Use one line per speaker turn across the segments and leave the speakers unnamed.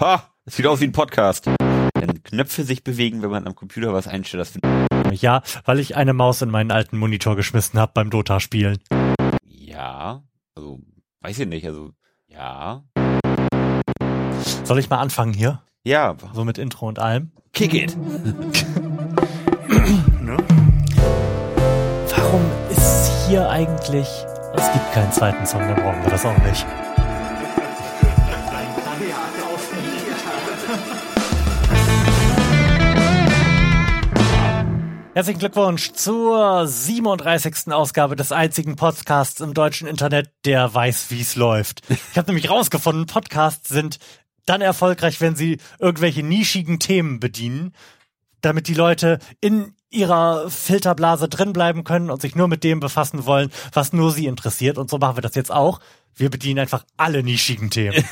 Ha! Es sieht aus wie ein Podcast. Wenn Knöpfe sich bewegen, wenn man am Computer was einstellt, das finde
Ja, weil ich eine Maus in meinen alten Monitor geschmissen habe beim Dota-Spielen.
Ja, also, weiß ich nicht, also, ja.
Soll ich mal anfangen hier?
Ja,
So mit Intro und allem?
kick it.
Ne? Warum ist hier eigentlich... Es gibt keinen zweiten Song, dann brauchen wir das auch nicht. Herzlichen Glückwunsch zur 37. Ausgabe des einzigen Podcasts im deutschen Internet, der weiß, wie es läuft. Ich habe nämlich rausgefunden, Podcasts sind dann erfolgreich, wenn sie irgendwelche nischigen Themen bedienen, damit die Leute in ihrer Filterblase drin bleiben können und sich nur mit dem befassen wollen, was nur sie interessiert. Und so machen wir das jetzt auch. Wir bedienen einfach alle nischigen Themen.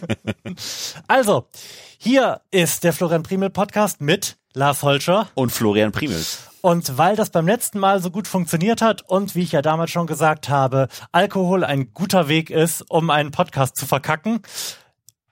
also, hier ist der Florian Primel Podcast mit Lars Holscher.
Und Florian Primels.
Und weil das beim letzten Mal so gut funktioniert hat und wie ich ja damals schon gesagt habe, Alkohol ein guter Weg ist, um einen Podcast zu verkacken,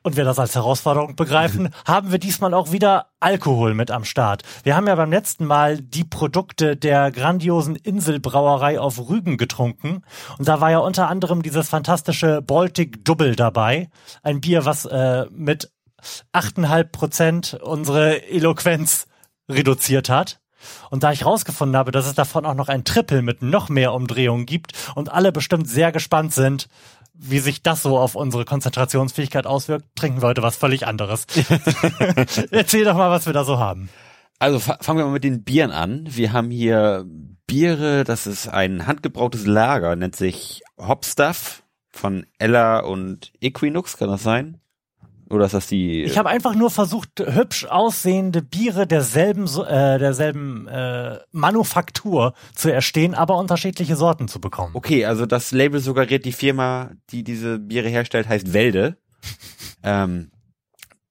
und wir das als Herausforderung begreifen, haben wir diesmal auch wieder Alkohol mit am Start. Wir haben ja beim letzten Mal die Produkte der grandiosen Inselbrauerei auf Rügen getrunken. Und da war ja unter anderem dieses fantastische Baltic Double dabei. Ein Bier, was äh, mit 8,5 Prozent unsere Eloquenz reduziert hat. Und da ich rausgefunden habe, dass es davon auch noch ein Triple mit noch mehr Umdrehungen gibt und alle bestimmt sehr gespannt sind, wie sich das so auf unsere Konzentrationsfähigkeit auswirkt, trinken wir heute was völlig anderes. Erzähl doch mal, was wir da so haben.
Also fa- fangen wir mal mit den Bieren an. Wir haben hier Biere, das ist ein handgebrautes Lager, nennt sich Hopstuff von Ella und Equinox, kann das sein? Oder ist das die...
Ich habe einfach nur versucht, hübsch aussehende Biere derselben, äh, derselben äh, Manufaktur zu erstehen, aber unterschiedliche Sorten zu bekommen.
Okay, also das Label suggeriert, die Firma, die diese Biere herstellt, heißt Welde. ähm,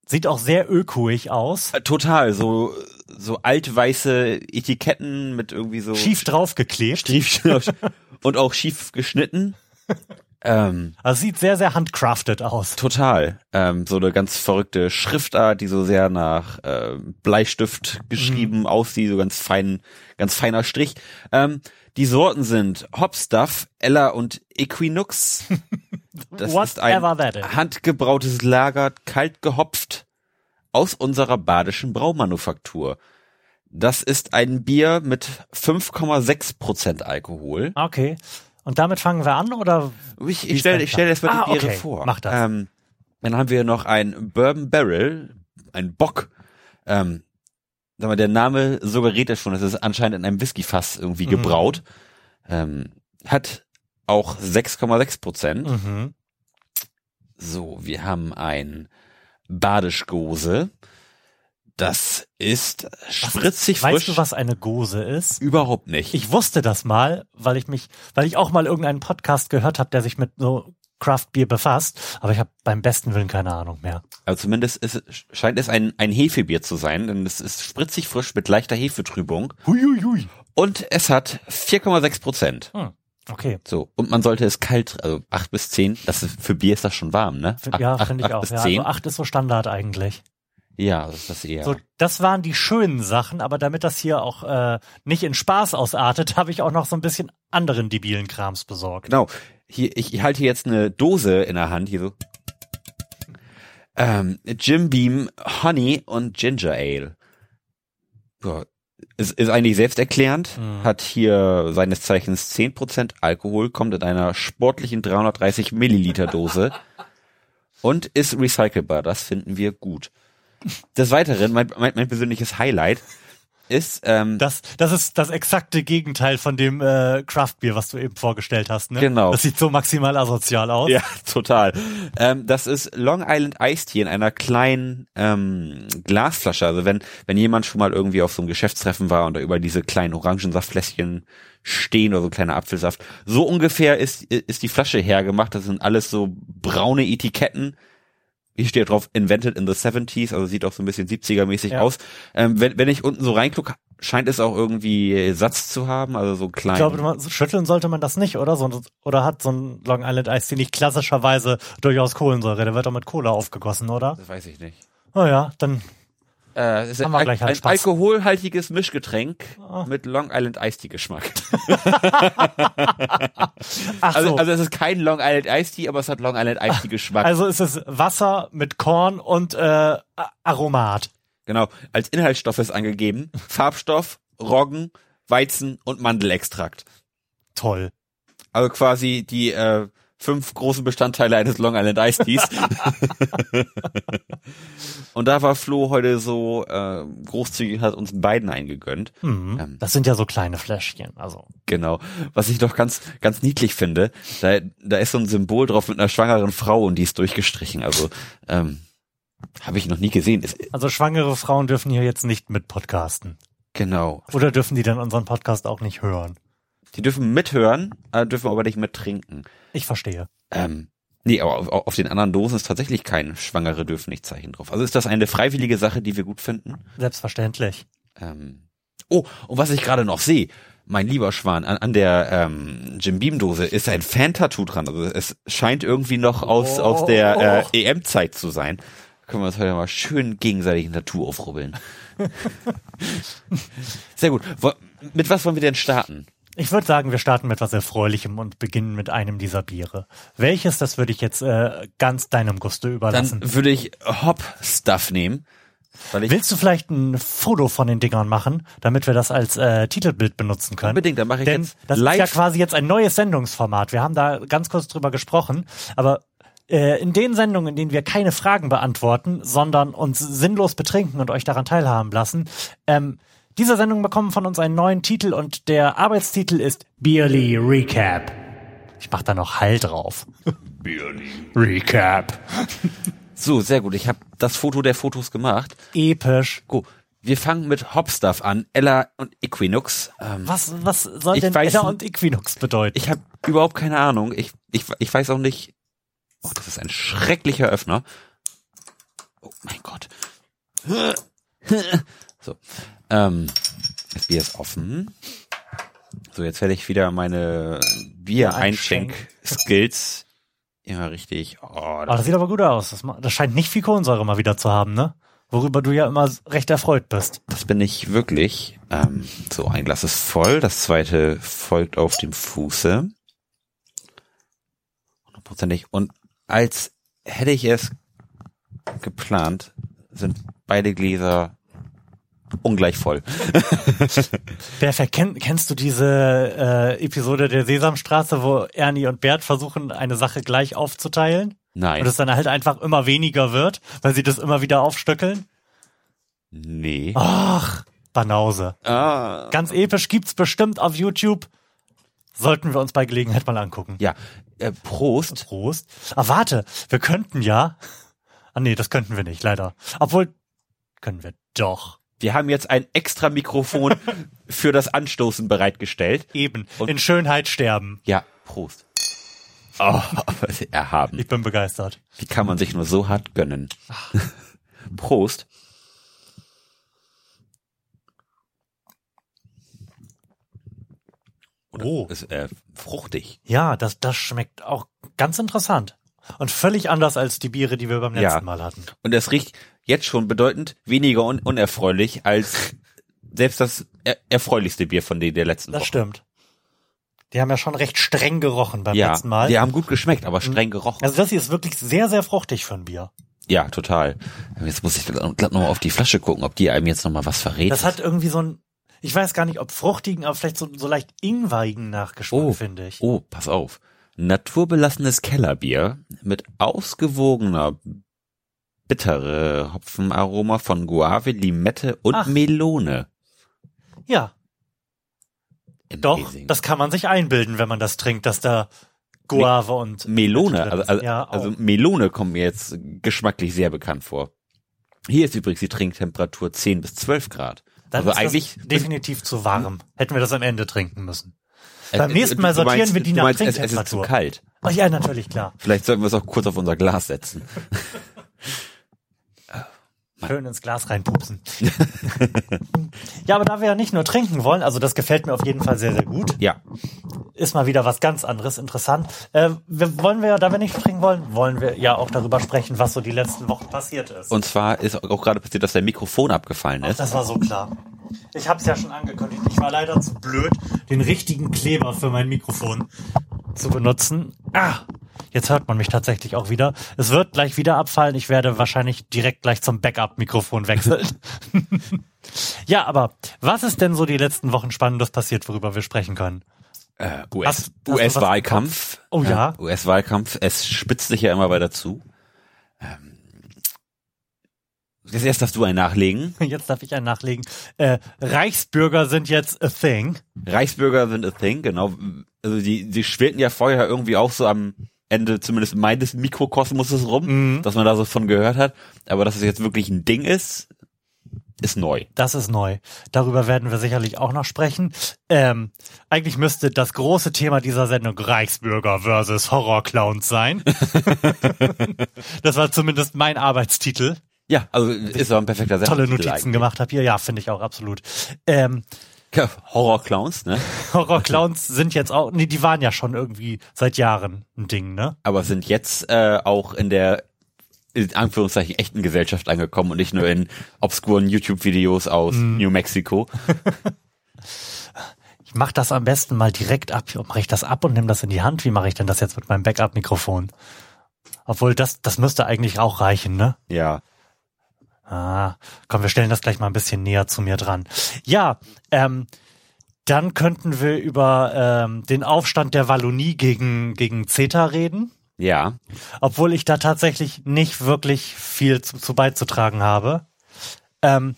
Sieht auch sehr ökoig aus.
äh, total, so so altweiße Etiketten mit irgendwie so
Schief draufgeklebt.
Und auch schief geschnitten. Ähm,
Also sieht sehr, sehr handcrafted aus.
total. Ähm, so eine ganz verrückte Schriftart, die so sehr nach äh, Bleistift geschrieben aussieht, so ganz fein, ganz feiner Strich. Ähm, die Sorten sind Hopstuff, Ella und Equinox. Das ist ein
that is.
handgebrautes Lager, kalt gehopft aus unserer badischen Braumanufaktur. Das ist ein Bier mit 5,6 Prozent Alkohol.
Okay. Und damit fangen wir an, oder?
Ich, ich stelle stell erstmal
Plan?
die
Ah,
Biere
okay.
vor.
Mach das.
Ähm, dann haben wir noch ein Bourbon Barrel, ein Bock. Ähm, sag mal, der Name suggeriert ja schon, es ist anscheinend in einem Whiskyfass irgendwie
Mhm.
gebraut. Ähm, hat auch 6,6 Prozent.
Mhm.
So, wir haben ein Badischgose. Das ist spritzig
Weißt
frisch.
du, was eine Gose ist?
Überhaupt nicht.
Ich wusste das mal, weil ich mich, weil ich auch mal irgendeinen Podcast gehört habe, der sich mit so Craft Beer befasst, aber ich habe beim besten Willen keine Ahnung mehr.
Also zumindest ist, scheint es ein, ein Hefebier zu sein, denn es ist spritzig frisch mit leichter Hefetrübung.
Huiuiui.
Und es hat 4,6 Prozent.
Hm. Okay.
So. Und man sollte es kalt, also 8 bis 10, das ist, für Bier ist das schon warm, ne? Acht-
ja,
acht-
finde ich
acht
auch.
Bis
Ja,
10.
also acht ist so Standard eigentlich.
Ja, das ist das eher.
So, das waren die schönen Sachen, aber damit das hier auch äh, nicht in Spaß ausartet, habe ich auch noch so ein bisschen anderen debilen Krams besorgt.
Genau. Hier, ich, ich halte hier jetzt eine Dose in der Hand, hier so. Ähm, Jim Beam Honey und Ginger Ale. Ja, ist, ist eigentlich selbsterklärend,
Mhm.
hat hier seines Zeichens 10% Alkohol, kommt in einer sportlichen 330 Milliliter Dose und ist recycelbar. Das finden wir gut. Des Weiteren, mein, mein, mein persönliches Highlight ist, ähm,
Das, das ist das exakte Gegenteil von dem äh, Craft Beer, was du eben vorgestellt hast. Ne?
Genau.
Das sieht so maximal asozial aus.
Ja, total. Ähm, das ist Long Island Iced Tea in einer kleinen ähm, Glasflasche. Also wenn wenn jemand schon mal irgendwie auf so einem Geschäftstreffen war und da über diese kleinen Orangensaftfläschchen stehen oder so kleiner Apfelsaft, so ungefähr ist ist die Flasche hergemacht. Das sind alles so braune Etiketten. Hier steht drauf Invented in the 70s, also sieht auch so ein bisschen 70er-mäßig
Ja.
aus. Ähm, wenn, wenn ich unten so reingucke, scheint es auch irgendwie Satz zu haben, also so klein.
Ich glaube, man, schütteln sollte man das nicht, oder? So, oder hat so ein Long Island Ice Tea nicht klassischerweise durchaus Kohlensäure? Der wird doch mit Cola aufgegossen, oder?
das weiß ich nicht.
Oh ja, dann
Äh, ist
Haben
ein,
gleich halt
ein
Spaß.
alkoholhaltiges Mischgetränk
Ah.
mit Long Island Iced Tea Geschmack. Also,
so.
also es ist kein Long Island Iced Tea, aber es hat Long Island Iced Tea Geschmack.
Also ist es Wasser mit Korn und äh, Aromat.
genau. Als Inhaltsstoff ist angegeben Farbstoff, Roggen, Weizen und Mandelextrakt.
Toll.
Also quasi die äh, fünf großen Bestandteile eines Long Island Iced Teas. und da war Flo heute so äh, großzügig, hat uns beiden eingegönnt.
Mhm.
Ähm.
Das sind ja so kleine Fläschchen. Also
Genau. Was ich doch ganz, ganz niedlich finde, da, da ist so ein Symbol drauf mit einer schwangeren Frau und die ist durchgestrichen. Also ähm, habe ich noch nie gesehen. Ist,
Also schwangere Frauen dürfen hier jetzt nicht mit podcasten.
genau.
Oder dürfen die dann unseren Podcast auch nicht hören?
Die dürfen mithören, äh, dürfen aber nicht mittrinken.
Ich verstehe.
Ähm, nee, aber auf, auf den anderen Dosen ist tatsächlich kein Schwangere dürfen nicht Zeichen drauf. Also ist das eine freiwillige Sache, die wir gut finden.
Selbstverständlich.
Ähm, oh, und was ich gerade noch sehe, mein lieber Schwan, an, an der ähm, Jim Beam Dose ist ein Fan-Tattoo dran. Also es scheint irgendwie noch aus,
Oh.
aus der äh, EM-Zeit zu sein. Können wir uns heute mal schön gegenseitig ein Tattoo aufrubbeln. Sehr gut. Wo, mit was wollen wir denn starten?
Ich würde sagen, wir starten mit etwas Erfreulichem und beginnen mit einem dieser Biere. Welches, das würde ich jetzt äh, ganz deinem Gusto überlassen.
Dann würde ich Hop Stuff nehmen.
Willst du vielleicht ein Foto von den Dingern machen, damit wir das als äh, Titelbild benutzen können?
unbedingt, dann mache ich
Denn
jetzt
das
live.
ist ja quasi jetzt ein neues Sendungsformat. Wir haben da ganz kurz drüber gesprochen, aber äh, in den Sendungen, in denen wir keine Fragen beantworten, sondern uns sinnlos betrinken und euch daran teilhaben lassen, ähm, diese Sendungen bekommen von uns einen neuen Titel und der Arbeitstitel ist Beerly Recap. Ich mach da noch Hall drauf. Beerly Recap.
so, sehr gut. Ich habe das Foto der Fotos gemacht.
Episch.
Gut. Wir fangen mit Hop Stuff an. Ella und Equinox. Ähm,
Was, was soll
Ich
denn
weiß n-
und Equinox bedeuten?
Ich habe überhaupt keine Ahnung. Ich, ich, ich weiß auch nicht. Oh, das ist ein schrecklicher Öffner. Oh mein Gott. So. Ähm, das Bier ist offen. So, jetzt werde ich wieder meine Bier-Einschenk-Skills immer richtig. Oh,
Oh,
das,
das sieht aber gut aus. Das, das scheint nicht viel Kohlensäure mal wieder zu haben, ne? Worüber du ja immer recht erfreut bist.
das bin ich wirklich. Ähm, so, ein Glas ist voll. Das zweite folgt auf dem Fuße. Hundertprozentig. Und als hätte ich es geplant, sind beide Gläser ungleich voll.
Perfekt. Kenn, kennst du diese äh, Episode der Sesamstraße, wo Ernie und Bert versuchen, eine Sache gleich aufzuteilen?
Nein.
Und es dann halt einfach immer weniger wird, weil sie das immer wieder aufstöckeln?
nee.
Ach, Banause.
Ah.
Ganz episch gibt's bestimmt auf YouTube. Sollten wir uns bei Gelegenheit mal angucken.
Ja. Äh, Prost.
Prost. Ah, warte, wir könnten ja. Ah nee, das könnten wir nicht, leider. Obwohl, können wir doch.
Wir haben jetzt ein extra Mikrofon für das Anstoßen bereitgestellt.
Eben.
Und-
In Schönheit sterben.
Ja, Prost. Oh, erhaben.
Ich bin begeistert.
Wie kann man sich nur so hart gönnen? Prost.
Oh.
Ist äh, fruchtig.
Ja, das, das schmeckt auch ganz interessant. Und völlig anders als die Biere, die wir beim letzten
Ja.
Mal hatten.
Und es riecht jetzt schon bedeutend weniger un unerfreulich als selbst das er erfreulichste Bier von denen der letzten
Das
Woche.
stimmt. Die haben ja schon recht streng gerochen beim
Ja,
letzten Mal.
die haben gut geschmeckt, aber streng gerochen.
Also das hier ist wirklich sehr, sehr fruchtig für ein Bier.
Ja, total. Jetzt muss ich glatt nochmal auf die Flasche gucken, ob die einem jetzt nochmal was verrät.
Das hat irgendwie so ein, ich weiß gar nicht, ob fruchtigen, aber vielleicht so, so leicht ingweigen Nachgeschmack,
Oh.
finde ich.
Oh, pass auf. Naturbelassenes Kellerbier mit ausgewogener bittere Hopfenaroma von Guave, Limette und
Ach.
Melone.
Ja,
im
doch, das kann man sich einbilden, wenn man das trinkt, dass da Guave und
Melone, also, also,
ja,
also. Melone kommt mir jetzt geschmacklich sehr bekannt vor. Hier ist übrigens die Trinktemperatur 10 bis 12 Grad.
Dann
also
ist
eigentlich
definitiv zu warm. Hätten wir das am Ende trinken müssen.
Äh,
beim nächsten Mal
du meinst-
sortieren wir die nach
meinst, es, es ist zu
Trinktemperatur.
kalt.
Ach ja, natürlich, klar.
Vielleicht sollten wir es auch kurz auf unser Glas setzen.
Schön ins Glas reinpupsen. ja, aber da wir ja nicht nur trinken wollen, also das gefällt mir auf jeden Fall sehr, sehr gut.
Ja.
Ist mal wieder was ganz anderes, interessant. Äh, wir, wollen wir, da wir nicht trinken wollen, wollen wir ja auch darüber sprechen, was so die letzten Wochen passiert ist.
Und zwar ist auch gerade passiert, dass der Mikrofon abgefallen ist.
Das war so klar. Ich habe es ja schon angekündigt. Ich war leider zu blöd, den richtigen Kleber für mein Mikrofon zu benutzen. Ah, jetzt hört man mich tatsächlich auch wieder. Es wird gleich wieder abfallen. Ich werde wahrscheinlich direkt gleich zum Backup-Mikrofon wechseln. ja, aber was ist denn so die letzten Wochen Spannendes passiert, worüber wir sprechen können?
Äh,
du
US, US-Wahlkampf.
Oh ja?
Äh, US-Wahlkampf. Es spitzt sich ja immer weiter zu. Ähm, jetzt erst darfst du einen nachlegen.
Jetzt darf ich einen nachlegen. Äh, Reichsbürger sind jetzt a thing.
Reichsbürger sind a thing, genau. Also die, die schwirrten ja vorher irgendwie auch so am Ende zumindest meines Mikrokosmoses rum,
Mhm.
dass man da so von gehört hat. Aber dass es jetzt wirklich ein Ding ist, ist neu.
Das ist neu. Darüber werden wir sicherlich auch noch sprechen. Ähm, eigentlich müsste das große Thema dieser Sendung Reichsbürger versus Horrorclowns sein. das war zumindest mein Arbeitstitel.
Ja, also ist auch ein perfekter
Tolle
Sendungstitel
Notizen
eigentlich.
gemacht habe hier. Ja, finde ich auch absolut. Ähm,
Ja, Horrorclowns, ne?
Horrorclowns sind jetzt auch, nee, die waren ja schon irgendwie seit Jahren ein Ding, ne?
Aber sind jetzt äh, auch in der in Anführungszeichen echten Gesellschaft angekommen und nicht nur in obskuren YouTube-Videos aus
Mhm.
New Mexico.
Ich mache das am besten mal direkt ab. Mache ich das ab und nehme das in die Hand? Wie mache ich denn das jetzt mit meinem Backup-Mikrofon? Obwohl, das, das müsste eigentlich auch reichen, ne?
Ja.
Ah, komm, wir stellen das gleich mal ein bisschen näher zu mir dran. Ja, ähm, dann könnten wir über ähm, den Aufstand der Wallonie gegen, gegen CETA reden,
Ja.
obwohl ich da tatsächlich nicht wirklich viel zu, zu beizutragen habe. Ähm,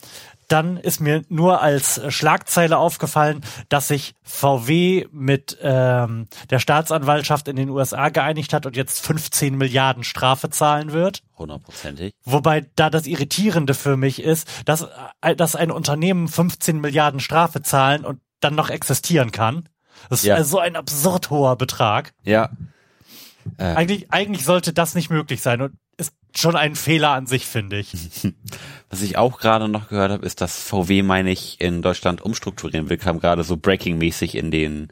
dann ist mir nur als Schlagzeile aufgefallen, dass sich VW mit ähm, der Staatsanwaltschaft in den USA geeinigt hat und jetzt 15 Milliarden Strafe zahlen wird.
Hundertprozentig.
Wobei da das Irritierende für mich ist, dass, äh, dass ein Unternehmen 15 Milliarden Strafe zahlen und dann noch existieren kann. Das ist
Ja.
also so ein absurd hoher Betrag.
Ja.
Eigentlich, eigentlich sollte das nicht möglich sein und ist schon ein Fehler an sich, finde ich.
Was ich auch gerade noch gehört habe, ist, dass VW, meine ich, in Deutschland umstrukturieren will, kam gerade so breaking-mäßig in den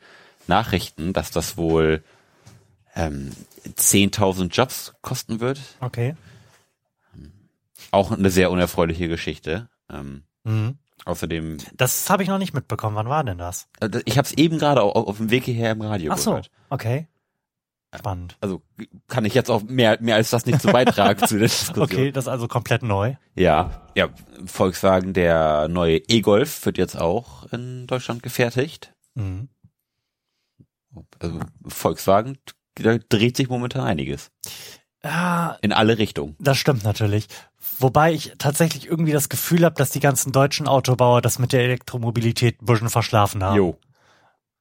Nachrichten, dass das wohl ähm, 10.000 Jobs kosten wird.
Okay.
Auch eine sehr unerfreuliche Geschichte. Ähm,
Mhm.
außerdem,
Das habe ich noch nicht mitbekommen. Wann war denn das?
äh, ich habe es eben gerade auf, auf dem Weg hierher im Radio
Ach so,
gehört.
okay. Spannend.
Also kann ich jetzt auch mehr, mehr als das nicht zu beitragen zu der Diskussion.
Okay, das ist also komplett neu.
Ja, ja, Volkswagen, der neue E-Golf wird jetzt auch in Deutschland gefertigt.
Mhm.
Also Volkswagen, da dreht sich momentan einiges.
Ja,
In alle Richtungen.
Das stimmt natürlich. Wobei ich tatsächlich irgendwie das Gefühl habe, dass die ganzen deutschen Autobauer das mit der Elektromobilität ein bisschen verschlafen haben.
Jo, auf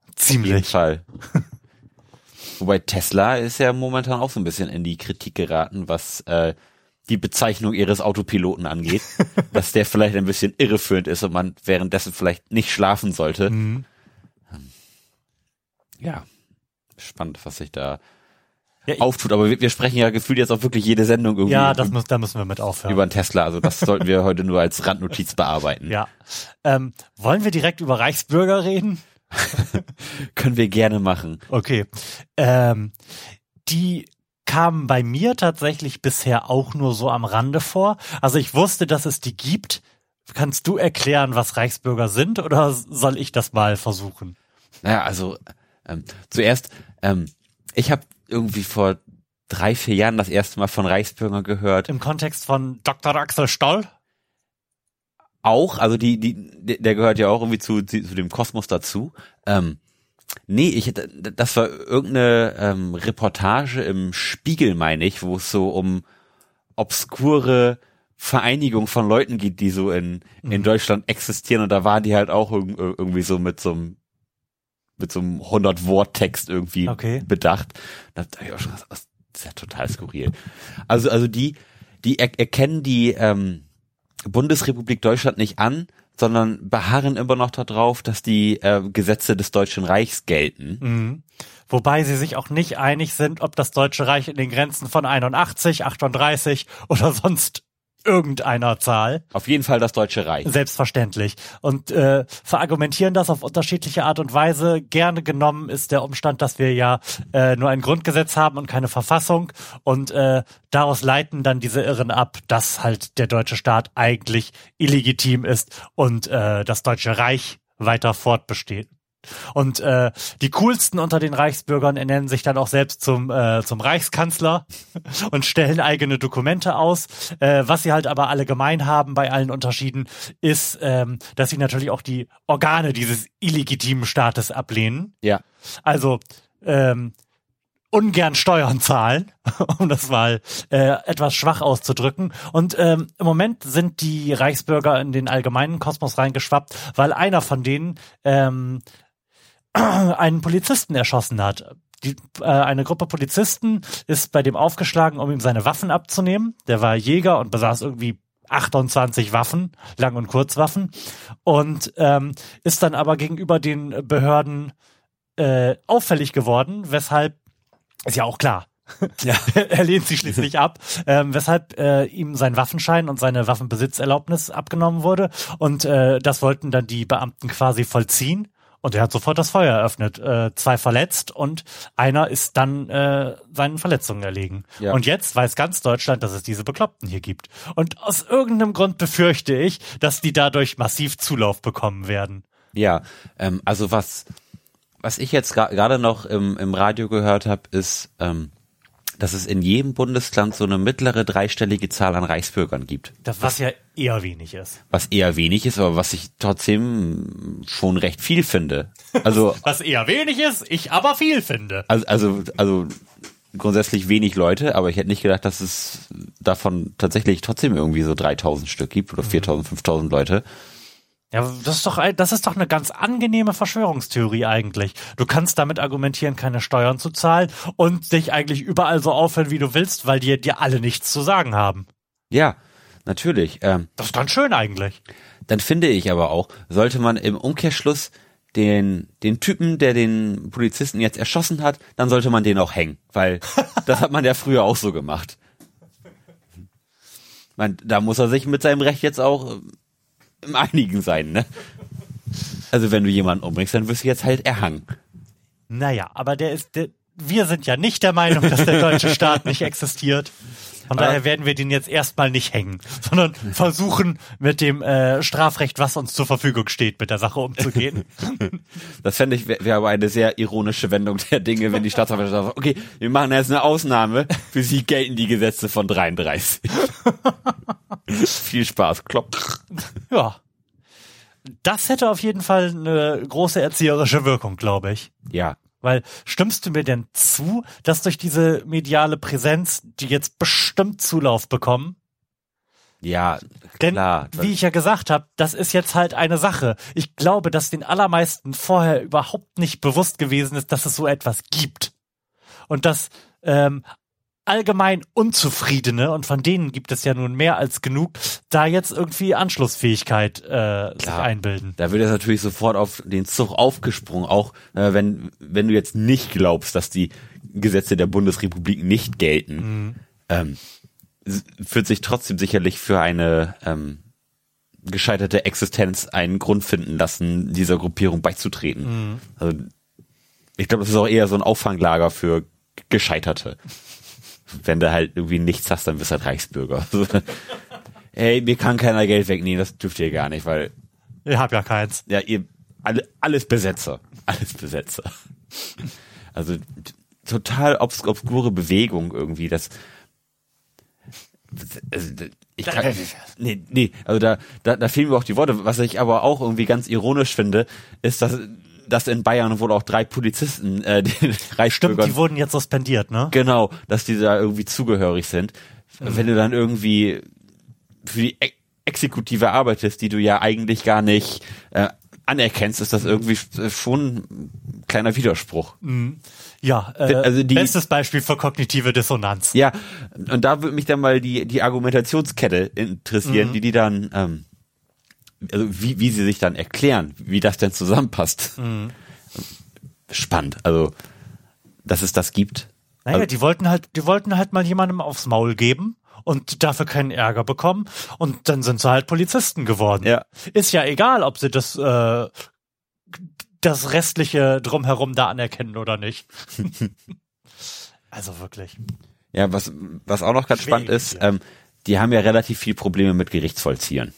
jeden
Ziemlich.
Fall. Wobei Tesla ist ja momentan auch so ein bisschen in die Kritik geraten, was äh, die Bezeichnung ihres Autopiloten angeht, dass der vielleicht ein bisschen irreführend ist und man währenddessen vielleicht nicht schlafen sollte.
Mhm.
Ja, spannend, was sich da
Ja, ich,
auftut. Aber wir, wir sprechen ja gefühlt jetzt auch wirklich jede Sendung irgendwie
ja das muss, da müssen wir mit aufhören.
über einen Tesla. Also das sollten wir heute nur als Randnotiz bearbeiten.
ja. Ähm, wollen wir direkt über Reichsbürger reden?
Können wir gerne machen.
Okay. Ähm, die kamen bei mir tatsächlich bisher auch nur so am Rande vor. Also ich wusste, dass es die gibt. Kannst du erklären, was Reichsbürger sind oder soll ich das mal versuchen?
Naja, also ähm, zuerst, ähm, ich habe irgendwie vor drei, vier Jahren das erste Mal von Reichsbürger gehört.
Im Kontext von Dr. Axel Stoll?
Auch, also die, die, der gehört ja auch irgendwie zu, zu zu dem Kosmos dazu. Ähm, nee, ich das war irgendeine ähm, Reportage im Spiegel, meine ich, wo es so um obskure Vereinigung von Leuten geht, die so in, in Deutschland existieren und da waren die halt auch irg- irgendwie so mit so einem mit so einem 100-Wort-Text irgendwie
Okay.
bedacht. Da hab ich auch schon gesagt, das ist ja total skurril. Also, also die, die er erkennen die ähm, Bundesrepublik Deutschland nicht an, sondern beharren immer noch darauf, dass die äh, Gesetze des Deutschen Reichs gelten.
Mhm. Wobei sie sich auch nicht einig sind, ob das Deutsche Reich in den Grenzen von 81, 38 oder sonst irgendeiner Zahl.
Auf jeden Fall das Deutsche Reich.
Selbstverständlich. Und äh, verargumentieren das auf unterschiedliche Art und Weise. Gerne genommen ist der Umstand, dass wir ja äh, nur ein Grundgesetz haben und keine Verfassung. Und äh, daraus leiten dann diese Irren ab, dass halt der deutsche Staat eigentlich illegitim ist und äh, das Deutsche Reich weiter fortbesteht. Und äh, die coolsten unter den Reichsbürgern ernennen sich dann auch selbst zum, äh, zum Reichskanzler und stellen eigene Dokumente aus. Äh, was sie halt aber alle gemein haben bei allen Unterschieden, ist, ähm, dass sie natürlich auch die Organe dieses illegitimen Staates ablehnen.
Ja.
Also ähm, ungern Steuern zahlen, um das mal äh, etwas schwach auszudrücken. Und ähm, im Moment sind die Reichsbürger in den allgemeinen Kosmos reingeschwappt, weil einer von denen ähm, einen Polizisten erschossen hat. Die, äh, eine Gruppe Polizisten ist bei dem aufgeschlagen, um ihm seine Waffen abzunehmen. Der war Jäger und besaß irgendwie 28 Waffen, Lang- und Kurzwaffen, und ähm, ist dann aber gegenüber den Behörden äh, auffällig geworden, weshalb, ist ja auch klar, ja. er lehnt sie schließlich ab, ähm, weshalb äh, ihm sein Waffenschein und seine Waffenbesitzerlaubnis abgenommen wurde. Und äh, das wollten dann die Beamten quasi vollziehen. Und er hat sofort das Feuer eröffnet. Äh, zwei verletzt und einer ist dann äh, seinen Verletzungen erlegen. Ja. Und jetzt weiß ganz Deutschland, dass es diese Bekloppten hier gibt. Und aus irgendeinem Grund befürchte ich, dass die dadurch massiv Zulauf bekommen werden.
Ja, ähm, also was, was ich jetzt gerade noch im, im Radio gehört habe, ist, ähm, dass es in jedem Bundesland so eine mittlere dreistellige Zahl an Reichsbürgern gibt.
Das, was ja eher wenig ist.
Was eher wenig ist, aber was ich trotzdem schon recht viel finde. Also
was eher wenig ist, ich aber viel finde.
Also also also grundsätzlich wenig Leute, aber ich hätte nicht gedacht, dass es davon tatsächlich trotzdem irgendwie so 3000 Stück gibt oder 4000, 5000 Leute.
Ja, das ist doch, das ist doch eine ganz angenehme Verschwörungstheorie eigentlich. Du kannst damit argumentieren, keine Steuern zu zahlen und dich eigentlich überall so aufhören, wie du willst, weil dir, dir alle nichts zu sagen haben.
Ja, natürlich.
Ähm, das ist ganz schön eigentlich.
Dann finde ich aber auch, sollte man im Umkehrschluss den, den Typen, der den Polizisten jetzt erschossen hat, dann sollte man den auch hängen, weil das hat man ja früher auch so gemacht. Man, da muss er sich mit seinem Recht jetzt auch im Einigen sein, ne? Also wenn du jemanden umbringst, dann wirst du jetzt halt erhangen.
Naja, aber der ist, der, wir sind ja nicht der Meinung, dass der deutsche Staat nicht existiert. Von daher werden wir den jetzt erstmal nicht hängen, sondern versuchen mit dem äh, Strafrecht, was uns zur Verfügung steht, mit der Sache umzugehen.
Das fände ich wäre wär aber eine sehr ironische Wendung der Dinge, wenn die Staatsanwaltschaft sagt, okay, wir machen jetzt eine Ausnahme, für sie gelten die Gesetze von 33. Viel Spaß, klopp.
Ja. Das hätte auf jeden Fall eine große erzieherische Wirkung, glaube ich.
Ja.
Weil stimmst du mir denn zu, dass durch diese mediale Präsenz, die jetzt bestimmt Zulauf bekommen?
Ja,
Denn, klar. wie ich ja gesagt habe, das ist jetzt halt eine Sache. Ich glaube, dass den allermeisten vorher überhaupt nicht bewusst gewesen ist, dass es so etwas gibt. Und dass ähm, allgemein Unzufriedene, und von denen gibt es ja nun mehr als genug, da jetzt irgendwie Anschlussfähigkeit äh, sich einbilden.
Da wird es natürlich sofort auf den Zug aufgesprungen, auch äh, wenn, wenn du jetzt nicht glaubst, dass die Gesetze der Bundesrepublik nicht gelten, mhm. ähm, wird sich trotzdem sicherlich für eine ähm, gescheiterte Existenz einen Grund finden lassen, dieser Gruppierung beizutreten. Mhm. Also, ich glaube, das ist auch eher so ein Auffanglager für Gescheiterte wenn du halt irgendwie nichts hast, dann bist du halt Reichsbürger. Ey, mir kann keiner Geld wegnehmen, das dürft ihr gar nicht, weil.
Ihr habt ja keins.
Ja, ihr, alle, alles Besetzer. Alles Besetzer. Also, total obs obskure Bewegung irgendwie, das, also, ich kann, nee, nee, also da, da, da fehlen mir auch die Worte. Was ich aber auch irgendwie ganz ironisch finde, ist, dass dass in Bayern wohl auch drei Polizisten äh, den Reichsbürgern...
Stimmt, die wurden jetzt suspendiert, ne?
Genau, dass die da irgendwie zugehörig sind. Mhm. Wenn du dann irgendwie für die e Exekutive arbeitest, die du ja eigentlich gar nicht äh, anerkennst, ist das irgendwie schon ein kleiner Widerspruch.
Mhm. Ja, äh, also die, bestes Beispiel für kognitive Dissonanz.
Ja, und da würde mich dann mal die, die Argumentationskette interessieren, mhm. die die dann ähm, also wie, wie sie sich dann erklären, wie das denn zusammenpasst. Mhm. Spannend, also dass es das gibt.
Naja,
also,
die wollten halt, die wollten halt mal jemandem aufs Maul geben und dafür keinen Ärger bekommen und dann sind sie halt Polizisten geworden.
Ja.
Ist ja egal, ob sie das äh, das restliche drumherum da anerkennen oder nicht. also wirklich.
Ja, was, was auch noch ganz
Schwierig,
spannend ist,
ja.
ähm, die haben ja relativ viel Probleme mit Gerichtsvollziehern.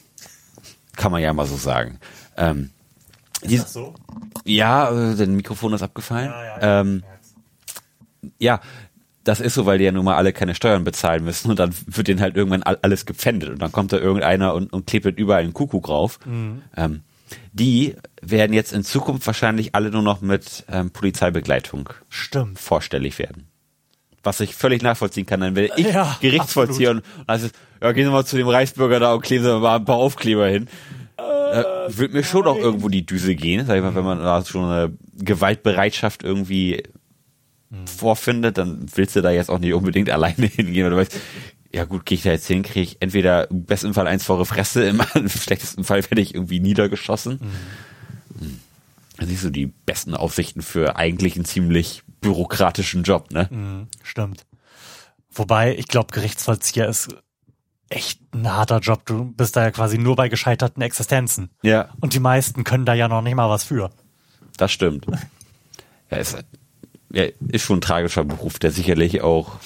Kann man ja mal so sagen. Ähm, die,
so?
ja, äh, dein Mikrofon ist abgefallen. Ähm, ja, das ist so, weil die ja nun mal alle keine Steuern bezahlen müssen und dann wird denen halt irgendwann all, alles gepfändet und dann kommt da irgendeiner und, und klebt überall einen Kuckuck drauf. Ähm, die werden jetzt in Zukunft wahrscheinlich alle nur noch mit ähm, Polizeibegleitung
Stimmt.
vorstellig werden. Was ich völlig nachvollziehen kann, dann werde ich
Ja,
Gerichtsvollzieher und dann heißt es, ja, gehen Sie mal zu dem Reichsbürger da und kleben Sie mal ein paar Aufkleber hin. Äh, wird mir schon auch irgendwo die Düse gehen, sag ich mal, wenn man da schon eine Gewaltbereitschaft irgendwie vorfindet, dann willst du da jetzt auch nicht unbedingt alleine hingehen, weil du weißt, ja gut, gehe ich da jetzt hin, kriege ich entweder im besten Fall eins vor die Fresse, im schlechtesten Fall werde ich irgendwie niedergeschossen. Hm. Das sind so die besten Aussichten für eigentlich einen ziemlich bürokratischen Job, ne?
Mhm, stimmt. Wobei, ich glaube, Gerichtsvollzieher ist echt ein harter Job. Du bist da ja quasi nur bei gescheiterten Existenzen.
Ja,
Und die meisten können da ja noch nicht mal was für.
das stimmt. Ja, ist, ja, ist schon ein tragischer Beruf, der sicherlich auch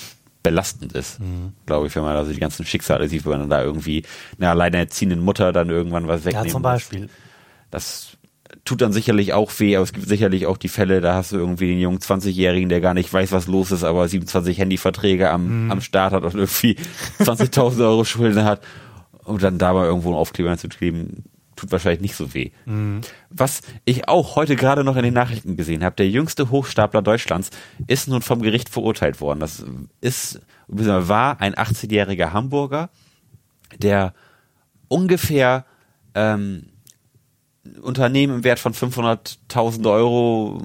belastend ist, glaube ich, wenn man also die ganzen Schicksale sieht, wenn man da irgendwie einer alleinerziehenden Mutter dann irgendwann was wegnehmen
Ja, zum
muss.
Beispiel.
Das tut dann sicherlich auch weh, aber es gibt sicherlich auch die Fälle, da hast du irgendwie den jungen 20-Jährigen, der gar nicht weiß, was los ist, aber 27 Handyverträge am, am Start hat und irgendwie 20.000 Euro Schulden hat und dann da mal irgendwo einen Aufkleber zu kleben, tut wahrscheinlich nicht so weh. Was ich auch heute gerade noch in den Nachrichten gesehen habe, der jüngste Hochstapler Deutschlands ist nun vom Gericht verurteilt worden. Das ist, war ein 18-jähriger Hamburger, der ungefähr ähm, Unternehmen im Wert von 500.000 Euro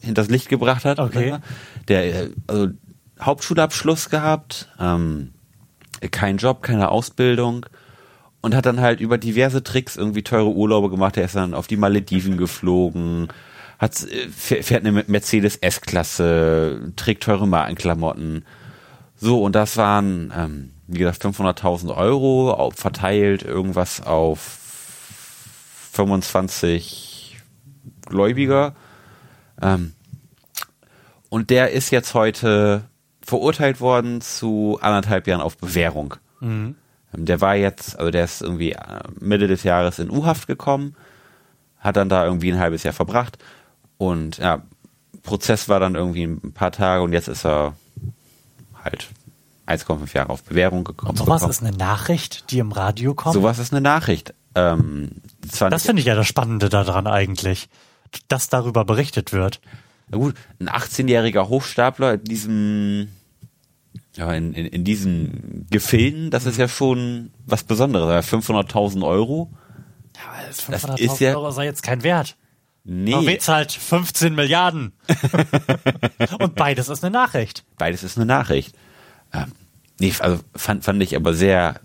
hinters Licht gebracht hat.
Okay.
Der äh, also Hauptschulabschluss gehabt, ähm, kein Job, keine Ausbildung und hat dann halt über diverse Tricks irgendwie teure Urlaube gemacht. Er ist dann auf die Malediven geflogen, hat äh, fäh- fährt eine Mercedes S-Klasse, trägt teure Markenklamotten. So, und das waren, ähm, wie gesagt, 500.000 Euro, verteilt irgendwas auf 25 Gläubiger. Ähm, und der ist jetzt heute verurteilt worden zu anderthalb Jahren auf Bewährung. Ähm, Der war jetzt, also der ist irgendwie äh, Mitte des Jahres in U-Haft gekommen, hat dann da irgendwie ein halbes Jahr verbracht und ja, Prozess war dann irgendwie ein paar Tage und jetzt ist er halt 1,5 Jahre auf Bewährung gekommen.
Sowas
bekommen.
ist eine Nachricht, die im Radio kommt.
Sowas ist eine Nachricht. Ähm, zwar
das finde ich ja das Spannende daran eigentlich, dass darüber berichtet wird.
Na gut, ein 18-jähriger Hochstapler in diesem, ja, in, in, in diesen Gefilden, das ist ja schon was Besonderes. 500.000 Euro?
Ja, das
Das
500.000
ist ja-
Euro sei jetzt kein Wert.
Nee,
VW zahlt 15 Milliarden. Und beides ist eine Nachricht.
beides ist eine Nachricht. Ähm, nee, also fand, fand ich aber sehr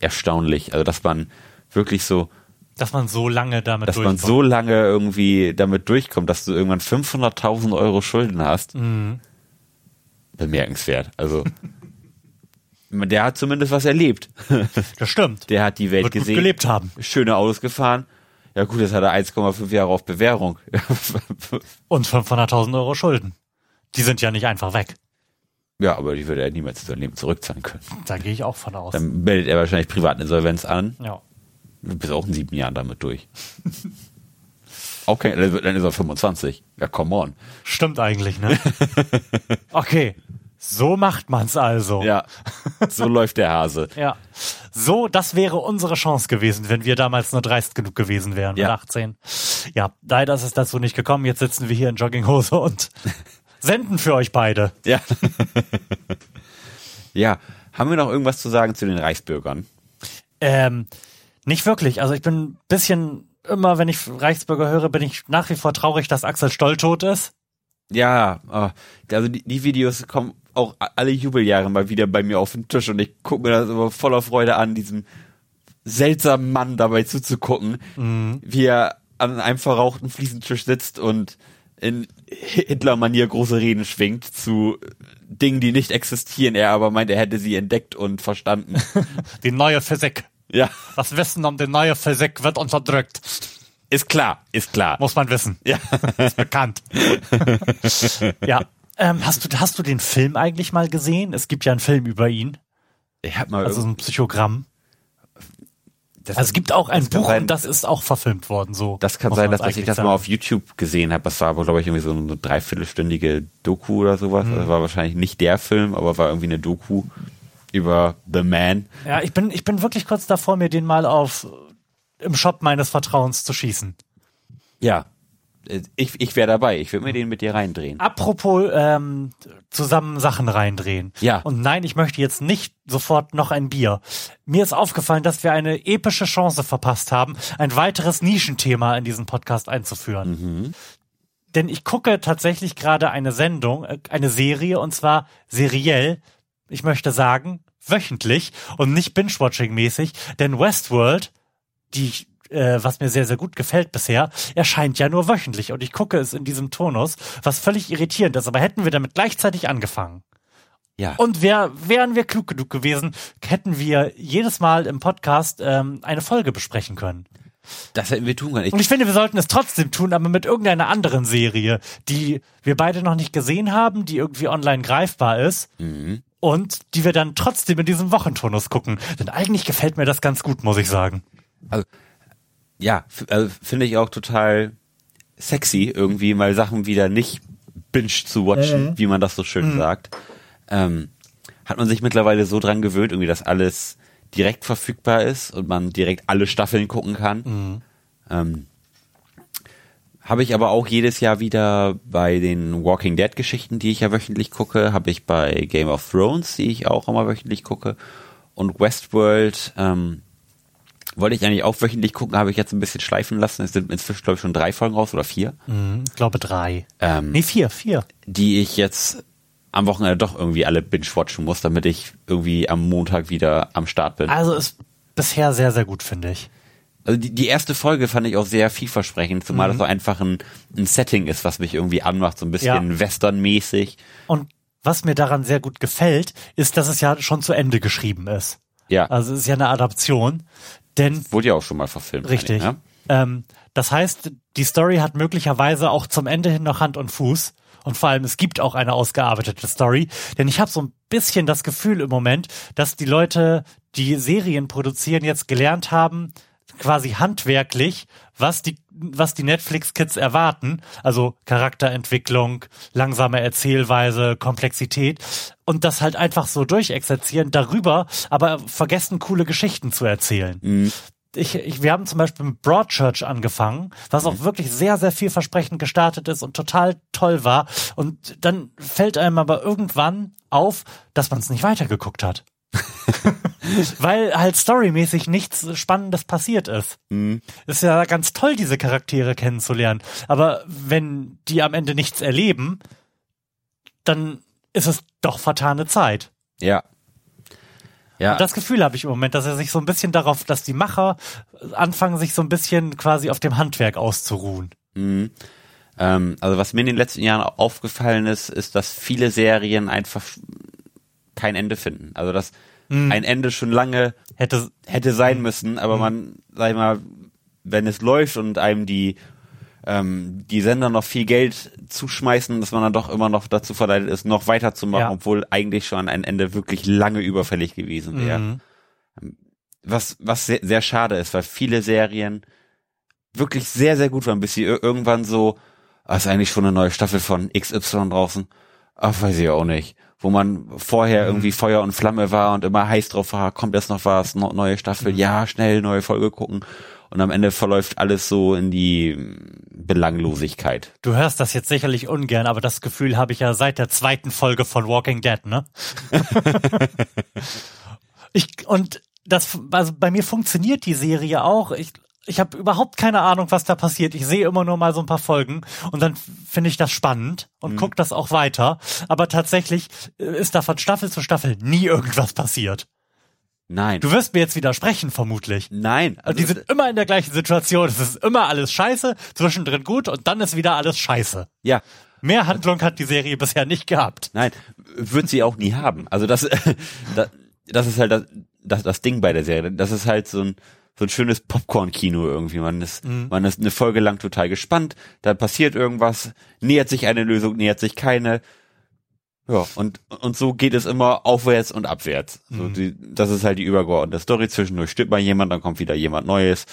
erstaunlich. Also, dass man wirklich so,
Dass man so lange damit
dass man
durchkommt.
so lange irgendwie damit durchkommt, dass du irgendwann 500.000 Euro Schulden hast.
Mhm.
Bemerkenswert. Also, der hat zumindest was erlebt.
Das stimmt.
Der hat die Welt
Wird
gesehen.
gelebt haben.
Schöne Autos gefahren. Ja gut, jetzt hat er 1,5 Jahre auf Bewährung.
Und 500.000 Euro Schulden. Die sind ja nicht einfach weg.
ja, aber die würde er niemals zu seinem Leben zurückzahlen können.
Da gehe ich auch von aus.
Dann meldet er wahrscheinlich Privatinsolvenz an.
ja.
Du bist auch in sieben Jahren damit durch. kein, dann ist er 25. Ja, come on.
Stimmt eigentlich, ne? Okay. So macht man's also.
Ja, so läuft der Hase.
Ja. So, das wäre unsere Chance gewesen, wenn wir damals nur dreist genug gewesen wären
Ja.
mit 18. Ja, leider ist es dazu nicht gekommen. Jetzt sitzen wir hier in Jogginghose und senden für euch beide.
Ja. ja, haben wir noch irgendwas zu sagen zu den Reichsbürgern?
Ähm, nicht wirklich. Also ich bin ein bisschen immer, wenn ich Reichsbürger höre, bin ich nach wie vor traurig, dass Axel Stoll tot ist.
Ja, ah, also die, die Videos kommen auch alle Jubeljahre mal wieder bei mir auf den Tisch und ich gucke mir das immer voller Freude an, diesem seltsamen Mann dabei zuzugucken, wie er an einem verrauchten Fliesentisch sitzt und in Hitler-Manier große Reden schwingt zu Dingen, die nicht existieren. Er aber meint, er hätte sie entdeckt und verstanden.
Die neue Physik.
Ja,
Das Wissen um die neue Physik wird unterdrückt.
ist klar, ist klar.
Muss man wissen.
Ja.
Ist bekannt. ja. Ähm, hast du, hast du den Film eigentlich mal gesehen? Es gibt ja einen Film über ihn.
Ich hab mal
Also so ein Psychogramm. Also es gibt auch ein Buch
sein,
und das ist auch verfilmt worden, so.
Das kann sein, dass, dass ich das
sagen.
mal auf YouTube gesehen habe. Das war aber, glaube ich, irgendwie so eine dreiviertelstündige Doku oder sowas.
Mhm.
Das war wahrscheinlich nicht der Film, aber war irgendwie eine Doku über The Man.
Ja, ich bin, ich bin wirklich kurz davor, mir den mal auf im Shop meines Vertrauens zu schießen.
Ja. Ich, ich wäre dabei. Ich würde mir den mit dir reindrehen.
Apropos ähm, zusammen Sachen reindrehen.
Ja.
Und nein, ich möchte jetzt nicht sofort noch ein Bier. Mir ist aufgefallen, dass wir eine epische Chance verpasst haben, ein weiteres Nischenthema in diesen Podcast einzuführen. Denn ich gucke tatsächlich gerade eine Sendung, äh, eine Serie, und zwar seriell, ich möchte sagen, wöchentlich und nicht binge-watching-mäßig, denn Westworld, die äh, was mir sehr, sehr gut gefällt bisher, erscheint ja nur wöchentlich und ich gucke es in diesem Tonus, was völlig irritierend ist, aber hätten wir damit gleichzeitig angefangen.
Ja.
Und wär, wären wir klug genug gewesen, hätten wir jedes Mal im Podcast ähm, eine Folge besprechen können.
Das hätten wir tun können. Ich,
Und ich finde, wir sollten es trotzdem tun, aber mit irgendeiner anderen Serie, die wir beide noch nicht gesehen haben, die irgendwie online greifbar ist. Und die wir dann trotzdem in diesem Wochenturnus gucken. Denn eigentlich gefällt mir das ganz gut, muss ich sagen.
ja, f- also finde ich auch total sexy, irgendwie mal Sachen wieder nicht binge zu watchen, wie man das so schön sagt. Ähm, hat man sich mittlerweile so dran gewöhnt, irgendwie, dass alles direkt verfügbar ist und man direkt alle Staffeln gucken kann. Ähm, habe ich aber auch jedes Jahr wieder bei den Walking Dead Geschichten, die ich ja wöchentlich gucke, habe ich bei Game of Thrones, die ich auch immer wöchentlich gucke, und Westworld ähm, wollte ich eigentlich auch wöchentlich gucken, habe ich jetzt ein bisschen schleifen lassen. Es sind inzwischen, glaube ich, schon drei Folgen raus oder vier,
Hm, ich glaube drei.
ähm,
Nee, vier, vier.
die ich jetzt am Wochenende doch irgendwie alle binge-watchen muss, damit ich irgendwie am Montag wieder am Start bin.
Also ist bisher sehr, sehr gut, finde ich.
Also die, die erste Folge fand ich auch sehr vielversprechend, zumal das so einfach ein, ein Setting ist, was mich irgendwie anmacht, so ein bisschen westernmäßig.
Und was mir daran sehr gut gefällt, ist, dass es ja schon zu Ende geschrieben ist.
Ja,
Also es ist ja eine Adaption. Denn
wurde ja auch schon mal verfilmt.
Richtig.
ich,
Ähm, das heißt, die Story hat möglicherweise auch zum Ende hin noch Hand und Fuß. Und vor allem, es gibt auch eine ausgearbeitete Story. Denn ich habe so ein bisschen das Gefühl im Moment, dass die Leute, die Serien produzieren, jetzt gelernt haben, quasi handwerklich, was die, was die Netflix-Kids erwarten. Also Charakterentwicklung, langsame Erzählweise, Komplexität. Und das halt einfach so durchexerzieren, darüber aber vergessen, coole Geschichten zu erzählen ich, ich, wir haben zum Beispiel mit Broadchurch angefangen, was auch wirklich sehr, sehr vielversprechend gestartet ist und total toll war. Und dann fällt einem aber irgendwann auf, dass man es nicht weitergeguckt hat. Weil halt storymäßig nichts Spannendes passiert ist. Ist ja ganz toll, diese Charaktere kennenzulernen. Aber wenn die am Ende nichts erleben, dann ist es doch vertane Zeit.
Ja. Ja.
Das Gefühl habe ich im Moment, dass er sich so ein bisschen darauf, dass die Macher anfangen, sich so ein bisschen quasi auf dem Handwerk auszuruhen.
Mhm. Ähm, also was mir in den letzten Jahren aufgefallen ist, ist, dass viele Serien einfach kein Ende finden. Also dass ein Ende schon lange
Hätte,
hätte sein müssen, aber man, sag ich mal, wenn es läuft und einem die ähm, die Sender noch viel Geld zuschmeißen, dass man dann doch immer noch dazu verleitet ist, noch weiterzumachen,
Ja.
obwohl eigentlich schon ein Ende wirklich lange überfällig gewesen wäre. Was, was sehr, sehr schade ist, weil viele Serien wirklich sehr, sehr gut waren, bis sie ir- irgendwann so, ah, ist eigentlich schon eine neue Staffel von XY draußen. Ach, weiß ich auch nicht. Wo man vorher irgendwie Feuer und Flamme war und immer heiß drauf war, kommt jetzt noch was, neue Staffel, ja, schnell, neue Folge gucken. Und am Ende verläuft alles so in die Belanglosigkeit.
du hörst das jetzt sicherlich ungern, aber das Gefühl habe ich ja seit der zweiten Folge von Walking Dead, ne? ich, und das, also bei mir funktioniert die Serie auch. Ich, ich habe überhaupt keine Ahnung, was da passiert. Ich sehe immer nur mal so ein paar Folgen und dann finde ich das spannend und guck das auch weiter. Aber tatsächlich äh, ist da von Staffel zu Staffel nie irgendwas passiert.
Nein.
Du wirst mir jetzt widersprechen, vermutlich.
Nein.
Also die sind immer in der gleichen Situation. Es ist immer alles scheiße, zwischendrin gut und dann ist wieder alles scheiße.
Ja.
Mehr Handlung hat die Serie bisher nicht gehabt.
Nein, wird sie auch nie haben. Also das, das, das ist halt das, das, das Ding bei der Serie. Das ist halt so ein, so ein schönes Popcorn-Kino irgendwie. Man ist, mhm. man ist eine Folge lang total gespannt, da passiert irgendwas, nähert sich eine Lösung, nähert sich keine. Ja, und, und so geht es immer aufwärts und abwärts. So mhm. die, das ist halt die übergeordnete Story. Zwischendurch stirbt mal jemand, dann kommt wieder jemand Neues.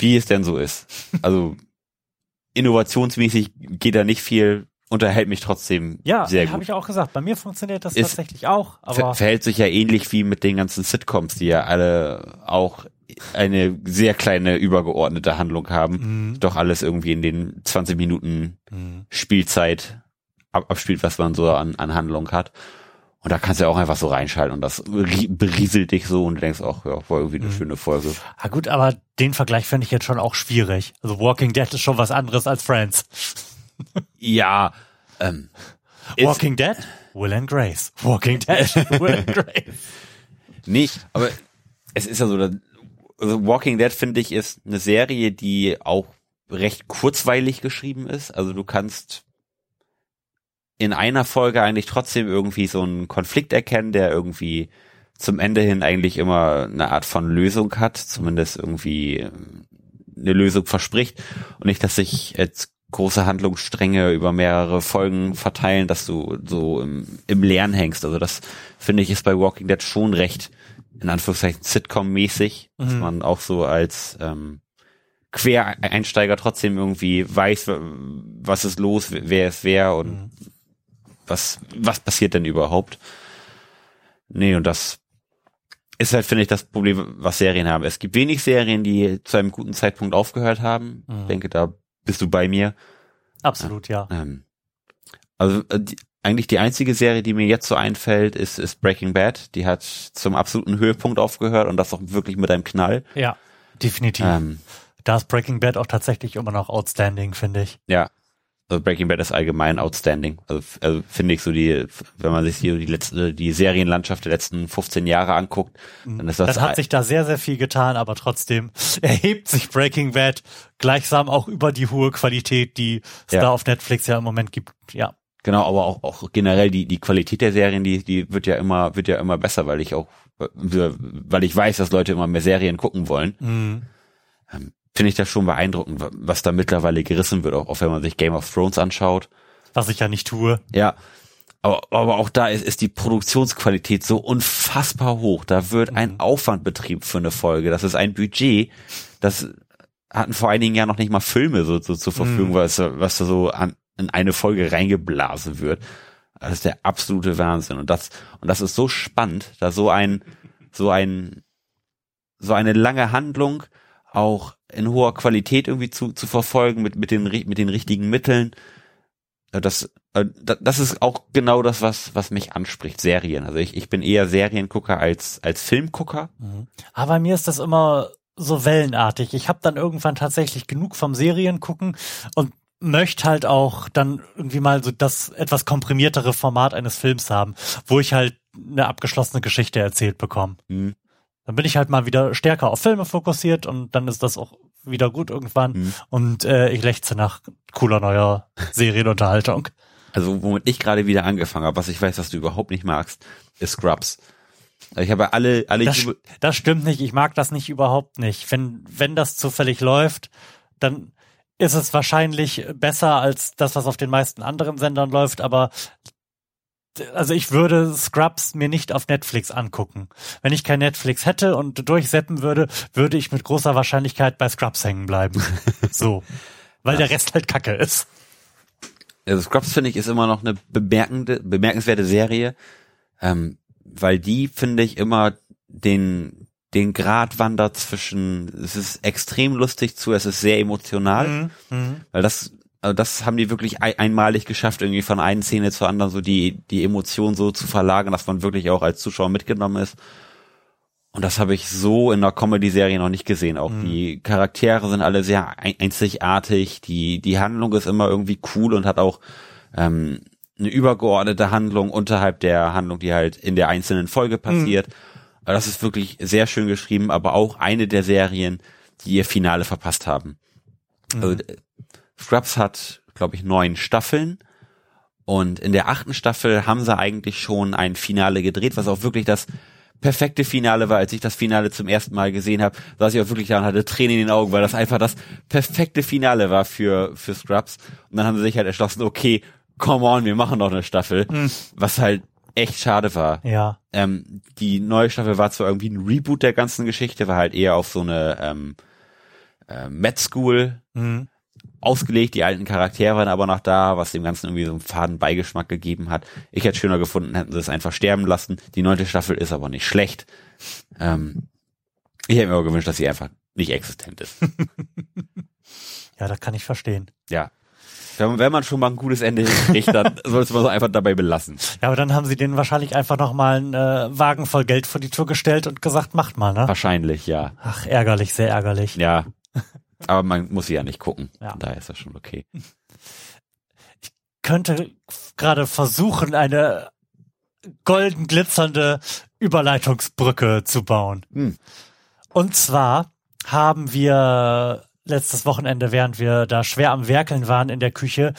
Wie es denn so ist. Also, innovationsmäßig geht da nicht viel, unterhält mich trotzdem
ja,
sehr gut.
Ja, habe ich auch gesagt. Bei mir funktioniert das ist, tatsächlich auch. Aber ver
verhält sich ja ähnlich wie mit den ganzen Sitcoms, die ja alle auch eine sehr kleine übergeordnete Handlung haben. Mhm. Doch alles irgendwie in den 20 Minuten mhm. Spielzeit abspielt, was man so an, an Handlung hat. Und da kannst du ja auch einfach so reinschalten und das berieselt dich so und du denkst auch, ja, war irgendwie eine mhm. schöne Folge.
Ah gut, aber den Vergleich finde ich jetzt schon auch schwierig. Also Walking Dead ist schon was anderes als Friends.
Ja, ähm,
Walking Dead, Will and Grace. Walking Dead, Will and Grace.
Nee, aber es ist ja so, also Walking Dead finde ich ist eine Serie, die auch recht kurzweilig geschrieben ist. Also du kannst in einer Folge eigentlich trotzdem irgendwie so einen Konflikt erkennen, der irgendwie zum Ende hin eigentlich immer eine Art von Lösung hat, zumindest irgendwie eine Lösung verspricht und nicht, dass sich jetzt große Handlungsstränge über mehrere Folgen verteilen, dass du so im, im Lernen hängst. Also das finde ich ist bei Walking Dead schon recht, in Anführungszeichen Sitcom-mäßig, mhm. dass man auch so als ähm, Quereinsteiger trotzdem irgendwie weiß, was ist los, wer ist wer und mhm was, was passiert denn überhaupt? Nee, und das ist halt, finde ich, das Problem, was Serien haben. Es gibt wenig Serien, die zu einem guten Zeitpunkt aufgehört haben. Mhm. Ich denke, da bist du bei mir.
Absolut, ja. Ähm,
also äh, die, eigentlich die einzige Serie, die mir jetzt so einfällt, ist, ist Breaking Bad. Die hat zum absoluten Höhepunkt aufgehört und das auch wirklich mit einem Knall.
Ja, definitiv. Ähm, da ist Breaking Bad auch tatsächlich immer noch outstanding, finde ich.
Ja, also Breaking Bad ist allgemein outstanding. Also, also finde ich so die, wenn man sich hier die letzte, die Serienlandschaft der letzten 15 Jahre anguckt, dann ist das.
Dann hat sich da sehr, sehr viel getan, aber trotzdem erhebt sich Breaking Bad gleichsam auch über die hohe Qualität, die es ja. da auf Netflix ja im Moment gibt. Ja.
Genau, aber auch, auch generell die, die Qualität der Serien, die, die wird ja immer, wird ja immer besser, weil ich auch, weil ich weiß, dass Leute immer mehr Serien gucken wollen. Mhm. Finde ich das schon beeindruckend, was da mittlerweile gerissen wird, auch, auch wenn man sich Game of Thrones anschaut.
Was ich ja nicht tue.
Ja. Aber, aber auch da ist, ist die Produktionsqualität so unfassbar hoch. Da wird ein mhm. Aufwand betrieben für eine Folge. Das ist ein Budget. Das hatten vor einigen Jahren noch nicht mal Filme so, so zur Verfügung, mhm. was, was da so an, in eine Folge reingeblasen wird. Das ist der absolute Wahnsinn. Und das, und das ist so spannend, da so ein, so ein, so eine lange Handlung auch in hoher Qualität irgendwie zu, zu verfolgen mit, mit den, mit den richtigen Mitteln. Äh, das, äh, das ist auch genau das, was, was mich anspricht, Serien. Also ich, ich bin eher Seriengucker als, als Filmgucker. Mhm.
Aber mir ist das immer so wellenartig. Ich habe dann irgendwann tatsächlich genug vom Seriengucken und möchte halt auch dann irgendwie mal so das etwas komprimiertere Format eines Films haben, wo ich halt eine abgeschlossene Geschichte erzählt bekomme. Mhm. Dann bin ich halt mal wieder stärker auf Filme fokussiert und dann ist das auch wieder gut irgendwann. Mhm. Und äh, ich lechze nach cooler neuer Serienunterhaltung.
Also womit ich gerade wieder angefangen habe, was ich weiß, was du überhaupt nicht magst, ist Scrubs. Also ich habe alle, alle.
Das, das stimmt nicht. Ich mag das nicht überhaupt nicht. Wenn wenn das zufällig läuft, dann ist es wahrscheinlich besser als das, was auf den meisten anderen Sendern läuft, aber also ich würde Scrubs mir nicht auf Netflix angucken. Wenn ich kein Netflix hätte und durchseppen würde, würde ich mit großer Wahrscheinlichkeit bei Scrubs hängen bleiben. so. Weil ja. der Rest halt kacke ist.
Also Scrubs finde ich ist immer noch eine bemerkende, bemerkenswerte Serie, ähm, weil die finde ich immer den den Grad wandert zwischen es ist extrem lustig zu es ist sehr emotional, mhm. mhm. weil das also das haben die wirklich einmalig geschafft, irgendwie von einer Szene zur anderen so die, die Emotion so zu verlagern, dass man wirklich auch als Zuschauer mitgenommen ist. Und das habe ich so in einer Comedy-Serie noch nicht gesehen. Auch mhm. die Charaktere sind alle sehr einzigartig. Die, die Handlung ist immer irgendwie cool und hat auch ähm, eine übergeordnete Handlung unterhalb der Handlung, die halt in der einzelnen Folge passiert. Mhm. Das ist wirklich sehr schön geschrieben, aber auch eine der Serien, die ihr Finale verpasst haben.
Mhm.
Also, äh, Scrubs hat, glaube ich, neun Staffeln. Und in der achten Staffel haben sie eigentlich schon ein Finale gedreht, was auch wirklich das perfekte Finale war. Als ich das Finale zum ersten Mal gesehen habe, saß ich auch wirklich da und hatte Tränen in den Augen, weil das einfach das perfekte Finale war für, für Scrubs. Und dann haben sie sich halt entschlossen, okay, come on, wir machen noch eine Staffel.
Mhm.
Was halt echt schade war.
Ja.
Ähm, die neue Staffel war zwar irgendwie ein Reboot der ganzen Geschichte, war halt eher auf so eine ähm, äh, Med School
Mhm.
Ausgelegt. Die alten Charaktere waren aber noch da, was dem Ganzen irgendwie so einen faden Beigeschmack gegeben hat. Ich hätte schöner gefunden, hätten sie es einfach sterben lassen. Die neunte Staffel ist aber nicht schlecht. Ähm, ich hätte mir aber gewünscht, dass sie einfach nicht existent ist.
Ja, das kann ich verstehen.
ja. Wenn, man schon mal ein gutes Ende hinkriegt, dann sollte man es einfach dabei belassen.
Ja, aber dann haben sie denen wahrscheinlich einfach nochmal einen äh, Wagen voll Geld vor die Tür gestellt und gesagt, macht mal, ne?
Wahrscheinlich, ja.
Ach, ärgerlich, sehr ärgerlich.
Ja. Aber man muss sie ja nicht gucken.
Ja.
Daher ist das schon okay.
Könnte gerade versuchen, eine golden glitzernde Überleitungsbrücke zu bauen.
Hm.
Und zwar haben wir letztes Wochenende, während wir da schwer am Werkeln waren in der Küche,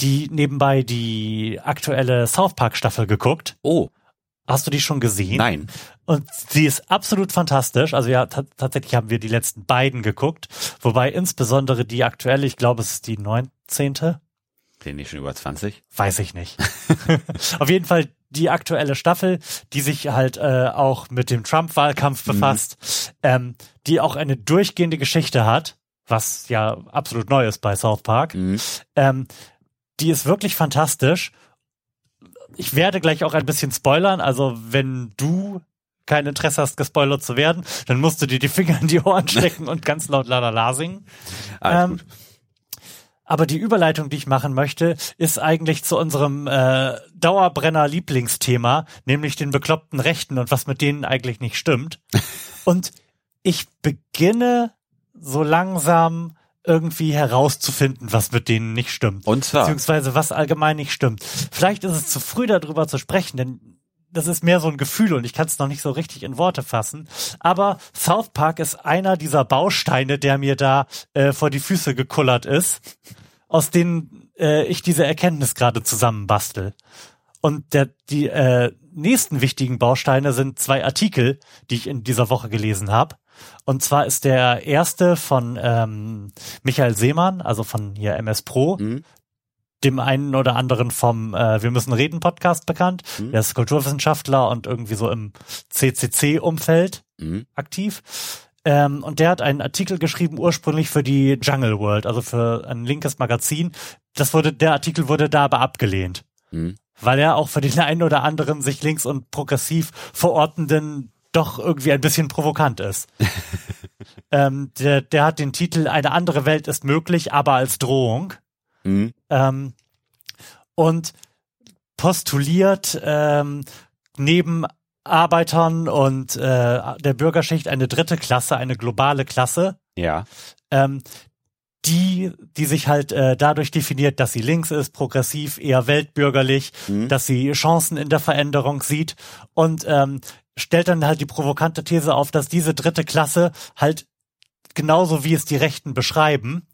die nebenbei die aktuelle South Park Staffel geguckt.
Oh,
Hast du die schon gesehen?
nein.
Und sie ist absolut fantastisch. Also ja, ta- tatsächlich haben wir die letzten beiden geguckt. Wobei insbesondere die aktuelle, ich glaube, es ist die 19.
Bin ich schon über 20?
Weiß ich nicht. Auf jeden Fall die aktuelle Staffel, die sich halt äh, auch mit dem Trump-Wahlkampf befasst, ähm, die auch eine durchgehende Geschichte hat, was ja absolut neu ist bei South Park.
Mhm.
Ähm, die ist wirklich fantastisch. Ich werde gleich auch ein bisschen spoilern. Also wenn du kein Interesse hast, gespoilert zu werden, dann musst du dir die Finger in die Ohren stecken und ganz laut la la la singen.
Alles
Ähm,
gut.
Aber die Überleitung, die ich machen möchte, ist eigentlich zu unserem äh, Dauerbrenner-Lieblingsthema, nämlich den bekloppten Rechten und was mit denen eigentlich nicht stimmt. und ich beginne so langsam irgendwie herauszufinden, was mit denen nicht stimmt.
Und zwar,
Beziehungsweise was allgemein nicht stimmt. Vielleicht ist es zu früh darüber zu sprechen, denn das ist mehr so ein Gefühl und ich kann es noch nicht so richtig in Worte fassen. Aber South Park ist einer dieser Bausteine, der mir da äh, vor die Füße gekullert ist, aus denen äh, ich diese Erkenntnis gerade zusammenbastel. Und der, die äh, nächsten wichtigen Bausteine sind zwei Artikel, die ich in dieser Woche gelesen habe. Und zwar ist der erste von ähm, Michael Seemann, also von hier MS Pro,
Mhm.
dem einen oder anderen vom äh, Wir müssen reden Podcast bekannt.
Mhm.
Der ist Kulturwissenschaftler und irgendwie so im CCC-Umfeld
Mhm.
aktiv. Ähm, und der hat einen Artikel geschrieben, ursprünglich für die Jungle World, also für ein linkes Magazin. Das wurde, der Artikel wurde da aber abgelehnt
Mhm.
weil er auch für den einen oder anderen sich links und progressiv verortenden doch irgendwie ein bisschen provokant ist. ähm, der, der hat den Titel Eine andere Welt ist möglich, aber als Drohung.
Mhm.
Ähm, und postuliert ähm, neben Arbeitern und äh, der Bürgerschicht eine dritte Klasse, eine globale Klasse,
Ja.
ähm, die, die sich halt äh, dadurch definiert, dass sie links ist, progressiv, eher weltbürgerlich,
Mhm.
dass sie Chancen in der Veränderung sieht und ähm, stellt dann halt die provokante These auf, dass diese dritte Klasse halt genauso wie es die Rechten beschreiben,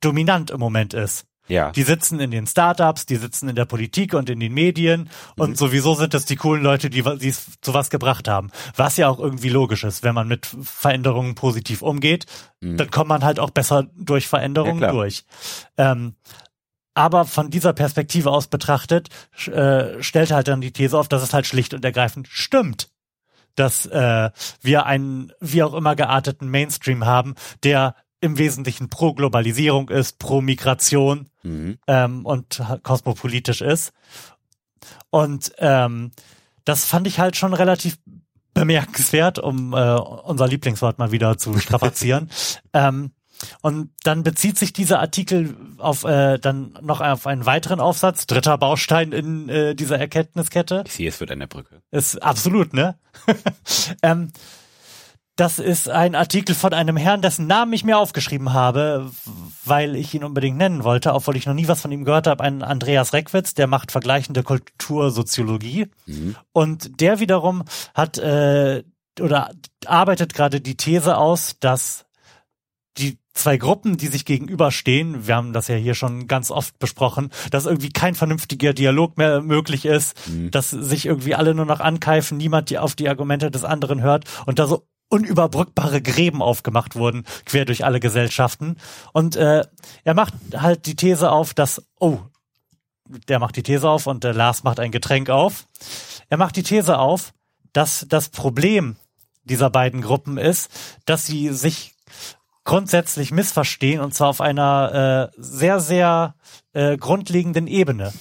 dominant im Moment ist.
Ja.
Die sitzen in den Startups, die sitzen in der Politik und in den Medien und sowieso sind es die coolen Leute, die es zu was gebracht haben. Was ja auch irgendwie logisch ist, wenn man mit Veränderungen positiv umgeht, dann kommt man halt auch besser durch Veränderungen
Ja,
durch. Ähm, aber von dieser Perspektive aus betrachtet, äh, stellt halt dann die These auf, dass es halt schlicht und ergreifend stimmt, dass äh, wir einen wie auch immer gearteten Mainstream haben, der im Wesentlichen pro Globalisierung ist, pro Migration
Mhm.
ähm, und kosmopolitisch ist. Und ähm, das fand ich halt schon relativ bemerkenswert, um äh, unser Lieblingswort mal wieder zu strapazieren. ähm, und dann bezieht sich dieser Artikel auf äh, dann noch auf einen weiteren Aufsatz, dritter Baustein in äh, dieser Erkenntniskette.
Ich sehe, es wird eine Brücke.
Ist absolut, ne? ähm, das ist ein Artikel von einem Herrn, dessen Namen ich mir aufgeschrieben habe, weil ich ihn unbedingt nennen wollte, obwohl ich noch nie was von ihm gehört habe. Ein Andreas Reckwitz, der macht vergleichende Kultursoziologie. Und der wiederum hat äh, oder arbeitet gerade die These aus, dass die zwei Gruppen, die sich gegenüberstehen, wir haben das ja hier schon ganz oft besprochen, dass irgendwie kein vernünftiger Dialog mehr möglich ist, mhm. dass sich irgendwie alle nur noch ankeifen, niemand die auf die Argumente des anderen hört und da so unüberbrückbare Gräben aufgemacht wurden, quer durch alle Gesellschaften. Und äh, er macht halt die These auf, dass, oh, der macht die These auf und der Lars macht ein Getränk auf. Er macht die These auf, dass das Problem dieser beiden Gruppen ist, dass sie sich grundsätzlich missverstehen und zwar auf einer äh, sehr, sehr äh, grundlegenden Ebene.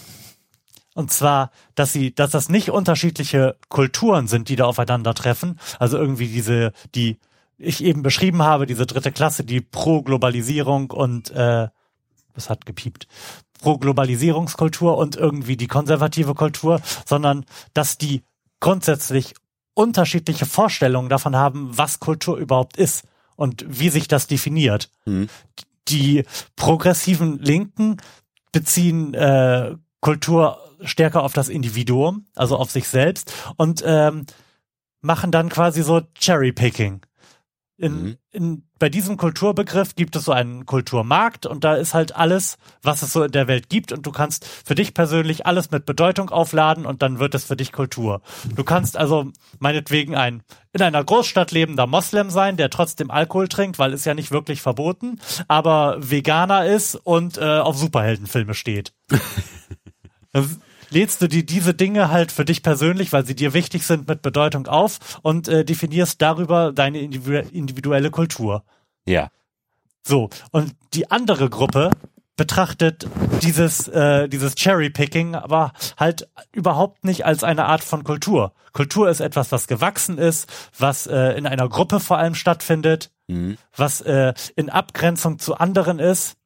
Und zwar, dass sie, dass das nicht unterschiedliche Kulturen sind, die da aufeinandertreffen. Also irgendwie diese, die ich eben beschrieben habe, diese dritte Klasse, die pro Globalisierung und äh, das hat gepiept, pro Globalisierungskultur und irgendwie die konservative Kultur, sondern dass die grundsätzlich unterschiedliche Vorstellungen davon haben, was Kultur überhaupt ist und wie sich das definiert. Mhm. Die progressiven Linken beziehen äh, Kultur stärker auf das Individuum, also auf sich selbst und ähm, machen dann quasi so Cherry-Picking. In, mhm. in, bei diesem Kulturbegriff gibt es so einen Kulturmarkt und da ist halt alles, was es so in der Welt gibt und du kannst für dich persönlich alles mit Bedeutung aufladen und dann wird es für dich Kultur. Du kannst also meinetwegen ein in einer Großstadt lebender Moslem sein, der trotzdem Alkohol trinkt, weil es ja nicht wirklich verboten, aber Veganer ist und äh, auf Superheldenfilme steht. lädst du dir diese Dinge halt für dich persönlich, weil sie dir wichtig sind, mit Bedeutung auf und äh, definierst darüber deine individuelle Kultur.
Ja.
So, und die andere Gruppe betrachtet dieses, äh, dieses Cherry-Picking aber halt überhaupt nicht als eine Art von Kultur. Kultur ist etwas, was gewachsen ist, was äh, in einer Gruppe vor allem stattfindet, mhm. was äh, in Abgrenzung zu anderen ist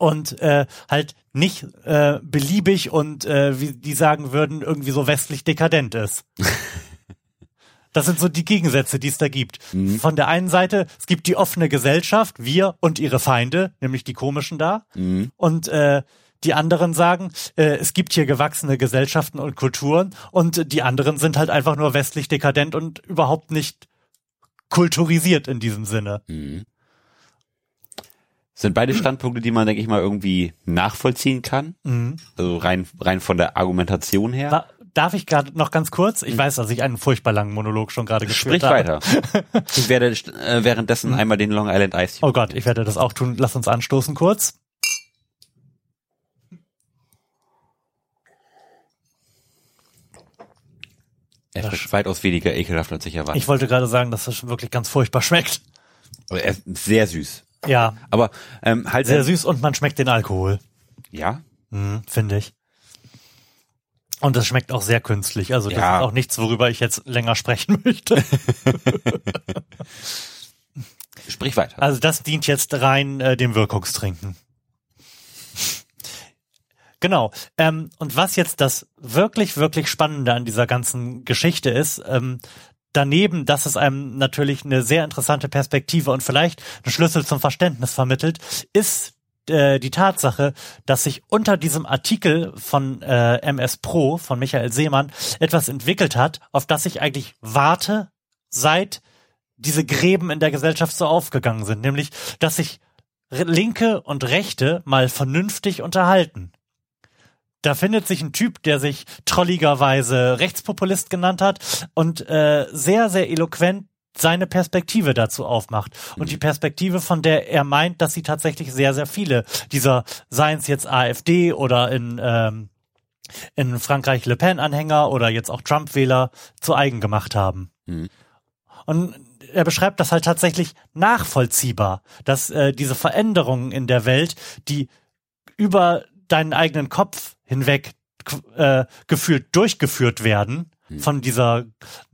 und äh, halt nicht äh, beliebig und äh, wie die sagen würden, irgendwie so westlich dekadent ist. Das sind so die Gegensätze, die es da gibt. Mhm. Von der einen Seite, es gibt die offene Gesellschaft, wir und ihre Feinde, nämlich die komischen da. Mhm. Und äh, die anderen sagen, äh, es gibt hier gewachsene Gesellschaften und Kulturen und die anderen sind halt einfach nur westlich dekadent und überhaupt nicht kulturisiert in diesem Sinne. Mhm.
Sind beide Standpunkte, die man, denke ich mal, irgendwie nachvollziehen kann. Mhm. Also rein, rein von der Argumentation her. Da,
darf ich gerade noch ganz kurz? Ich mhm. weiß, dass ich einen furchtbar langen Monolog schon gerade gespielt
habe. Sprich weiter. ich werde äh, währenddessen mhm. einmal den Long Island Ice.
Oh Gott, ich werde das auch tun. Lass uns anstoßen kurz.
Er schmeckt weitaus weniger ekelhaft, als ich erwartet.
Ich wollte gerade sagen, dass es wirklich ganz furchtbar schmeckt.
Aber er ist sehr süß.
Ja.
Aber ähm, halt
sehr süß und man schmeckt den Alkohol.
Ja.
Mhm, Finde ich. Und es schmeckt auch sehr künstlich. Also das ja. ist auch nichts, worüber ich jetzt länger sprechen möchte.
Sprich weiter.
Also das dient jetzt rein äh, dem Wirkungstrinken. Genau. Ähm, und was jetzt das wirklich, wirklich Spannende an dieser ganzen Geschichte ist, ähm, daneben, dass es einem natürlich eine sehr interessante Perspektive und vielleicht einen Schlüssel zum Verständnis vermittelt, ist äh, die Tatsache, dass sich unter diesem Artikel von äh, MS Pro von Michael Seemann etwas entwickelt hat, auf das ich eigentlich warte, seit diese Gräben in der Gesellschaft so aufgegangen sind, nämlich, dass sich Linke und Rechte mal vernünftig unterhalten da findet sich ein Typ, der sich trolligerweise Rechtspopulist genannt hat und äh, sehr, sehr eloquent seine Perspektive dazu aufmacht. Und mhm. die Perspektive, von der er meint, dass sie tatsächlich sehr, sehr viele dieser, seien es jetzt AfD oder in, ähm, in Frankreich Le Pen-Anhänger oder jetzt auch Trump-Wähler zu eigen gemacht haben. Mhm. Und er beschreibt das halt tatsächlich nachvollziehbar, dass äh, diese Veränderungen in der Welt, die über deinen eigenen Kopf hinweg äh, gefühlt durchgeführt werden hm. von dieser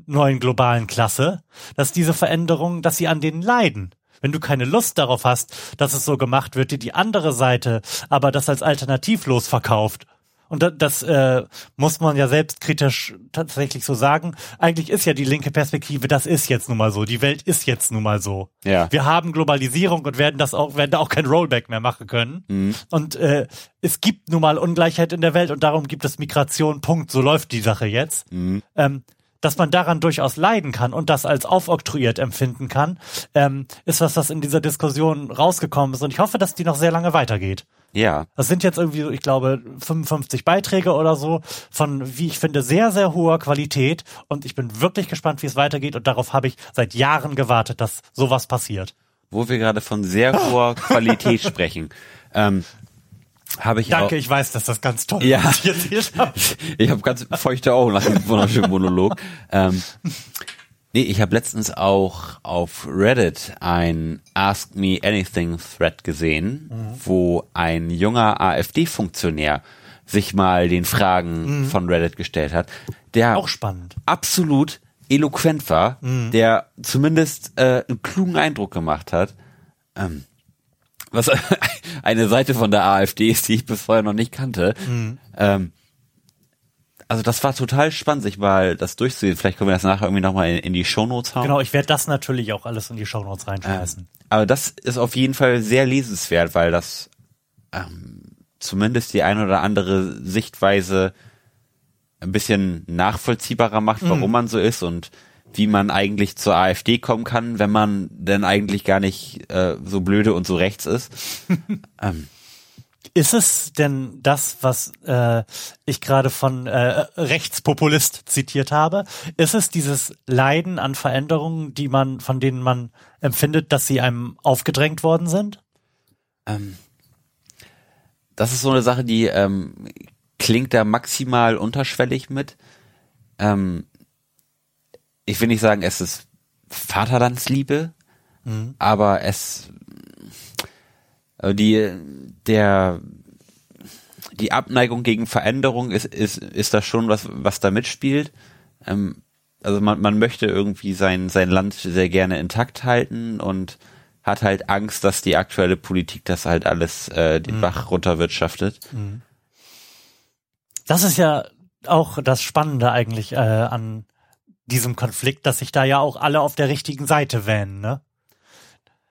neuen globalen Klasse, dass diese Veränderungen, dass sie an denen leiden. Wenn du keine Lust darauf hast, dass es so gemacht wird, dir die andere Seite aber das als alternativlos verkauft und das, das äh, muss man ja selbstkritisch tatsächlich so sagen. Eigentlich ist ja die linke Perspektive, das ist jetzt nun mal so. Die Welt ist jetzt nun mal so.
Ja.
Wir haben Globalisierung und werden das auch, werden da auch kein Rollback mehr machen können. Mhm. Und äh, es gibt nun mal Ungleichheit in der Welt und darum gibt es Migration. Punkt. So läuft die Sache jetzt. Mhm. Ähm, dass man daran durchaus leiden kann und das als aufoktroyiert empfinden kann, ähm, ist was, was in dieser Diskussion rausgekommen ist. Und ich hoffe, dass die noch sehr lange weitergeht.
Ja.
Das sind jetzt irgendwie, ich glaube, 55 Beiträge oder so von, wie ich finde, sehr, sehr hoher Qualität. Und ich bin wirklich gespannt, wie es weitergeht. Und darauf habe ich seit Jahren gewartet, dass sowas passiert.
Wo wir gerade von sehr hoher Qualität sprechen. Ähm, habe ich
Danke,
auch,
ich weiß, dass das ganz toll
Ja.
habe.
ich habe ganz feuchte Augen nach dem wunderschönen Monolog. Ähm, nee, ich habe letztens auch auf Reddit ein Ask Me Anything Thread gesehen, wo ein junger AfD-Funktionär sich mal den Fragen von Reddit gestellt hat, der
Auch spannend.
absolut eloquent war, der zumindest äh, einen klugen Eindruck gemacht hat. Ähm, was eine Seite von der AfD ist, die ich bis vorher noch nicht kannte. Ähm, also das war total spannend, sich mal das durchzusehen. Vielleicht können wir das nachher irgendwie nochmal in, in die Shownotes hauen.
Genau, ich werde das natürlich auch alles in die Shownotes reinschmeißen.
Aber das ist auf jeden Fall sehr lesenswert, weil das ähm, zumindest die eine oder andere Sichtweise ein bisschen nachvollziehbarer macht, warum man so ist und wie man eigentlich zur AfD kommen kann, wenn man denn eigentlich gar nicht äh, so blöde und so rechts ist. ähm,
Ist es denn das, was äh, ich gerade von äh, Rechtspopulist zitiert habe? Ist es dieses Leiden an Veränderungen, die man, von denen man empfindet, dass sie einem aufgedrängt worden sind?
ähm, das ist so eine Sache, die ähm, klingt da maximal unterschwellig mit. Ähm, ich will nicht sagen, es ist Vaterlandsliebe, aber es die der die Abneigung gegen Veränderung ist ist ist da schon was was da mitspielt. Ähm, also man man möchte irgendwie sein sein Land sehr gerne intakt halten und hat halt Angst, dass die aktuelle Politik das halt alles äh, den Bach runterwirtschaftet.
Das ist ja auch das Spannende eigentlich äh, an diesem Konflikt, dass sich da ja auch alle auf der richtigen Seite wähnen, ne?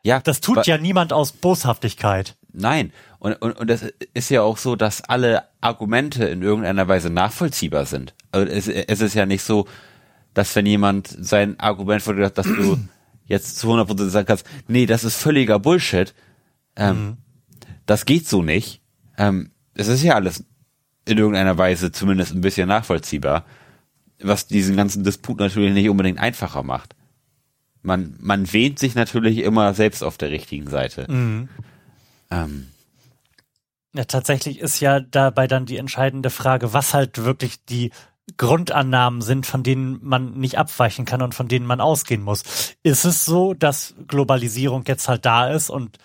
Ja,
Das tut ja niemand aus Boshaftigkeit.
Nein. Und, und, und das ist ja auch so, dass alle Argumente in irgendeiner Weise nachvollziehbar sind. Also es, es ist ja nicht so, dass wenn jemand sein Argument vorgedacht, dass du jetzt zu 100% sagen kannst, nee, das ist völliger Bullshit, ähm, das geht so nicht. Ähm, es ist ja alles in irgendeiner Weise zumindest ein bisschen nachvollziehbar, was diesen ganzen Disput natürlich nicht unbedingt einfacher macht. Man, man wähnt sich natürlich immer selbst auf der richtigen Seite. Ähm,
Ja, tatsächlich ist ja dabei dann die entscheidende Frage, was halt wirklich die Grundannahmen sind, von denen man nicht abweichen kann und von denen man ausgehen muss. Ist es so, dass Globalisierung jetzt halt da ist und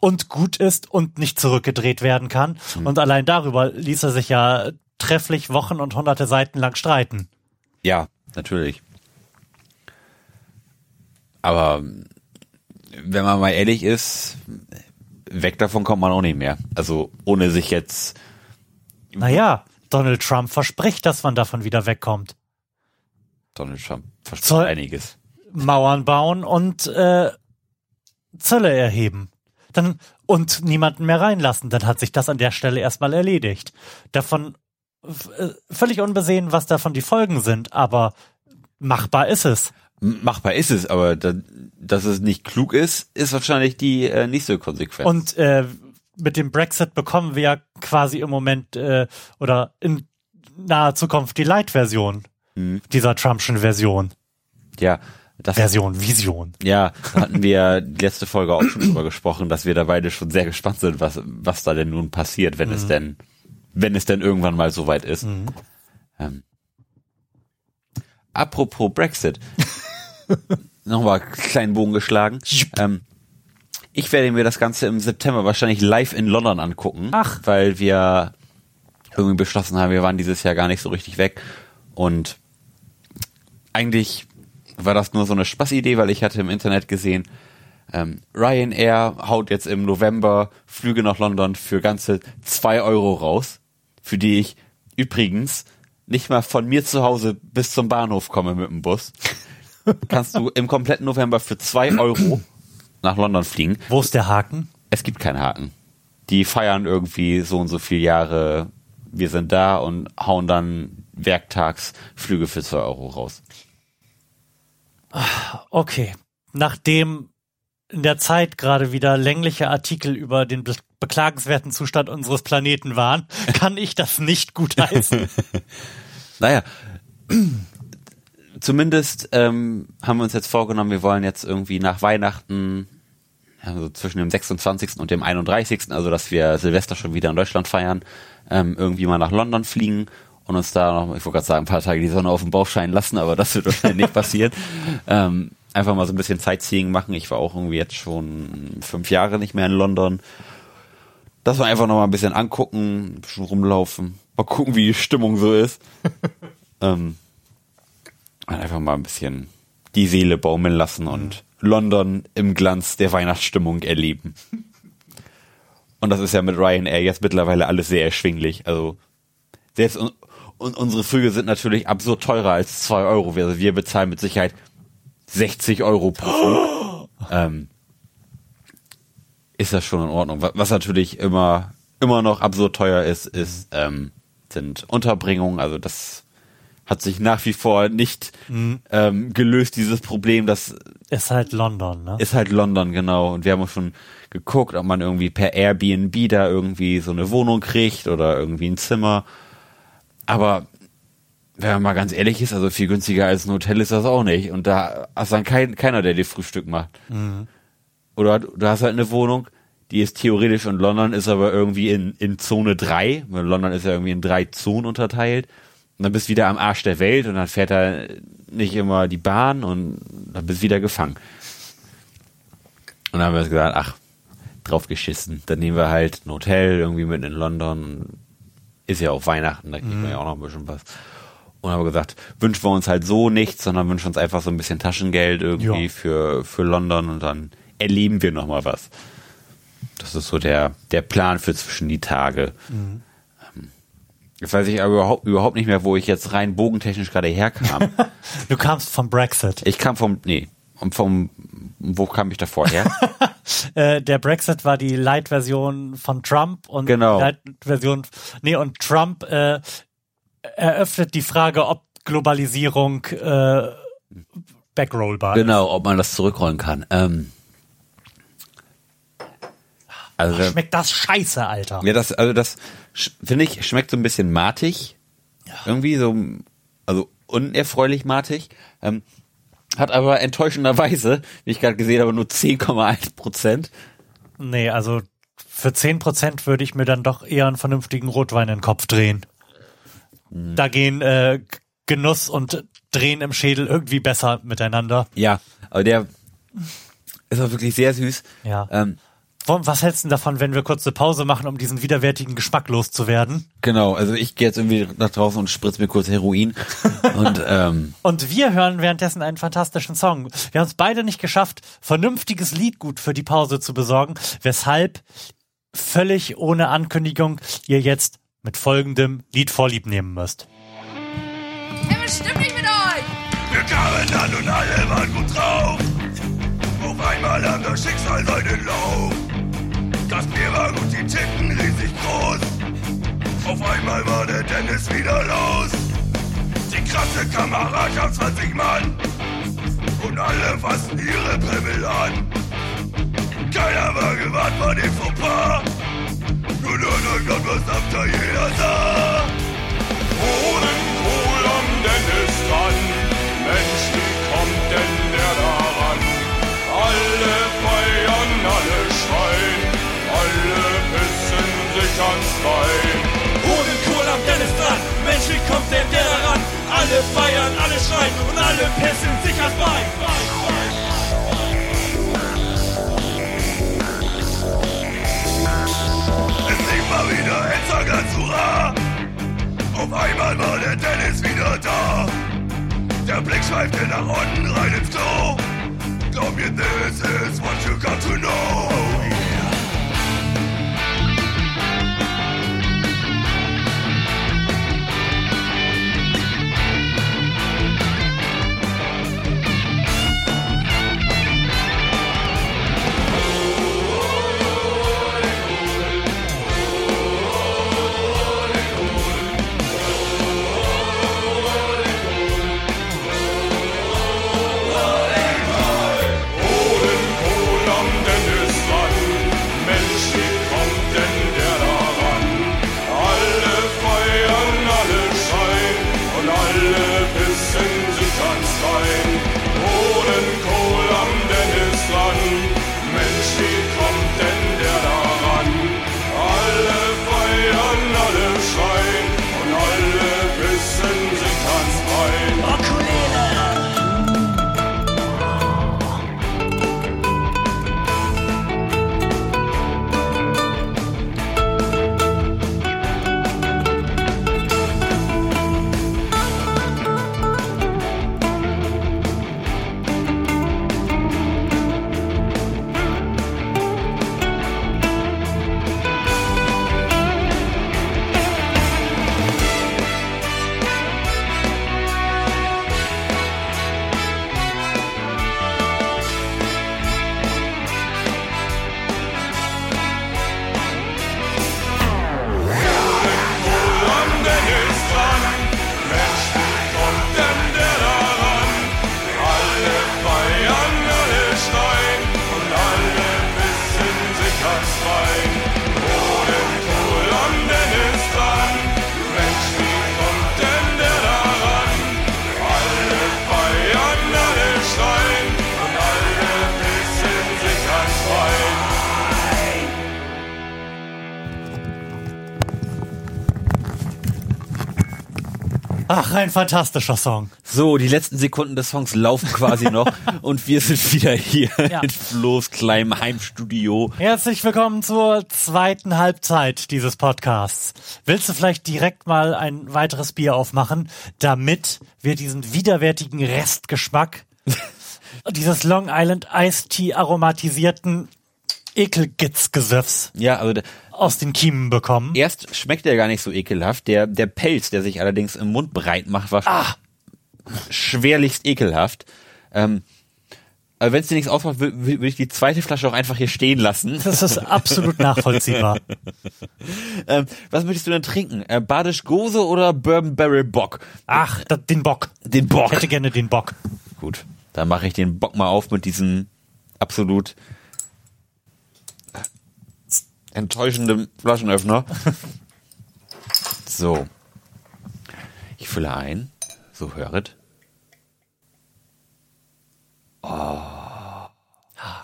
und gut ist und nicht zurückgedreht werden kann? Und allein darüber ließ er sich ja trefflich Wochen und hunderte Seiten lang streiten.
Ja, natürlich. Aber wenn man mal ehrlich ist, weg davon kommt man auch nicht mehr. Also ohne sich jetzt,
Naja, Donald Trump verspricht, dass man davon wieder wegkommt.
Donald Trump verspricht
Zoll-
einiges.
Mauern bauen und äh, Zölle erheben. Dann und niemanden mehr reinlassen. Dann hat sich das an der Stelle erstmal erledigt. Davon äh, völlig unbesehen, was davon die Folgen sind, aber machbar ist es.
Machbar ist es, aber da, dass es nicht klug ist, ist wahrscheinlich die äh, nächste Konsequenz.
Und äh, mit dem Brexit bekommen wir ja quasi im Moment äh, oder in naher Zukunft die Light-Version dieser Trumpschen Version.
ja, das
Version, Vision.
Ja, da hatten wir die letzte Folge auch schon drüber gesprochen, dass wir da beide schon sehr gespannt sind, was, was da denn nun passiert, wenn es denn, wenn es denn irgendwann mal soweit ist. Ähm, apropos Brexit. Nochmal einen kleinen Bogen geschlagen. Ähm, ich werde mir das Ganze im September wahrscheinlich live in London angucken.
Ach.
Weil wir irgendwie beschlossen haben, wir waren dieses Jahr gar nicht so richtig weg. Und eigentlich war das nur so eine Spaßidee, weil ich hatte im Internet gesehen, ähm, Ryanair haut jetzt im November Flüge nach London für ganze zwei Euro raus, für die ich übrigens nicht mal von mir zu Hause bis zum Bahnhof komme mit dem Bus. Kannst du im kompletten November für zwei Euro nach London fliegen.
Wo ist der Haken?
Es gibt keinen Haken. Die feiern irgendwie so und so viele Jahre, wir sind da und hauen dann werktags Flüge für zwei Euro raus.
Okay. Nachdem in der Zeit gerade wieder längliche Artikel über den be beklagenswerten Zustand unseres Planeten waren, kann ich das nicht gutheißen.
naja, zumindest ähm, haben wir uns jetzt vorgenommen, wir wollen jetzt irgendwie nach Weihnachten, also zwischen dem 26. und dem 31., also dass wir Silvester schon wieder in Deutschland feiern, ähm, irgendwie mal nach London fliegen und uns da noch, ich wollte gerade sagen, ein paar Tage die Sonne auf dem Bauch scheinen lassen, aber das wird wahrscheinlich nicht passieren. Ähm, einfach mal so ein bisschen Sightseeing machen. Ich war auch irgendwie jetzt schon fünf Jahre nicht mehr in London. Das war einfach noch mal ein bisschen angucken, ein bisschen rumlaufen, mal gucken, wie die Stimmung so ist. ähm, einfach mal ein bisschen die Seele baumeln lassen und London im Glanz der Weihnachtsstimmung erleben. Und das ist ja mit Ryanair jetzt mittlerweile alles sehr erschwinglich. Also selbst un und unsere Flüge sind natürlich absurd teurer als zwei Euro. Also wir bezahlen mit Sicherheit 60 Euro pro Flug. ähm, ist das schon in Ordnung. Was natürlich immer immer noch absurd teuer ist, ist ähm, sind Unterbringungen. Also das hat sich nach wie vor nicht mhm. ähm, gelöst, dieses Problem. Das
ist halt London, ne?
Ist halt London, genau. Und wir haben auch schon geguckt, ob man irgendwie per Airbnb da irgendwie so eine Wohnung kriegt oder irgendwie ein Zimmer. Aber wenn man mal ganz ehrlich ist, also viel günstiger als ein Hotel ist das auch nicht. Und da hast dann kein, keiner, der dir Frühstück macht. Mhm. Oder du hast halt eine Wohnung, die ist theoretisch in London, ist aber irgendwie in, in Zone 3. Weil London ist ja irgendwie in drei Zonen unterteilt. Und dann bist du wieder am Arsch der Welt und dann fährt da nicht immer die Bahn und dann bist du wieder gefangen. Und dann haben wir gesagt, ach, drauf geschissen. Dann nehmen wir halt ein Hotel irgendwie mitten in London. Ist ja auch Weihnachten, da kriegt mhm. man ja auch noch ein bisschen was. Und haben gesagt, wünschen wir uns halt so nichts, sondern wünschen uns einfach so ein bisschen Taschengeld irgendwie für, für London und dann erleben wir nochmal was. Das ist so der, der Plan für zwischen die Tage. Mhm. Jetzt weiß ich aber überhaupt, überhaupt nicht mehr, wo ich jetzt rein bogentechnisch gerade herkam.
du kamst vom Brexit.
Ich kam vom, nee, und vom, wo kam ich davor her?
äh, der Brexit war die Light-Version von Trump und
genau.
Light-Version, nee, und Trump äh, eröffnet die Frage, ob Globalisierung äh, backrollbar
Genau, ob man das zurückrollen kann. Ähm,
also, Ach, schmeckt das scheiße, Alter.
Ja, das, also das finde ich, schmeckt so ein bisschen matig. Ja. Irgendwie so, also unerfreulich matig. Ähm, hat aber enttäuschenderweise, wie ich gerade gesehen habe, nur 10,1 Prozent.
Nee, also für 10 Prozent würde ich mir dann doch eher einen vernünftigen Rotwein in den Kopf drehen. Hm. Da gehen äh, Genuss und Drehen im Schädel irgendwie besser miteinander.
Ja, aber der ist auch wirklich sehr süß.
Ja. Ähm, was hältst du davon, wenn wir kurz eine Pause machen, um diesen widerwärtigen Geschmack loszuwerden?
Genau, also ich gehe jetzt irgendwie nach draußen und spritze mir kurz Heroin. und, ähm,
und wir hören währenddessen einen fantastischen Song. Wir haben es beide nicht geschafft, vernünftiges Liedgut für die Pause zu besorgen, weshalb völlig ohne Ankündigung ihr jetzt mit folgendem Lied vorlieb nehmen müsst.
Hey, was stimmt nicht mit euch?
Wir kamen an und alle waren gut drauf. Auf einmal nahm das Schicksal seinen Lauf. Das Bier war gut, die Titten riesig groß. Auf einmal war der Dennis wieder los. Die krasse Kameradschaft 20 Mann. Und alle fassten ihre Pimmel an. Keiner war gewarnt vor dem Fauxpas. Nur noch Gott, was da jeder sah. Ohne Kohl am Dennis dran. Mensch, wie kommt denn der da sich ans Bein.
Hodenkohl am Dennis dran, Mensch, wie kommt denn der daran? Alle feiern, alle schreien und alle pissen sich ans Bein.
Es
ein fantastischer Song.
So, die letzten Sekunden des Songs laufen quasi noch und wir sind wieder hier
Ja.
in Flo's kleinem Heimstudio.
Herzlich willkommen zur zweiten Halbzeit dieses Podcasts. Willst du vielleicht direkt mal ein weiteres Bier aufmachen, damit wir diesen widerwärtigen Restgeschmack dieses Long Island Iced Tea aromatisierten Ekelgitzgesöffs
Ja, also
aus den Kiemen bekommen?
erst schmeckt er gar nicht so ekelhaft. Der, der Pelz, der sich allerdings im Mund breit macht, war
Ah.
schwerlichst ekelhaft. Ähm, aber wenn es dir nichts ausmacht, würde würd ich die zweite Flasche auch einfach hier stehen lassen.
Das ist absolut nachvollziehbar.
Ähm, was möchtest du denn trinken? Äh, Badisch Gose oder Bourbon Barrel Bock?
Ach, den Bock.
Den Bock.
Ich hätte gerne den Bock.
Gut, dann mache ich den Bock mal auf mit diesem absolut enttäuschenden Flaschenöffner. So. Ich fülle ein. So höret.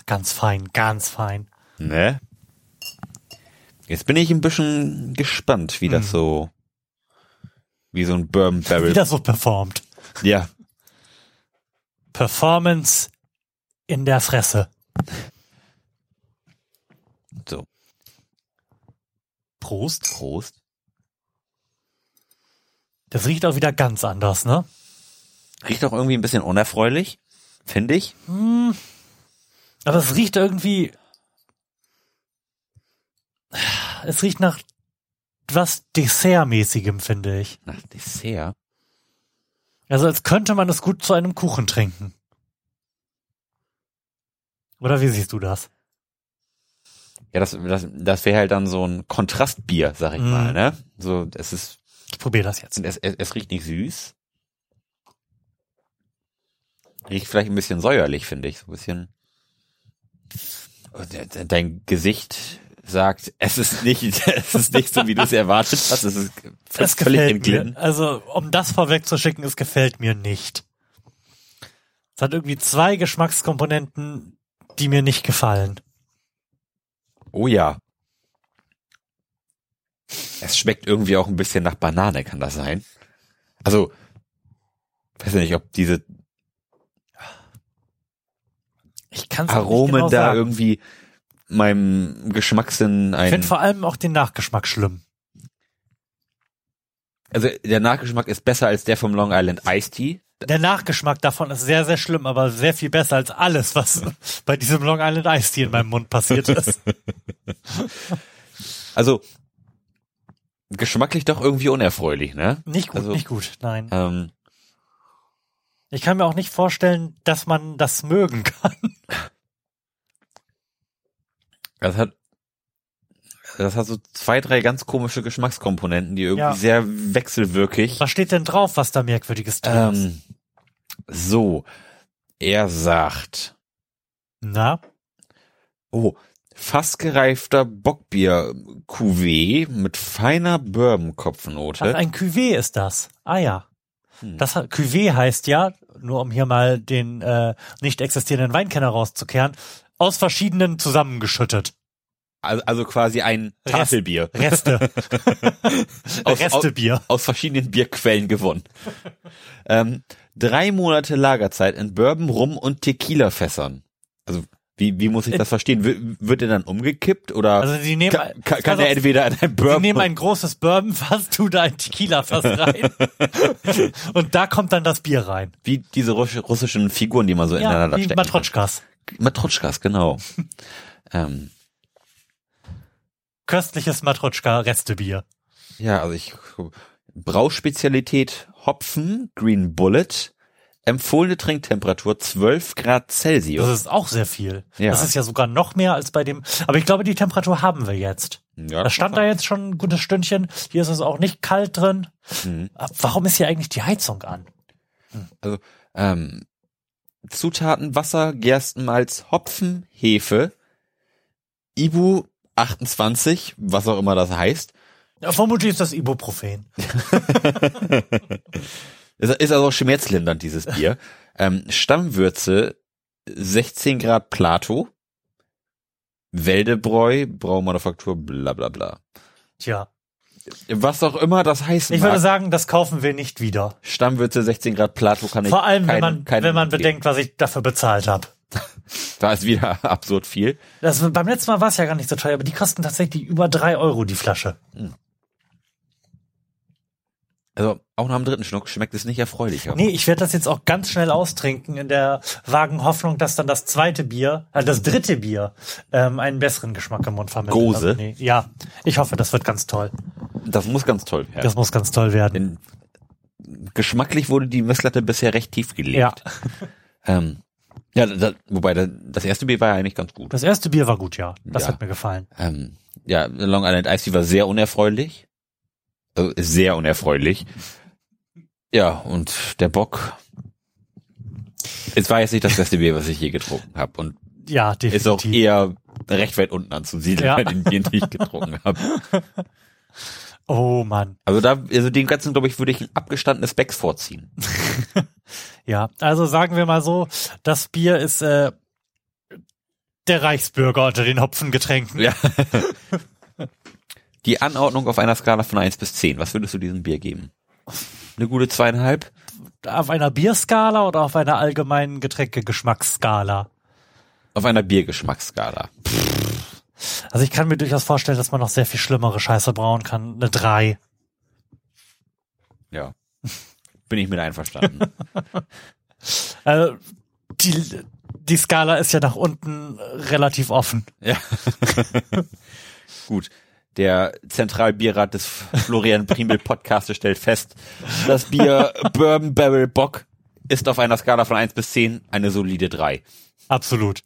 Ganz fein, ganz fein.
Ne? Jetzt bin ich ein bisschen gespannt, wie das so, wie so ein Bourbon
Wie
Barrel.
das so performt.
Ja,
Performance in der Fresse.
so.
Prost.
Prost.
Das riecht auch wieder ganz anders, ne?
Riecht auch irgendwie ein bisschen unerfreulich, finde ich.
Aber es riecht irgendwie. Es riecht nach was Dessertmäßigem, finde ich.
Nach Dessert.
Also als könnte man es gut zu einem Kuchen trinken. Oder wie siehst du das?
Ja, das, das, das wäre halt dann so ein Kontrastbier, sag ich
Mhm.
mal, ne? So, es ist,
Ich probiere das jetzt.
es, es, es riecht nicht süß. Riecht vielleicht ein bisschen säuerlich, finde ich, so ein bisschen. Dein Gesicht sagt, es ist nicht, es ist nicht so, wie du es erwartet hast. Es ist
Es
völlig
gefällt
entglitten.
Also, um das vorwegzuschicken, es gefällt mir nicht. Es hat irgendwie zwei Geschmackskomponenten, die mir nicht gefallen.
Oh ja. Es schmeckt irgendwie auch ein bisschen nach Banane, kann das sein? Also, weiß nicht, ob diese
Ich kann es
Aromen
genau
da
sagen.
irgendwie meinem Geschmackssinn
Ich
ein.
finde vor allem auch den Nachgeschmack schlimm.
Also der Nachgeschmack ist besser als der vom Long Island Iced Tea.
Der Nachgeschmack davon ist sehr, sehr schlimm, aber sehr viel besser als alles, was bei diesem Long Island Ice Tea in meinem Mund passiert ist.
Also geschmacklich doch irgendwie unerfreulich, ne?
Nicht gut,
Also-
nicht gut, nein.
Ähm,
Ich kann mir auch nicht vorstellen, dass man das mögen kann.
das hat das hat so zwei, drei ganz komische Geschmackskomponenten, die irgendwie
Ja.
sehr wechselwirkig.
Was steht denn drauf, was da merkwürdiges drin ist?
So, er sagt,
Na?
oh, fast gereifter Bockbier Cuvée mit feiner
Ach,
Bourbon-Kopfnote.
ein Cuvée ist das. Ah ja.
Hm.
Das Cuvée heißt ja, nur um hier mal den äh, nicht existierenden Weinkenner rauszukehren, aus verschiedenen zusammengeschüttet.
Also, also quasi ein
Rest-
Tafelbier.
Reste.
Aus-
Restebier.
aus verschiedenen Bierquellen gewonnen. ähm, drei Monate Lagerzeit in Bourbon, Rum und Tequila-Fässern. Also wie, wie muss ich das verstehen? Wird, wird er dann umgekippt oder
Also sie nehmen,
kann, kann, kann er entweder in ein
sie
Bourbon
nehmen ein großes Bourbonfass, tun da ein Tequila-Fass rein. und da kommt dann das Bier rein.
wie diese russ- russischen Figuren, die man so
Ja,
ineinander
wie
stecken
Matrotschkas.
Matrotschkas, genau. ähm,
Köstliches Matrotschka-Restebier.
ja, also ich Brauspezialität Hopfen, Green Bullet, empfohlene Trinktemperatur 12 Grad Celsius.
Das ist auch sehr viel.
Ja.
Das ist ja sogar noch mehr als bei dem. Aber ich glaube, die Temperatur haben wir jetzt.
ja,
Das stand da jetzt schon ein gutes Stündchen. Hier ist es auch nicht kalt drin.
Mhm.
Aber Warum ist hier eigentlich die Heizung an?
Also ähm, Zutaten Wasser, Gerstenmalz, Hopfen, Hefe, Ibu 28, was auch immer das heißt.
Ja, vermutlich ist das Ibuprofen.
Es ist also schmerzlindernd, dieses Bier. ähm, Stammwürze 16 Grad Plato, Wäldebräu, Braumanufaktur, bla bla bla.
Tja.
Was auch immer das heißt.
Ich würde sagen, das kaufen wir nicht wieder.
Stammwürze 16 Grad Plato kann ich
Vor allem,
kein,
wenn man, wenn man bedenkt, was ich dafür bezahlt habe.
Da ist wieder absurd viel.
Das, beim letzten Mal war es ja gar nicht so teuer, aber die kosten tatsächlich über drei Euro die Flasche.
Also auch nach dem dritten Schluck schmeckt es nicht erfreulicher.
Nee, ich werde das jetzt auch ganz schnell austrinken in der vagen Hoffnung, dass dann das zweite Bier, äh, das dritte Bier, ähm, einen besseren Geschmack im Mund vermittelt.
Gose?
Also, nee, ja, ich hoffe, das wird ganz toll.
Das muss ganz toll werden.
Das muss ganz toll werden.
Denn geschmacklich wurde die Messlatte bisher recht tief gelegt.
Ja,
Ähm, ja, da, wobei da, das erste Bier war ja eigentlich ganz gut.
das erste Bier war gut, ja. Das
Ja.
hat mir gefallen.
Ähm, ja, Long Island Ice Tea war sehr unerfreulich. Also sehr unerfreulich. Ja, und der Bock. Es war jetzt nicht das beste Bier, was ich je getrunken habe. Und
Ja, definitiv.
ist auch eher recht weit unten anzusiedeln
Ja.
bei den Bieren, die ich getrunken habe.
oh Mann.
Also da, also den ganzen, glaube ich, würde ich ein abgestandenes Becks vorziehen.
Ja, also sagen wir mal so, das Bier ist äh, der Reichsbürger unter den Hopfengetränken.
Ja. Die Anordnung auf einer Skala von 1 bis 10. Was würdest du diesem Bier geben? Eine gute zweieinhalb?
Auf einer Bierskala oder auf einer allgemeinen Getränkegeschmacksskala?
Auf einer Biergeschmacksskala.
Also ich kann mir durchaus vorstellen, dass man noch sehr viel schlimmere Scheiße brauen kann. Eine 3.
Ja. Bin ich mit einverstanden.
Also die, die Skala ist ja nach unten relativ offen.
ja. Gut. Der Zentralbierrat des Florian Primel Podcastes stellt fest, das Bier Bourbon Barrel Bock ist auf einer Skala von 1 bis 10 eine solide 3.
Absolut.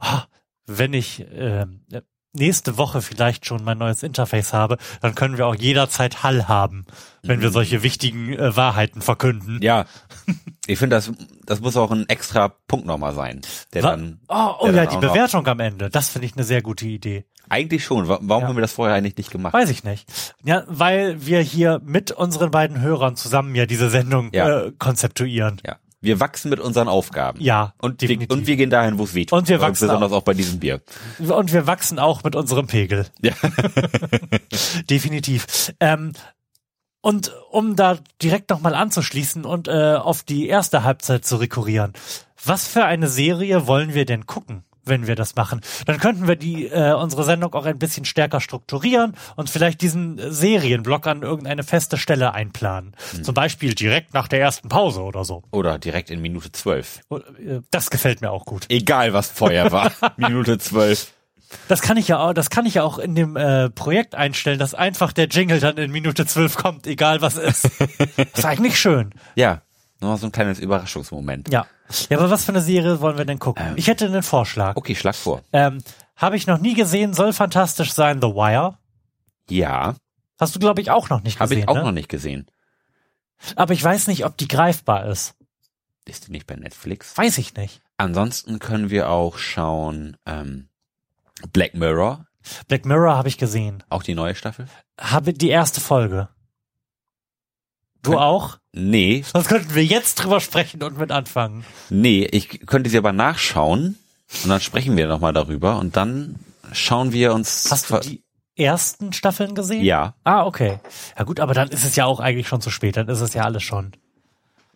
Ah, Wenn ich ähm, nächste Woche vielleicht schon mein neues Interface habe, dann können wir auch jederzeit Hall haben, wenn wir solche wichtigen äh, Wahrheiten verkünden.
Ja. Ich finde, das, das muss auch ein extra Punkt nochmal sein. Der
Wa-
dann,
oh, oh
der
ja, die Bewertung am Ende. Das finde ich eine sehr gute Idee.
Eigentlich schon. Wa- Warum
Ja.
haben wir das vorher eigentlich nicht gemacht?
Weiß ich nicht. Ja, weil wir hier mit unseren beiden Hörern zusammen ja diese Sendung
Ja.
äh, konzeptuieren.
Ja. Wir wachsen mit unseren Aufgaben.
Ja,
Und wir, und wir gehen dahin, wo es weh tut.
Und wir wachsen
Besonders
auch.
auch bei diesem Bier.
Und wir wachsen auch mit unserem Pegel.
Ja.
Definitiv. Ähm, und um da direkt nochmal anzuschließen und äh, auf die erste Halbzeit zu rekurrieren. Was für eine Serie wollen wir denn gucken, wenn wir das machen? Dann könnten wir die äh, unsere Sendung auch ein bisschen stärker strukturieren und vielleicht diesen Serienblock an irgendeine feste Stelle einplanen. Zum Beispiel direkt nach der ersten Pause oder so.
Oder direkt in Minute 12.
Und, äh, Das gefällt mir auch gut.
Egal, was vorher war. Minute 12.
Das kann ich ja auch, das kann ich ja auch in dem äh, Projekt einstellen, dass einfach der Jingle dann in Minute 12 kommt, egal was ist. ist eigentlich schön.
Ja. Nur so ein kleines Überraschungsmoment.
Ja. Ja, aber was für eine Serie wollen wir denn gucken? Ich hätte einen Vorschlag.
Okay, schlag vor.
Ähm, Habe ich noch nie gesehen, soll fantastisch sein, The Wire.
Ja.
Hast du, glaube ich, auch noch nicht
Habe
gesehen.
ich auch
ne?
noch nicht gesehen.
Aber ich weiß nicht, ob die greifbar ist.
Ist die nicht bei Netflix?
Weiß ich nicht.
Ansonsten können wir auch schauen, ähm, Black Mirror,
Black Mirror habe ich gesehen.
auch die neue Staffel.
Habe die erste Folge. Du auch?
Nee,
Sonst könnten wir jetzt drüber sprechen und mit anfangen.
nee, ich könnte sie aber nachschauen und dann sprechen wir nochmal darüber und dann schauen wir uns.
Hast du die ersten Staffeln gesehen?
Ja,
Ah, okay. Ja gut, aber dann ist es ja auch eigentlich schon zu spät. Dann ist es ja alles schon.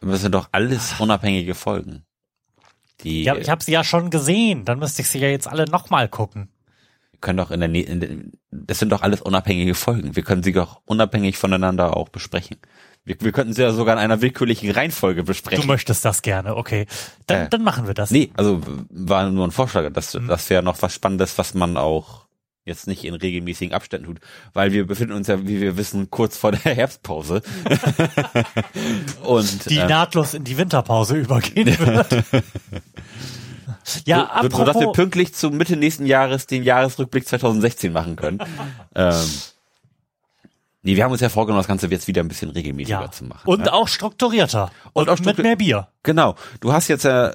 das sind doch alles unabhängige Folgen. Die
Ja, ich habe sie ja schon gesehen. Dann müsste ich sie ja jetzt alle nochmal gucken.
können doch in der, in der, das sind doch alles unabhängige Folgen. Wir können sie doch unabhängig voneinander auch besprechen. Wir, wir könnten sie ja sogar in einer willkürlichen Reihenfolge
Du
besprechen.
möchtest das gerne, okay. Dann,
Äh,
dann machen wir das.
Nee, also war nur ein Vorschlag. Das,
Mhm.
das wäre noch was Spannendes, was man auch jetzt nicht in regelmäßigen Abständen tut, weil wir befinden uns ja, wie wir wissen, kurz vor der Herbstpause. Und
Die
äh,
nahtlos in die Winterpause übergehen wird. ja,
so, so, dass wir
apropos,
pünktlich zu Mitte nächsten Jahres den Jahresrückblick 2016 machen können. ähm, nee, wir haben uns ja vorgenommen, das Ganze jetzt wieder ein bisschen regelmäßiger
ja.
zu machen.
Und
ne?
auch strukturierter. Und,
auch
mit
struktur-
mehr Bier.
Genau. Du hast jetzt äh,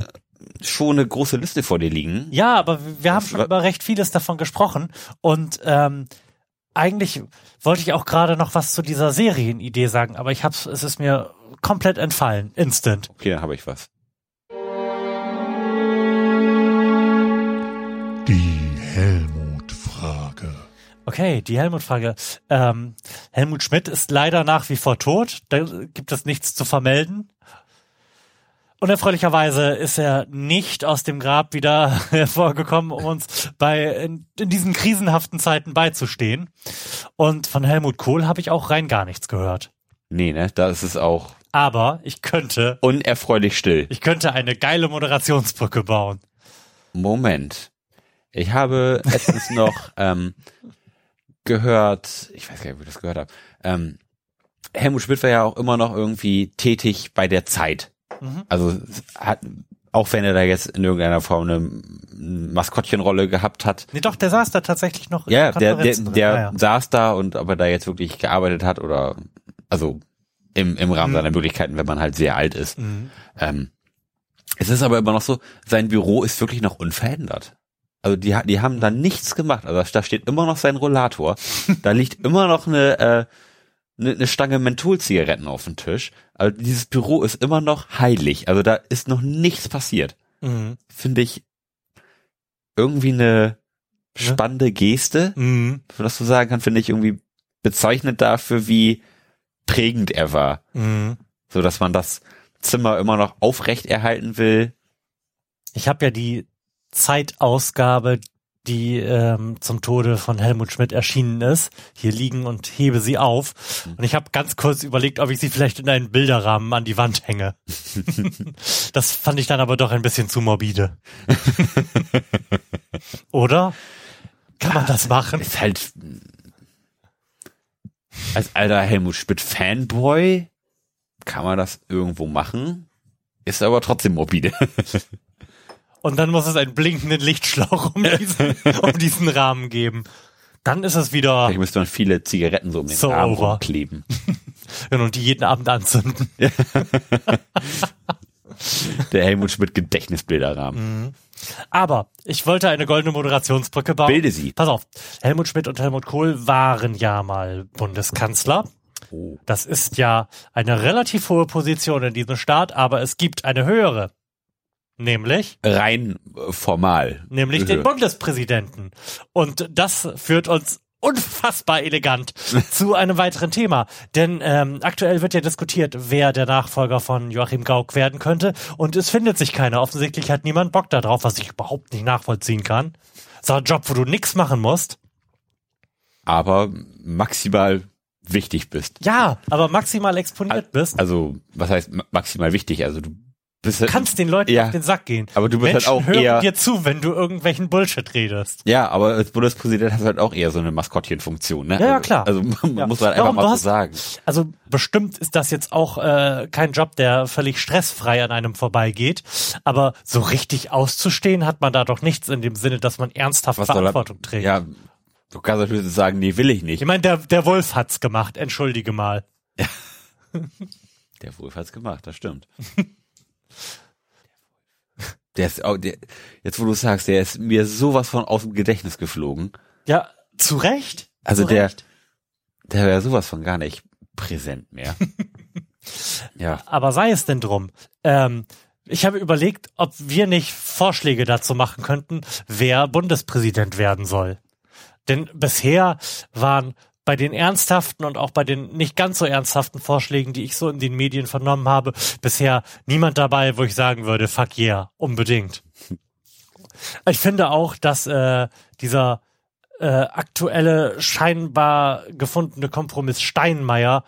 schon eine große Liste vor dir liegen.
Ja, aber wir haben schon über recht vieles davon gesprochen. Und ähm, eigentlich wollte ich auch gerade noch was zu dieser Serienidee sagen, aber ich hab's, es ist mir komplett entfallen. Instant.
Okay, dann habe ich was.
Die Helmut-Frage.
Okay, die Helmut-Frage. Ähm, Helmut Schmidt ist leider nach wie vor tot. Da gibt es nichts zu vermelden. Unerfreulicherweise ist er nicht aus dem Grab wieder hervorgekommen, um uns bei in, in diesen krisenhaften Zeiten beizustehen. Und von Helmut Kohl habe ich auch rein gar nichts gehört.
Nee, ne? Da ist es auch
Aber ich könnte,
unerfreulich still.
ich könnte eine geile Moderationsbrücke bauen.
Moment. Ich habe letztens noch ähm, gehört, ich weiß gar nicht, ob ich das gehört habe, ähm, Helmut Schmidt war ja auch immer noch irgendwie tätig bei der Zeit. Also hat, auch wenn er da jetzt in irgendeiner Form eine Maskottchenrolle gehabt hat,
Nee, doch, der saß da tatsächlich noch
ja, der, der, der
Ja, ja.
saß da und ob er da jetzt wirklich gearbeitet hat oder also im, im Rahmen seiner Möglichkeiten, wenn man halt sehr alt ist. Ähm, es ist aber immer noch so, sein Büro ist wirklich noch unverändert. Also die, die haben da nichts gemacht. Also da steht immer noch sein Rollator. da liegt immer noch eine, äh, eine, eine Stange Mentholzigaretten auf dem Tisch. Also dieses Büro ist immer noch heilig. Also da ist noch nichts passiert.
Mhm.
Finde ich irgendwie eine spannende Geste
Mhm.
was du sagen kann, finde ich irgendwie bezeichnend dafür, wie prägend er war.
Mhm.
So dass man das Zimmer immer noch aufrecht erhalten will.
Ich habe ja die Zeitausgabe, die ähm, zum Tode von Helmut Schmidt erschienen ist, hier liegen und hebe sie auf. Und ich habe ganz kurz überlegt, ob ich sie vielleicht in einen Bilderrahmen an die Wand hänge. das fand ich dann aber doch ein bisschen zu morbide. Oder? Kann man das machen?
Ist halt als alter Helmut Schmidt Fanboy kann man das irgendwo machen. Ist aber trotzdem morbide.
Und dann muss es einen blinkenden Lichtschlauch um diesen, um diesen Rahmen geben. Dann ist es wieder,
Vielleicht müsste man viele Zigaretten so um den
So
Rahmen
over.
rumkleben.
und die jeden Abend anzünden.
Der Helmut Schmidt Gedächtnisbilderrahmen.
Aber ich wollte eine goldene Moderationsbrücke bauen.
Bilde sie.
Pass auf, Helmut Schmidt und Helmut Kohl waren ja mal Bundeskanzler.
Oh.
Das ist ja eine relativ hohe Position in diesem Staat, aber es gibt eine höhere. Nämlich,
Rein äh, formal.
nämlich den
Höhe.
Bundespräsidenten. Und das führt uns unfassbar elegant zu einem weiteren Thema. Denn ähm, aktuell wird ja diskutiert, wer der Nachfolger von Joachim Gauck werden könnte. Und es findet sich keiner. Offensichtlich hat niemand Bock darauf, was ich überhaupt nicht nachvollziehen kann. So ein Job, wo du nichts machen musst.
aber maximal wichtig bist.
Ja, aber maximal exponiert bist.
Also, was heißt ma- maximal wichtig? Also, du bist
Du kannst den Leuten
Ja.
auf den Sack gehen.
Aber du bist
Menschen
halt auch
hören
eher-
dir zu, wenn du irgendwelchen Bullshit redest.
Ja, aber als Bundespräsident hast du halt auch eher so eine Maskottchenfunktion, ne?
Ja, ja,
Also-
klar.
Also, man
Ja.
muss halt einfach mal so
hast-
sagen.
Also bestimmt ist das jetzt auch äh, kein Job, der völlig stressfrei an einem vorbeigeht. Aber so richtig auszustehen hat man da doch nichts in dem Sinne, dass man ernsthaft
Was soll er-
Verantwortung trägt.
Ja, du kannst natürlich sagen, nee, will ich nicht.
Ich meine, der, der Wolf hat's gemacht, entschuldige mal.
Der Wolf hat's gemacht, das stimmt. der ist der, jetzt wo du sagst, der ist mir sowas von aus dem Gedächtnis geflogen.
Ja, zu Recht.
Also
zu
der,
Recht.
der wäre sowas von gar nicht präsent mehr. ja.
Aber sei es denn drum. Ähm, ich habe überlegt, ob wir nicht Vorschläge dazu machen könnten, wer Bundespräsident werden soll. Denn bisher waren bei den ernsthaften und auch bei den nicht ganz so ernsthaften Vorschlägen, die ich so in den Medien vernommen habe, bisher niemand dabei, wo ich sagen würde, fuck yeah, unbedingt. Ich finde auch, dass äh, dieser äh, aktuelle scheinbar gefundene Kompromiss Steinmeier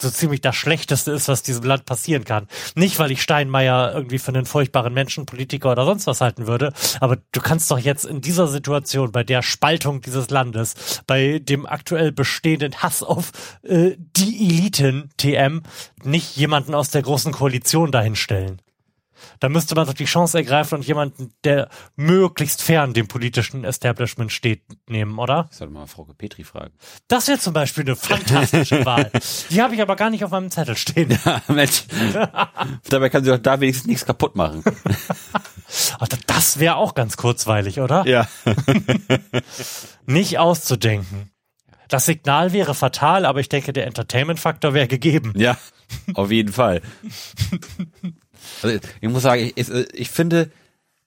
so ziemlich das Schlechteste ist, was diesem Land passieren kann. Nicht, weil ich Steinmeier irgendwie für einen furchtbaren Menschenpolitiker oder sonst was halten würde, aber du kannst doch jetzt in dieser Situation, bei der Spaltung dieses Landes, bei dem aktuell bestehenden Hass auf äh, die Eliten TM, nicht jemanden aus der großen Koalition dahinstellen. Da müsste man doch die Chance ergreifen und jemanden, der möglichst fern dem politischen Establishment steht, nehmen, oder?
Ich sollte mal Frau Petri fragen.
Das wäre zum Beispiel eine fantastische Wahl. Die habe ich aber gar nicht auf meinem Zettel stehen.
Mensch. Dabei kann sie doch da wenigstens nichts kaputt machen.
Aber das wäre auch ganz kurzweilig, oder?
Ja.
Nicht auszudenken. Das Signal wäre fatal, aber ich denke, der Entertainment-Faktor wäre gegeben.
Ja, auf jeden Fall. Also ich muss sagen, ich, ich, finde,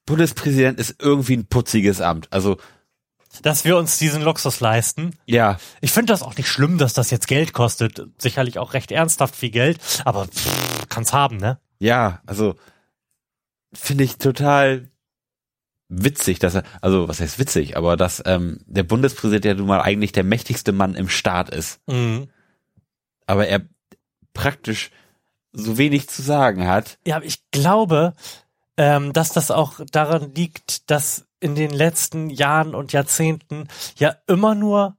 Bundespräsident ist irgendwie ein putziges Amt. Also
dass wir uns diesen Luxus leisten.
Ja,
Ich finde das auch nicht schlimm, dass das jetzt Geld kostet. Sicherlich auch recht ernsthaft viel Geld, aber pff, kann's haben, ne?
ja, also finde ich total witzig, dass er, also was heißt witzig, aber dass ähm, der Bundespräsident ja nun mal eigentlich der mächtigste Mann im Staat ist,
Mhm.
aber er praktisch so wenig zu sagen hat.
Ja, ich glaube, ähm, dass das auch daran liegt, dass in den letzten Jahren und Jahrzehnten ja immer nur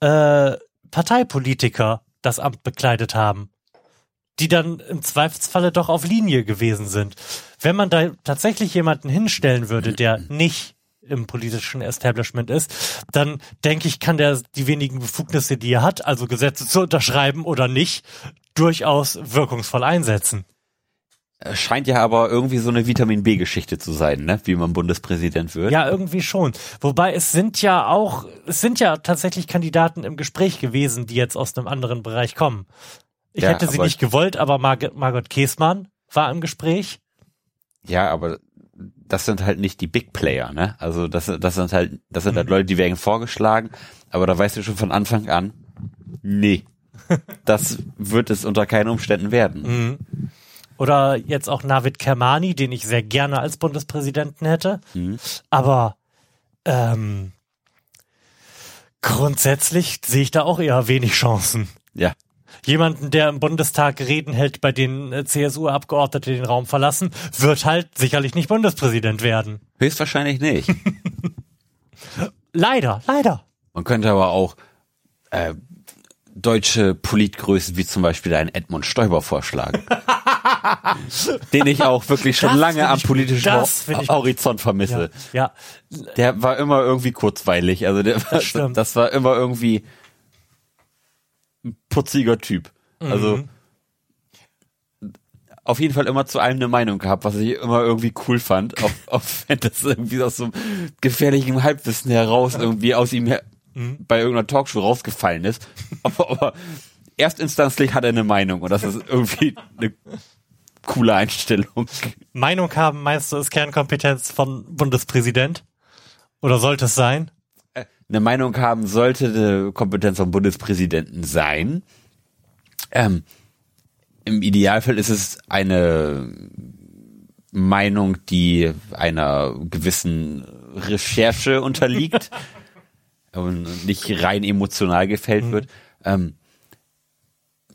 äh, Parteipolitiker das Amt bekleidet haben, die dann im Zweifelsfalle doch auf Linie gewesen sind. Wenn man da tatsächlich jemanden hinstellen würde, der nicht im politischen Establishment ist, dann denke ich, kann der die wenigen Befugnisse, die er hat, also Gesetze zu unterschreiben oder nicht, durchaus wirkungsvoll einsetzen.
Es Scheint ja aber irgendwie so eine Vitamin B-Geschichte zu sein, ne? Wie man Bundespräsident wird.
Ja, irgendwie schon. Wobei es sind ja auch, es sind ja tatsächlich Kandidaten im Gespräch gewesen, die jetzt aus einem anderen Bereich kommen. Ich
Ja,
hätte sie nicht gewollt, aber Marg Margot Käßmann war im Gespräch.
Ja, aber das sind halt nicht die Big Player, ne? Also das, das sind halt, das sind halt Leute, die werden vorgeschlagen, aber da weißt du schon von Anfang an, nee, das wird es unter keinen Umständen werden.
Oder jetzt auch Navid Kermani, den ich sehr gerne als Bundespräsidenten hätte. Aber ähm, grundsätzlich sehe ich da auch eher wenig Chancen.
Ja,
Jemanden, der im Bundestag Reden hält, bei denen äh, CSU-Abgeordnete den Raum verlassen, wird halt sicherlich nicht Bundespräsident werden.
höchstwahrscheinlich nicht.
Leider, leider.
Man könnte aber auch äh, deutsche Politgrößen wie zum Beispiel einen Edmund Stoiber vorschlagen. den ich auch wirklich schon
Das
lange am politischen
Das ich.
Horizont vermisse.
Ja,
Der war immer irgendwie kurzweilig. Also der war,
stimmt.
das war immer irgendwie ein putziger Typ. Also auf jeden Fall immer zu allem eine Meinung gehabt, was ich immer irgendwie cool fand. Auch, auch wenn das irgendwie aus so einem gefährlichen Halbwissen heraus irgendwie aus ihm her bei irgendeiner Talkshow rausgefallen ist. Aber, aber erstinstanzlich hat er eine Meinung und das ist irgendwie eine coole Einstellung.
Meinung haben, meinst du, ist Kernkompetenz von Bundespräsident? Oder sollte es sein?
Eine Meinung haben sollte eine Kompetenz vom Bundespräsidenten sein. Ähm, Im Idealfall ist es eine Meinung, die einer gewissen Recherche unterliegt und nicht rein emotional gefällt wird. Ähm,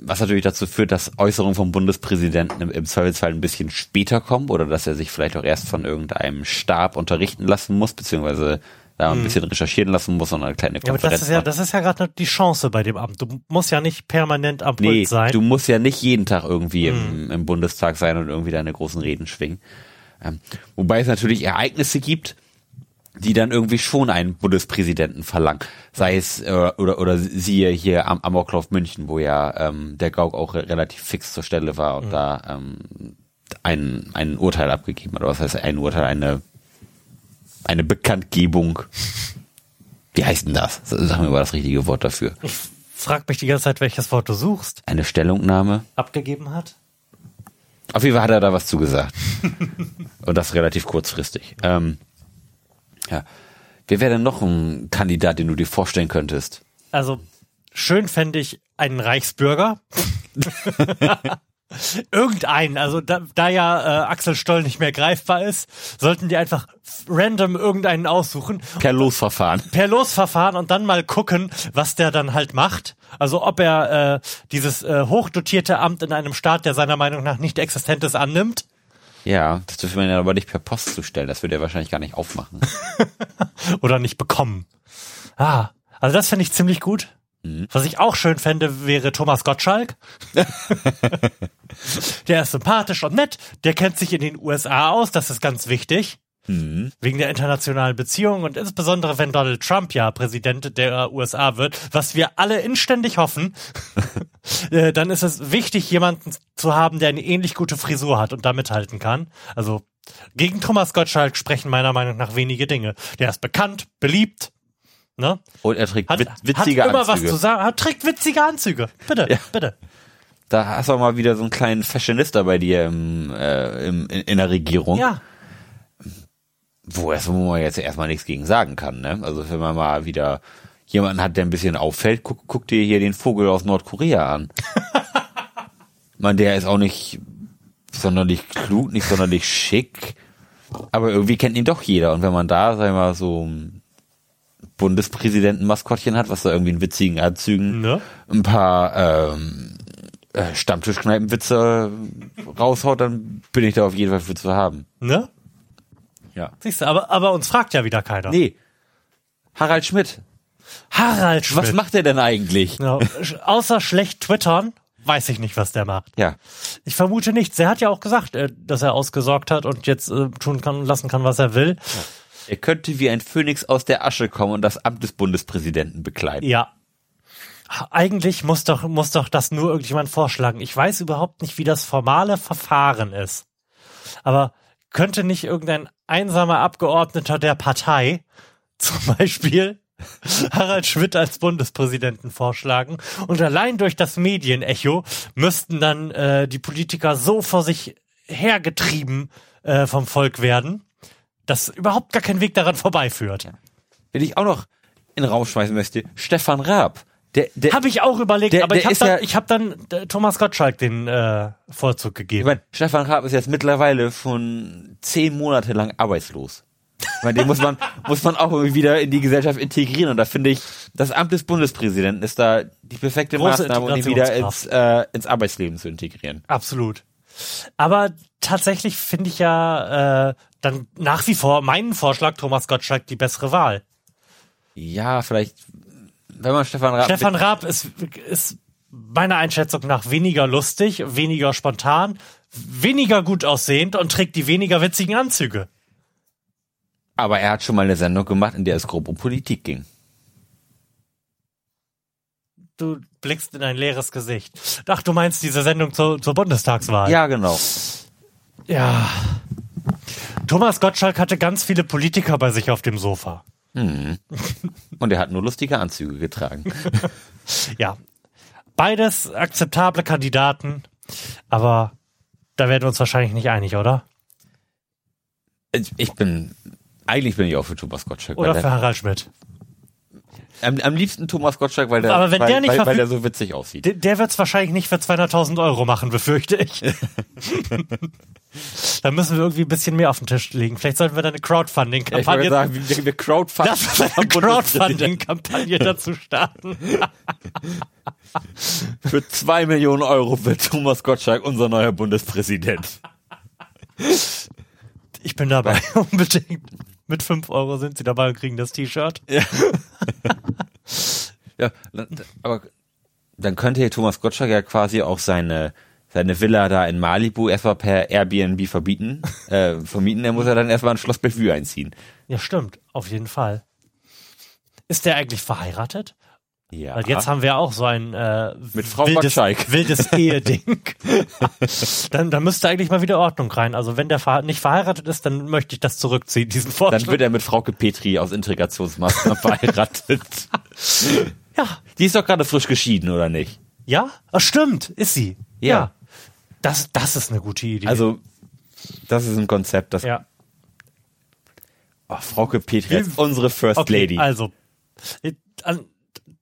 was natürlich dazu führt, dass Äußerungen vom Bundespräsidenten im, im Zweifelsfall ein bisschen später kommen oder dass er sich vielleicht auch erst von irgendeinem Stab unterrichten lassen muss, beziehungsweise da ein bisschen recherchieren lassen muss und eine kleine
Ja, aber
Konferenz
das ist ja, das ist ja gerade die Chance bei dem Amt. Du musst ja nicht permanent am Pult
Nee,
sein.
du musst ja nicht jeden Tag irgendwie im,
Mhm.
im Bundestag sein und irgendwie deine großen Reden schwingen. Ähm, wobei es natürlich Ereignisse gibt, die dann irgendwie schon einen Bundespräsidenten verlangen. Sei es, äh, oder, oder siehe hier am Amoklauf München, wo ja ähm, der Gauck auch re relativ fix zur Stelle war
Mhm.
und da ähm, ein, ein Urteil abgegeben hat. Oder was heißt ein Urteil? Eine, eine Bekanntgebung. Wie heißt denn das? Sag mir mal das richtige Wort dafür.
Frag mich die ganze Zeit, welches Wort du suchst.
Eine Stellungnahme.
Abgegeben hat?
Auf jeden Fall hat er da was zugesagt. Und das relativ kurzfristig. Ähm, ja. Wer wäre denn noch ein Kandidat, den du dir vorstellen könntest?
Also, schön fände ich einen Reichsbürger. Irgendeinen, also da, da ja äh, Axel Stoll nicht mehr greifbar ist, sollten die einfach random irgendeinen aussuchen,
Per Losverfahren.
per Losverfahren und dann mal gucken, was der dann halt macht. Also ob er äh, dieses äh, hochdotierte Amt in einem Staat, der seiner Meinung nach nicht existent ist, annimmt.
Ja, das dürfen wir ja aber nicht per Post zustellen. Das würde er wahrscheinlich gar nicht aufmachen.
oder nicht bekommen. Ah, also das fände ich ziemlich gut. Was ich auch schön fände, wäre Thomas Gottschalk. der ist sympathisch und nett, der kennt sich in den USA aus, das ist ganz wichtig. Wegen der internationalen Beziehungen und insbesondere wenn Donald Trump ja Präsident der USA wird, was wir alle inständig hoffen, äh, dann ist es wichtig, jemanden zu haben, der eine ähnlich gute Frisur hat und da mithalten kann. Also gegen Thomas Gottschalk sprechen meiner Meinung nach wenige Dinge. Der ist bekannt, beliebt, ne?
Und er trägt
Hat,
wit witzige
hat immer
Anzüge.
was zu sagen, hat, trägt witzige Anzüge. Bitte,
Ja.
bitte.
Da hast du auch mal wieder so einen kleinen Fashionista bei dir im, äh, im, in, in der Regierung.
Ja,
wo, erst, wo man jetzt erstmal nichts gegen sagen kann. Ne? Also wenn man mal wieder jemanden hat, der ein bisschen auffällt, guck, guck dir hier den Vogel aus Nordkorea an. man, der ist auch nicht sonderlich klug, nicht sonderlich schick, aber irgendwie kennt ihn doch jeder. Und wenn man da, sagen wir mal, so Bundespräsidenten-Maskottchen hat, was da irgendwie in witzigen Anzügen
Ne?
ein paar ähm, äh, Stammtischkneipenwitze raushaut, dann bin ich da auf jeden Fall für zu haben.
Ne?
Ja.
Siehst du, aber, aber uns fragt ja wieder keiner.
Nee. Harald Schmidt.
Harald Schmidt.
Was macht er denn eigentlich?
Sch- Außer schlecht twittern, weiß ich nicht, was der macht.
Ja.
Ich vermute nichts. Er hat ja auch gesagt, äh, dass er ausgesorgt hat und jetzt äh, tun kann, lassen kann, was er will.
Er könnte wie ein Phönix aus der Asche kommen und das Amt des Bundespräsidenten bekleiden.
Ja. Eigentlich muss doch, muss doch das nur irgendjemand vorschlagen. Ich weiß überhaupt nicht, wie das formale Verfahren ist. Aber könnte nicht irgendein einsamer Abgeordneter der Partei zum Beispiel Harald Schmidt als Bundespräsidenten vorschlagen und allein durch das Medienecho müssten dann äh, die Politiker so vor sich hergetrieben äh, vom Volk werden, dass überhaupt gar kein Weg daran vorbeiführt.
Wenn ich auch noch in den Raum schmeißen möchte, Stefan Raab. Der, der,
Habe ich auch überlegt,
Der-
aber ich habe dann,
ja-
ich hab dann äh, Thomas Gottschalk den äh, Vorzug
ich
gegeben.
meine, Stefan Raab ist jetzt mittlerweile von zehn Monate lang arbeitslos. Ich meine, den muss man, muss man auch irgendwie wieder in die Gesellschaft integrieren. Und da finde ich, das Amt des Bundespräsidenten ist da die perfekte
Große
Maßnahme, um ihn wieder ins, äh, ins Arbeitsleben zu integrieren.
Absolut. Aber tatsächlich finde ich ja äh, dann nach wie vor meinen Vorschlag Thomas Gottschalk die bessere Wahl.
Ja, vielleicht, wenn man Stefan Raab.
Stefan Raab ist, ist meiner Einschätzung nach weniger lustig, weniger spontan, weniger gut aussehend und trägt die weniger witzigen Anzüge.
aber er hat schon mal eine Sendung gemacht, in der es grob um Politik ging.
Du blickst in ein leeres Gesicht. Ach, du meinst diese Sendung zur, zur Bundestagswahl?
Ja, genau.
Ja. Thomas Gottschalk hatte ganz viele Politiker bei sich auf dem Sofa.
Und er hat nur lustige Anzüge getragen.
Ja. Beides akzeptable Kandidaten, aber da werden wir uns wahrscheinlich nicht einig, oder?
ich bin, eigentlich bin ich auch für Thomas Gottschalk.
Oder für Harald Schmidt.
Am, am liebsten Thomas Gottschalk, weil der,
Aber wenn
weil,
der nicht
weil, weil der so witzig aussieht.
Der, der wird es wahrscheinlich nicht für 200.000 Euro machen, befürchte ich. da müssen wir irgendwie ein bisschen mehr auf den Tisch legen. Vielleicht sollten wir da eine Crowdfunding-Kampagne
sagen, wir, wir
uns eine Crowdfunding-Kampagne dazu starten.
Für zwei Millionen Euro wird Thomas Gottschalk unser neuer Bundespräsident.
Ich bin dabei, unbedingt. Mit 5 Euro sind sie dabei und kriegen das T-Shirt.
Ja, aber dann könnte Thomas Gottschalk ja quasi auch seine seine Villa da in Malibu erstmal per Airbnb verbieten, äh, vermieten. Er muss ja dann erstmal ein Schloss Bellevue einziehen.
Ja, stimmt. Auf jeden Fall. Ist der eigentlich verheiratet?
Ja.
Weil jetzt haben wir auch so ein äh,
Mit Frau
wildes,
Gottschalk.
wildes Eheding. dann, dann müsste eigentlich mal wieder Ordnung rein. Also wenn der verhe- nicht verheiratet ist, dann möchte ich das zurückziehen, diesen Vorschlag.
dann wird er mit Frauke Petri aus Integrationsmaßnahmen verheiratet.
Ja,
Die ist doch gerade frisch geschieden, oder nicht?
ja, Ach, stimmt, ist sie.
Ja.
Das, das ist eine gute Idee.
Also, das ist ein Konzept, das
ja.
oh, Frauke Petri unsere First
Okay,
Lady.
also, äh,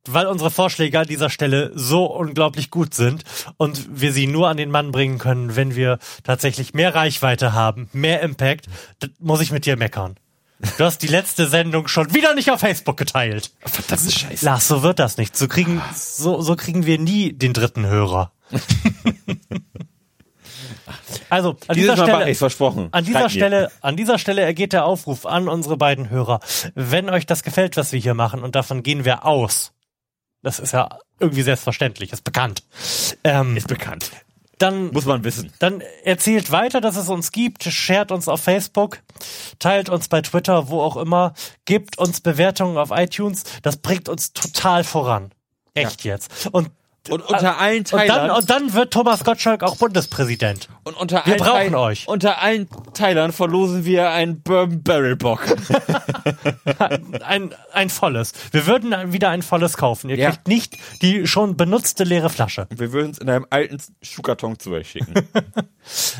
weil unsere Vorschläge an dieser Stelle so unglaublich gut sind und wir sie nur an den Mann bringen können, wenn wir tatsächlich mehr Reichweite haben, mehr Impact, das muss ich mit dir meckern. Du hast die letzte Sendung schon wieder nicht auf Facebook geteilt.
Verdammte Scheiße.
Lars, so wird das nicht. So kriegen, so, so kriegen wir nie den dritten Hörer. also, an
Dieses
dieser
Mal
Stelle,
versprochen.
an dieser. Stelle, an dieser Stelle ergeht der Aufruf an unsere beiden Hörer. Wenn euch das gefällt, was wir hier machen, und davon gehen wir aus, das ist ja irgendwie selbstverständlich, ist bekannt, ähm,
Ist bekannt.
Dann,
Muss man wissen.
dann erzählt weiter, dass es uns gibt, shared uns auf Facebook, teilt uns bei Twitter, wo auch immer, gebt uns Bewertungen auf iTunes, das bringt uns total voran. Echt jetzt. Und
Und unter allen
Und dann,
Teilern
und dann wird Thomas Gottschalk auch Bundespräsident.
und unter
wir
allen
brauchen
Teil-
euch.
Unter allen Teilern verlosen wir einen Bourbon Barrel Bock.
Ein, ein volles. Wir würden wieder ein volles kaufen. Ihr
Ja.
kriegt nicht die schon benutzte leere Flasche.
wir würden es in einem alten Schuhkarton zu euch schicken.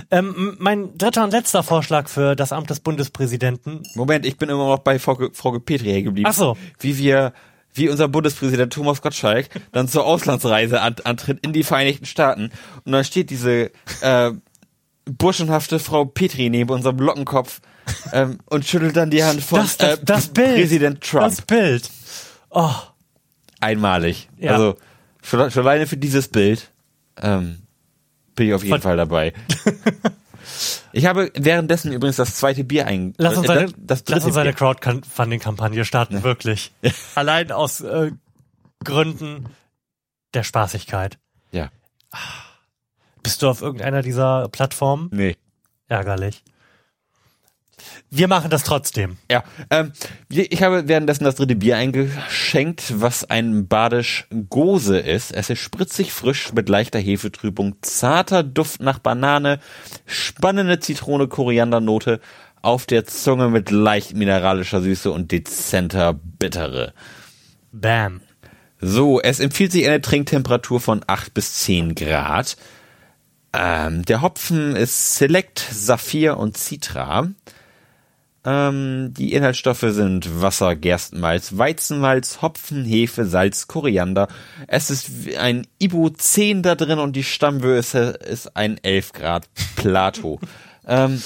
Ähm, mein dritter und letzter Vorschlag für das Amt des Bundespräsidenten.
Moment, ich bin immer noch bei Frau, Frau Petri geblieben.
Ach so.
Wie wir, wie unser Bundespräsident Thomas Gottschalk dann zur Auslandsreise an, antritt in die Vereinigten Staaten und dann steht diese äh, burschenhafte Frau Petri neben unserem Lockenkopf ähm, und schüttelt dann die Hand von
Das, das,
äh,
das Bild.
Präsident Trump.
Das Bild. Oh,
Einmalig.
Ja.
Also schon, schon alleine für dieses Bild ähm, bin ich auf jeden
Von-
Fall dabei. ich habe währenddessen übrigens das zweite Bier ein.
lass uns
äh,
eine,
das, das
lass uns eine. Crowdfunding-Kampagne starten, wirklich. Allein aus äh, Gründen der Spaßigkeit.
Ja.
Bist du auf irgendeiner dieser Plattformen?
Nee.
Ärgerlich. Wir machen das trotzdem.
Ja, ähm, ich habe währenddessen das dritte Bier eingeschenkt, was ein Badisch Gose ist. Es ist spritzig frisch mit leichter Hefetrübung, zarter Duft nach Banane, spannende Zitrone, Koriandernote auf der Zunge mit leicht mineralischer Süße und dezenter Bittere.
Bam.
So, es empfiehlt sich eine Trinktemperatur von 8 bis 10 Grad. Ähm, der Hopfen ist Select, Saphir und Citra. Ähm, die Inhaltsstoffe sind Wasser, Gerstenmalz, Weizenmalz, Hopfen, Hefe, Salz, Koriander. Es ist ein Ibu 10 da drin und die Stammwürze ist ein 11 Grad Plato. ähm,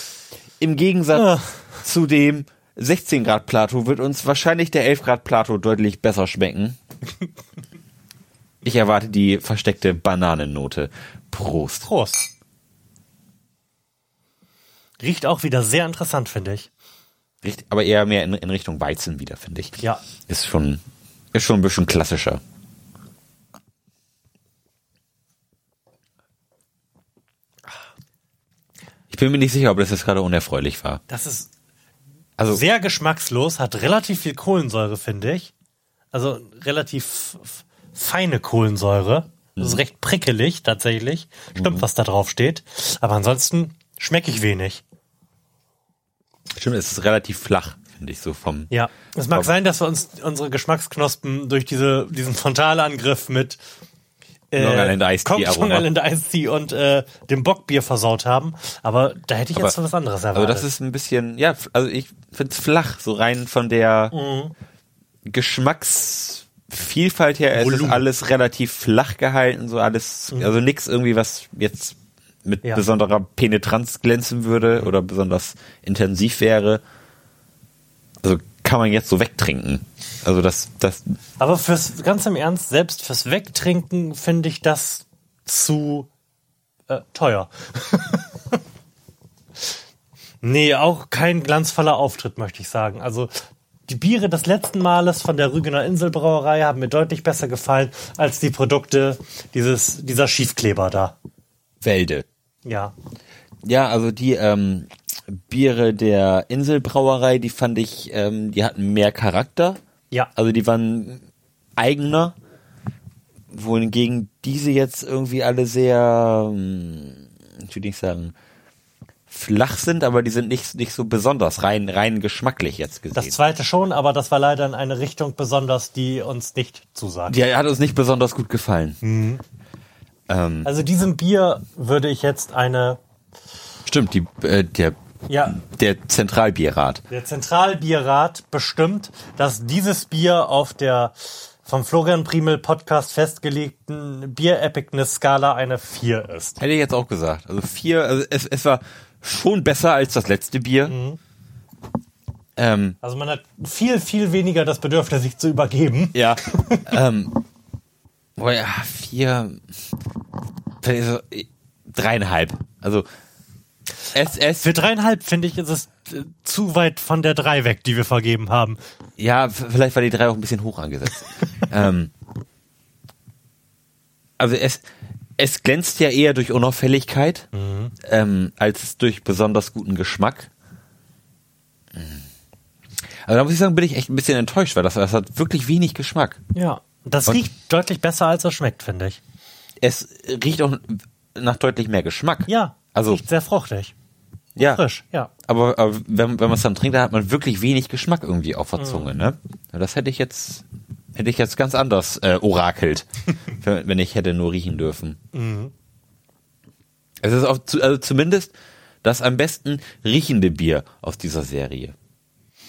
Im Gegensatz zu dem 16 Grad Plato wird uns wahrscheinlich der 11 Grad Plato deutlich besser schmecken. Ich erwarte die versteckte Bananennote. Prost.
Prost. Riecht auch wieder sehr interessant, finde ich.
Riecht aber eher mehr in, in Richtung Weizen wieder, finde ich.
Ja.
Ist schon, ist schon ein bisschen klassischer. Ich bin mir nicht sicher, ob das jetzt gerade unerfreulich war.
Das ist
Also,
sehr geschmackslos, hat relativ viel Kohlensäure, finde ich. Also relativ feine Kohlensäure. Das ist recht prickelig tatsächlich. Stimmt, was da drauf steht. Aber ansonsten schmecke ich wenig.
Stimmt, es ist relativ flach, finde ich, so vom.
Ja. Es mag sein, dass wir uns unsere Geschmacksknospen durch diese, diesen Frontalangriff mit äh,
Long Island Iced Tea
Long
Aroma.
Island Iced Tea und äh, dem Bockbier versaut haben. Aber da hätte ich jetzt
Aber-
was anderes
Also
erwartet.
das ist ein bisschen, ja, also ich finde es flach, so rein von der Geschmacksvielfalt her. Es ist alles relativ flach gehalten, so alles, also nix irgendwie, was jetzt mit
Ja.
besonderer Penetranz glänzen würde oder besonders intensiv wäre. Also kann man jetzt so wegtrinken. Also das, das,
Aber fürs ganz im Ernst, selbst fürs Wegtrinken finde ich das zu äh, teuer. nee, auch kein glanzvoller Auftritt, möchte ich sagen. Also die Biere des letzten Males von der Rügener Inselbrauerei haben mir deutlich besser gefallen als die Produkte dieses, dieser Schiefkleber da.
Wälde.
Ja.
Ja, also die ähm, Biere der Inselbrauerei, die fand ich, ähm, die hatten mehr Charakter.
Ja.
Also die waren eigener, wohingegen diese jetzt irgendwie alle sehr, hm, ich will nicht sagen, flach sind, aber die sind nicht, nicht so besonders, rein, rein geschmacklich jetzt
Das
gesehen.
zweite schon, aber das war leider in eine Richtung besonders, die uns nicht zusagt.
Die hat uns nicht besonders gut gefallen. Ähm,
Also diesem Bier würde ich jetzt eine,
stimmt, die, äh, der,
ja,
der Zentralbierrat.
Der Zentralbierrat bestimmt, dass dieses Bier auf der vom Florian Primel Podcast festgelegten Bier-Epicness-Skala eine 4 ist.
Hätte ich jetzt auch gesagt. Also vier, also es, es war schon besser als das letzte Bier. Ähm,
Also man hat viel, viel weniger das Bedürfnis, sich zu übergeben.
ja. ähm, boah, ja, vier, vielleicht so, äh, dreieinhalb. Also es, es,
Für dreieinhalb, finde ich, ist es äh, zu weit von der 3 weg, die wir vergeben haben.
ja, vielleicht war die drei auch ein bisschen hoch angesetzt. ähm, also es, es glänzt ja eher durch Unauffälligkeit ähm, als durch besonders guten Geschmack. Also da muss ich sagen, bin ich echt ein bisschen enttäuscht, weil das, das hat wirklich wenig Geschmack.
Ja. Das
Und-
riecht deutlich besser, als es schmeckt, finde ich.
es riecht auch nach deutlich mehr Geschmack.
Ja,
Also-
riecht sehr fruchtig.
ja.
Frisch, ja.
Aber, aber wenn, wenn man es dann trinkt, dann hat man wirklich wenig Geschmack irgendwie auf der
Mhm.
Zunge, ne? Das hätte ich jetzt, hätte ich jetzt ganz anders äh, orakelt, wenn ich hätte nur riechen dürfen.
Mhm.
Es ist auch zu, also zumindest das am besten riechende Bier aus dieser Serie.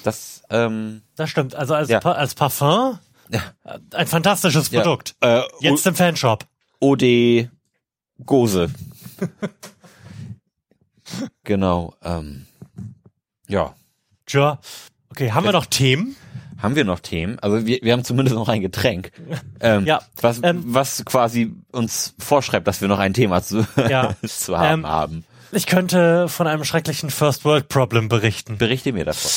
Das, ähm,
Das stimmt. Also als,
Ja.
Pa- als Parfum ein fantastisches
Ja.
Produkt.
Äh,
Jetzt im Fanshop.
OD Gose. genau. Ähm, ja.
Tja. Okay, haben wir noch Themen?
Haben wir noch Themen? Also wir, wir haben zumindest noch ein Getränk. Ähm,
Ja,
Was,
ähm,
was quasi uns vorschreibt, dass wir noch ein Thema zu,
Ja.
zu haben
Ähm,
haben.
Ich könnte von einem schrecklichen First World Problem berichten.
Berichte mir davon.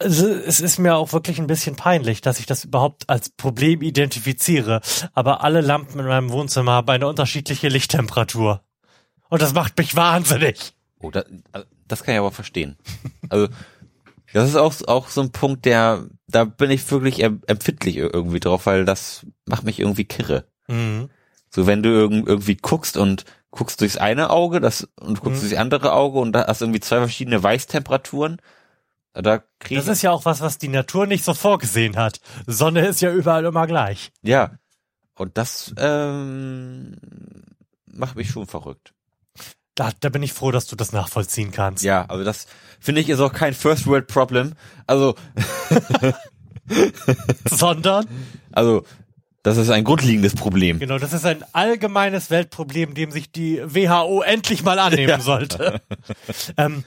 Also, es ist mir auch wirklich ein bisschen peinlich, dass ich das überhaupt als Problem identifiziere. Aber alle Lampen in meinem Wohnzimmer haben eine unterschiedliche Lichttemperatur. Und das macht mich wahnsinnig.
Oh, da, das kann ich aber verstehen. Also das ist auch, auch so ein Punkt, der, da bin ich wirklich em- empfindlich irgendwie drauf, weil das macht mich irgendwie kirre.
Mhm.
So wenn du irgend, irgendwie guckst und guckst durchs eine Auge das und guckst
Mhm.
durchs andere Auge und da hast irgendwie zwei verschiedene Weißtemperaturen. Da
Das ist ja auch was, was die Natur nicht so vorgesehen hat. Sonne ist ja überall immer gleich.
ja. Und das ähm, macht mich schon verrückt.
Da, da bin ich froh, dass du das nachvollziehen kannst.
Ja, also das finde ich ist auch kein First World Problem. Also
Sondern,
also das ist ein grundlegendes Problem.
genau, das ist ein allgemeines Weltproblem, dem sich die WHO endlich mal annehmen sollte. Ähm,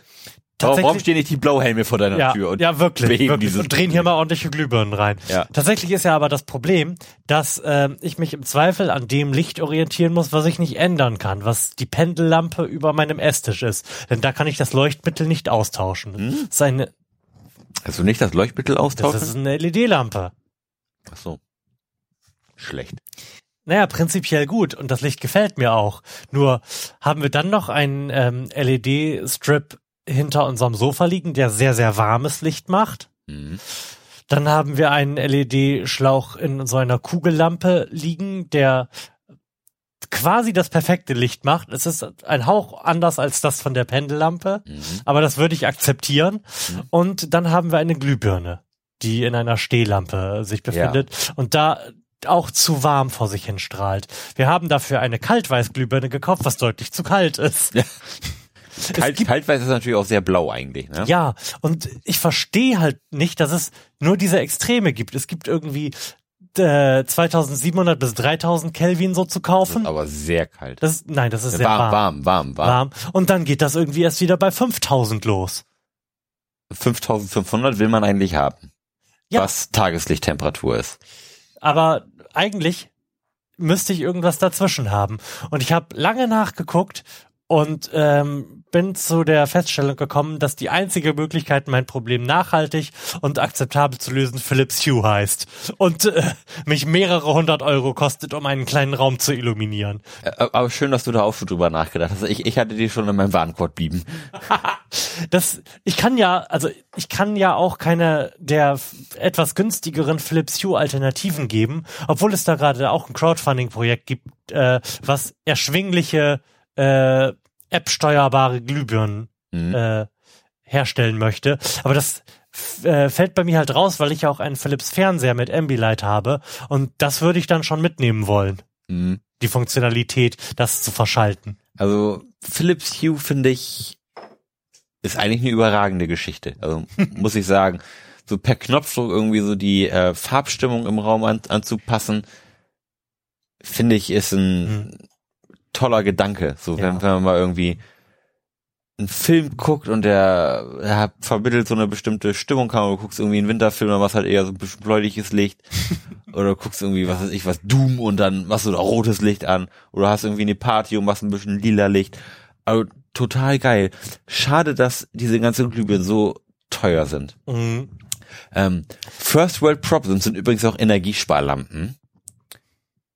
Warum, warum
tatsächlich-
stehen nicht die Blauhelme vor deiner
ja,
Tür und
ja, wirklich, wirklich. Und drehen hier mal ordentliche Glühbirnen rein.
Ja.
Tatsächlich ist ja aber das Problem, dass ähm, ich mich im Zweifel an dem Licht orientieren muss, was ich nicht ändern kann, was die Pendellampe über meinem Esstisch ist. Denn da kann ich das Leuchtmittel nicht austauschen.
Hm?
Das ist eine,
Also nicht das Leuchtmittel
das
austauschen?
ist eine LED-Lampe.
Ach so. Schlecht.
Naja, prinzipiell gut und das Licht gefällt mir auch. Nur haben wir dann noch einen ähm, LED-Strip hinter unserem Sofa liegen, der sehr, sehr warmes Licht macht.
Mhm.
Dann haben wir einen LED-Schlauch in so einer Kugellampe liegen, der quasi das perfekte Licht macht. Es ist ein Hauch anders als das von der Pendellampe,
Mhm.
aber das würde ich akzeptieren. Und dann haben wir eine Glühbirne, die in einer Stehlampe sich befindet und da auch zu warm vor sich hin strahlt. Wir haben dafür eine Kaltweißglühbirne gekauft, was deutlich zu kalt ist.
Kalt,
gibt-
Kaltweiß ist natürlich auch sehr blau eigentlich, ne?
Ja, und ich verstehe halt nicht, dass es nur diese Extreme gibt. Es gibt irgendwie äh, 2700 bis 3000 Kelvin so zu kaufen.
Aber sehr kalt.
Das, nein, das ist sehr
warm,
warm.
warm, warm, warm.
Und dann geht das irgendwie erst wieder bei 5000 los.
5500 will man eigentlich haben.
Ja.
Was Tageslichttemperatur ist.
Aber eigentlich müsste ich irgendwas dazwischen haben. Und ich habe lange nachgeguckt und ähm, bin zu der Feststellung gekommen, dass die einzige Möglichkeit, mein Problem nachhaltig und akzeptabel zu lösen, Philips Hue heißt. Und äh, mich mehrere hundert Euro kostet, um einen kleinen Raum zu illuminieren.
Äh, Aber schön, dass du da auch so drüber nachgedacht hast. Ich, ich hatte die schon in meinem Warenkorb bieben.
Das, ich kann ja, also ich kann ja auch keine der etwas günstigeren Philips Hue Alternativen geben, obwohl es da gerade auch ein Crowdfunding-Projekt gibt, äh, was erschwingliche äh, App-steuerbare Glühbirnen
Mhm.
äh, herstellen möchte. Aber das äh, fällt bei mir halt raus, weil ich ja auch einen Philips Fernseher mit Ambilight habe und das würde ich dann schon mitnehmen wollen,
Mhm.
die Funktionalität, das zu verschalten.
Also Philips Hue finde ich ist eigentlich eine überragende Geschichte. Also muss ich sagen, so per Knopfdruck irgendwie so die äh, Farbstimmung im Raum an, anzupassen, finde ich ist ein toller Gedanke. So wenn,
Ja.
wenn man mal irgendwie einen Film guckt und der ja, vermittelt so eine bestimmte Stimmung, kann du guckst irgendwie einen Winterfilm, dann machst halt eher so ein bisschen bläuliches Licht. Oder guckst irgendwie, was weiß ich, was Doom und dann machst du da rotes Licht an. Oder hast irgendwie eine Party und machst ein bisschen lila Licht. Also total geil. Schade, dass diese ganzen Glühbirnen so teuer sind.
Mhm.
Ähm, First World Problems sind übrigens auch Energiesparlampen.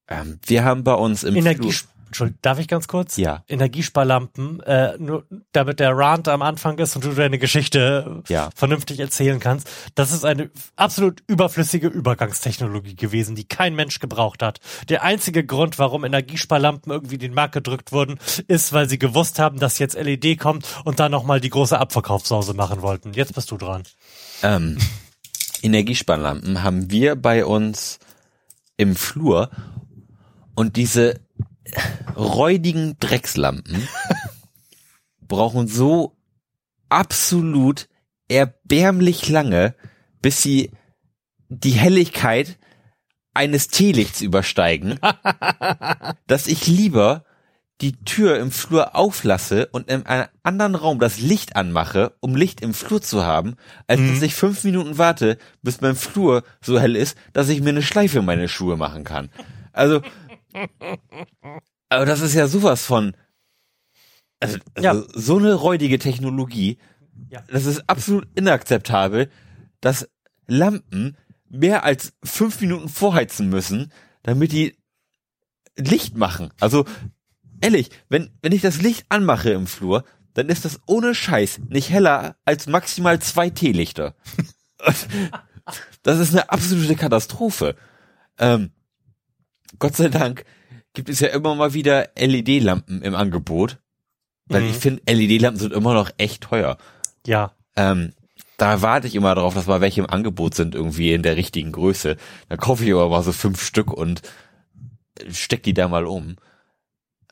Ähm, wir haben bei uns im
Entschuldigung, darf ich ganz kurz?
Ja.
Energiesparlampen, äh, nur damit der Rant am Anfang ist und du deine Geschichte
Ja.
vernünftig erzählen kannst. Das ist eine absolut überflüssige Übergangstechnologie gewesen, die kein Mensch gebraucht hat. Der einzige Grund, warum Energiesparlampen irgendwie den Markt gedrückt wurden, ist, weil sie gewusst haben, dass jetzt LED kommt und dann nochmal die große Abverkaufssause machen wollten. Jetzt bist du dran.
Ähm, Energiespannlampen haben wir bei uns im Flur und diese räudigen Dreckslampen brauchen so absolut erbärmlich lange, bis sie die Helligkeit eines Teelichts übersteigen, dass ich lieber die Tür im Flur auflasse und in einem anderen Raum das Licht anmache, um Licht im Flur zu haben, als dass ich fünf Minuten warte, bis mein Flur so hell ist, dass ich mir eine Schleife in meine Schuhe machen kann. Also, aber das ist ja sowas von, also, also
Ja.
so eine räudige Technologie,
Ja.
das ist absolut inakzeptabel, dass Lampen mehr als fünf Minuten vorheizen müssen, damit die Licht machen. Also, ehrlich, wenn, wenn ich das Licht anmache im Flur, dann ist das ohne Scheiß nicht heller als maximal zwei Teelichter. das ist eine absolute Katastrophe. Ähm, Gott sei Dank gibt es ja immer mal wieder LED-Lampen im Angebot. Weil
Mhm.
ich finde, LED-Lampen sind immer noch echt teuer.
Ja.
Ähm, da warte ich immer darauf, dass mal welche im Angebot sind, irgendwie in der richtigen Größe. Dann kaufe ich aber mal so fünf Stück und steck die da mal um.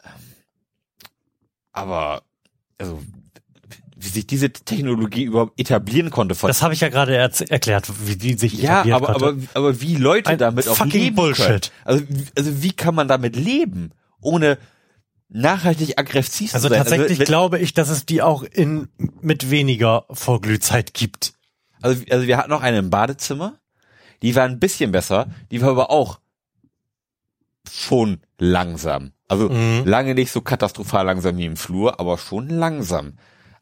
Ähm, Aber, also, wie sich diese Technologie überhaupt etablieren konnte von
Das habe ich ja gerade erz- erklärt, wie die sich
ja,
etabliert
aber,
konnte.
aber, aber wie Leute
Ein
damit auch
fucking
leben
Bullshit.
können. Also, wie- also wie kann man damit leben, ohne nachhaltig aggressiv zu
Also
sein?
tatsächlich
wenn-
glaube ich, dass es die auch in mit weniger Vorglühzeit gibt.
Also, also wir hatten noch eine im Badezimmer, die war ein bisschen besser, die war aber auch schon langsam. Also
Mhm.
lange nicht so katastrophal langsam wie im Flur, aber schon langsam.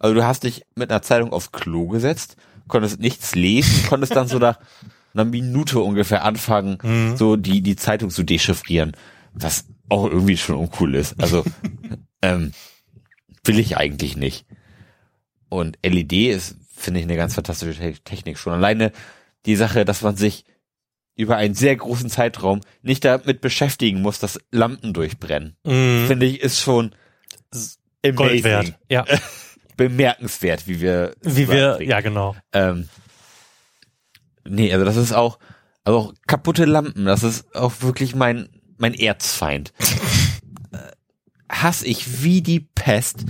Also du hast dich mit einer Zeitung aufs Klo gesetzt, konntest nichts lesen, konntest dann so nach einer Minute ungefähr anfangen,
Mhm.
so die, die Zeitung zu dechiffrieren, was auch irgendwie schon uncool ist. Also ähm, will ich eigentlich nicht. Und LED ist, finde ich, eine ganz fantastische Te Technik schon. Alleine die Sache, dass man sich über einen sehr großen Zeitraum nicht damit beschäftigen muss, dass Lampen durchbrennen.
Mhm.
Finde ich, ist schon amazing.
Gold wert. Ja.
Bemerkenswert, wie wir
Wie wir, ja genau.
Ähm, nee, also das ist auch, also auch kaputte Lampen, das ist auch wirklich mein, mein Erzfeind. Äh, Hass ich wie die Pest.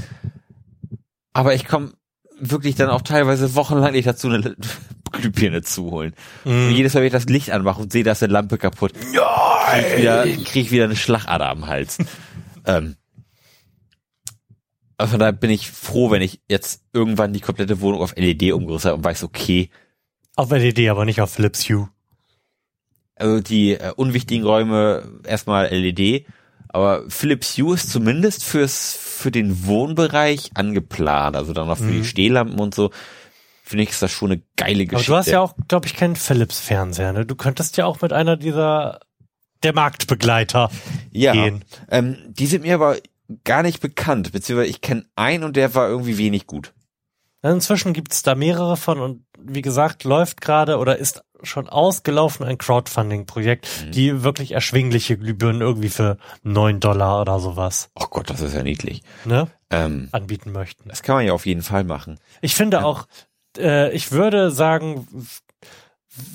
Aber ich komme wirklich dann auch teilweise wochenlang nicht dazu, eine Glühbirne zu holen. Und
Mhm.
jedes Mal, wenn ich das Licht anmache und sehe, da ist eine Lampe kaputt, krieg ich wieder, krieg ich wieder eine Schlagader am Hals. ähm, also von daher bin ich froh, wenn ich jetzt irgendwann die komplette Wohnung auf LED umgerüstet habe und weiß, okay,
Auf LED, aber nicht auf Philips Hue.
also die äh, unwichtigen Räume erstmal LED, aber Philips Hue ist zumindest fürs für den Wohnbereich angeplant, also dann noch für die Stehlampen und so. Finde ich ist das schon eine geile
Aber
Geschichte.
du hast ja auch, glaube ich, keinen Philips-Fernseher, ne? Du könntest ja auch mit einer dieser der Marktbegleiter
ja,
gehen.
ähm, die sind mir aber gar nicht bekannt, beziehungsweise ich kenne einen und der war irgendwie wenig gut.
Inzwischen gibt's da mehrere von und wie gesagt, läuft gerade oder ist schon ausgelaufen ein Crowdfunding-Projekt,
Mhm.
die wirklich erschwingliche Glühbirnen irgendwie für neun Dollar oder sowas
Oh Gott, das ist ja niedlich.
ne,
Ähm,
anbieten möchten.
das kann man ja auf jeden Fall machen.
Ich finde auch, äh, ich würde sagen,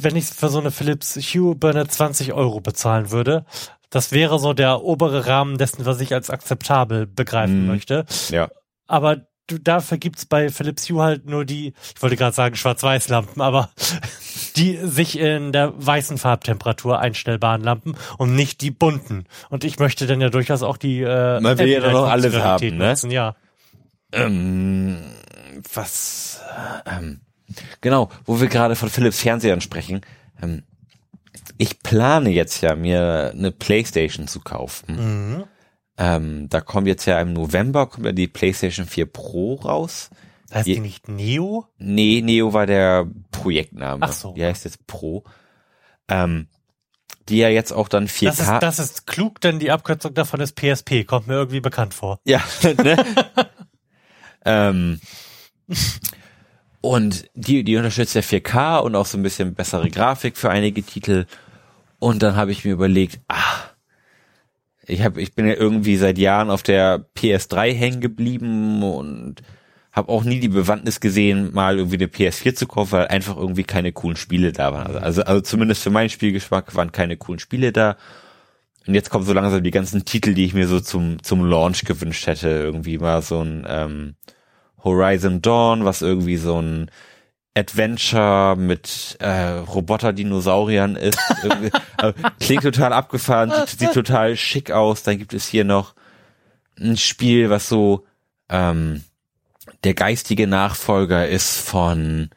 wenn ich für so eine Philips Hue Birne 20 Euro bezahlen würde, das wäre so der obere Rahmen dessen, was ich als akzeptabel begreifen
Mhm.
möchte.
Ja.
Aber du, dafür gibt's bei Philips Hue halt nur die, ich wollte gerade sagen Schwarz-Weiß-Lampen, aber die sich in der weißen Farbtemperatur einstellbaren Lampen und nicht die bunten. Und ich möchte dann ja durchaus auch die äh,
Man will ja dann noch alles haben, ne?
nutzen, Ja.
Ähm, was, ähm, genau, wo wir gerade von Philips Fernsehern sprechen. Ähm, ich plane jetzt ja, mir eine Playstation zu kaufen.
Mhm.
Ähm, da kommt jetzt ja im November kommt ja die Playstation 4 Pro raus.
Heißt
Je-
die nicht Neo?
Nee, Neo war der Projektname.
Ach so.
Die heißt jetzt Pro. Ähm, die ja jetzt auch dann 4K.
Das ist, das ist klug, denn die Abkürzung davon ist PSP. Kommt mir irgendwie bekannt vor.
Ja, ne? ähm, und die, die unterstützt ja 4K und auch so ein bisschen bessere Grafik für einige Titel. Und dann habe ich mir überlegt, ah, ich hab, ich bin ja irgendwie seit Jahren auf der PS3 hängen geblieben und habe auch nie die Bewandtnis gesehen, mal irgendwie eine PS4 zu kaufen, weil einfach irgendwie keine coolen Spiele da waren. Also, also, also zumindest für meinen Spielgeschmack waren keine coolen Spiele da. Und jetzt kommen so langsam die ganzen Titel, die ich mir so zum, zum Launch gewünscht hätte. Irgendwie mal so ein ähm, Horizon Dawn, was irgendwie so ein Adventure mit äh, Roboter-Dinosauriern ist. Äh, klingt total abgefahren, sieht, sieht total schick aus. Dann gibt es hier noch ein Spiel, was so ähm, der geistige Nachfolger ist von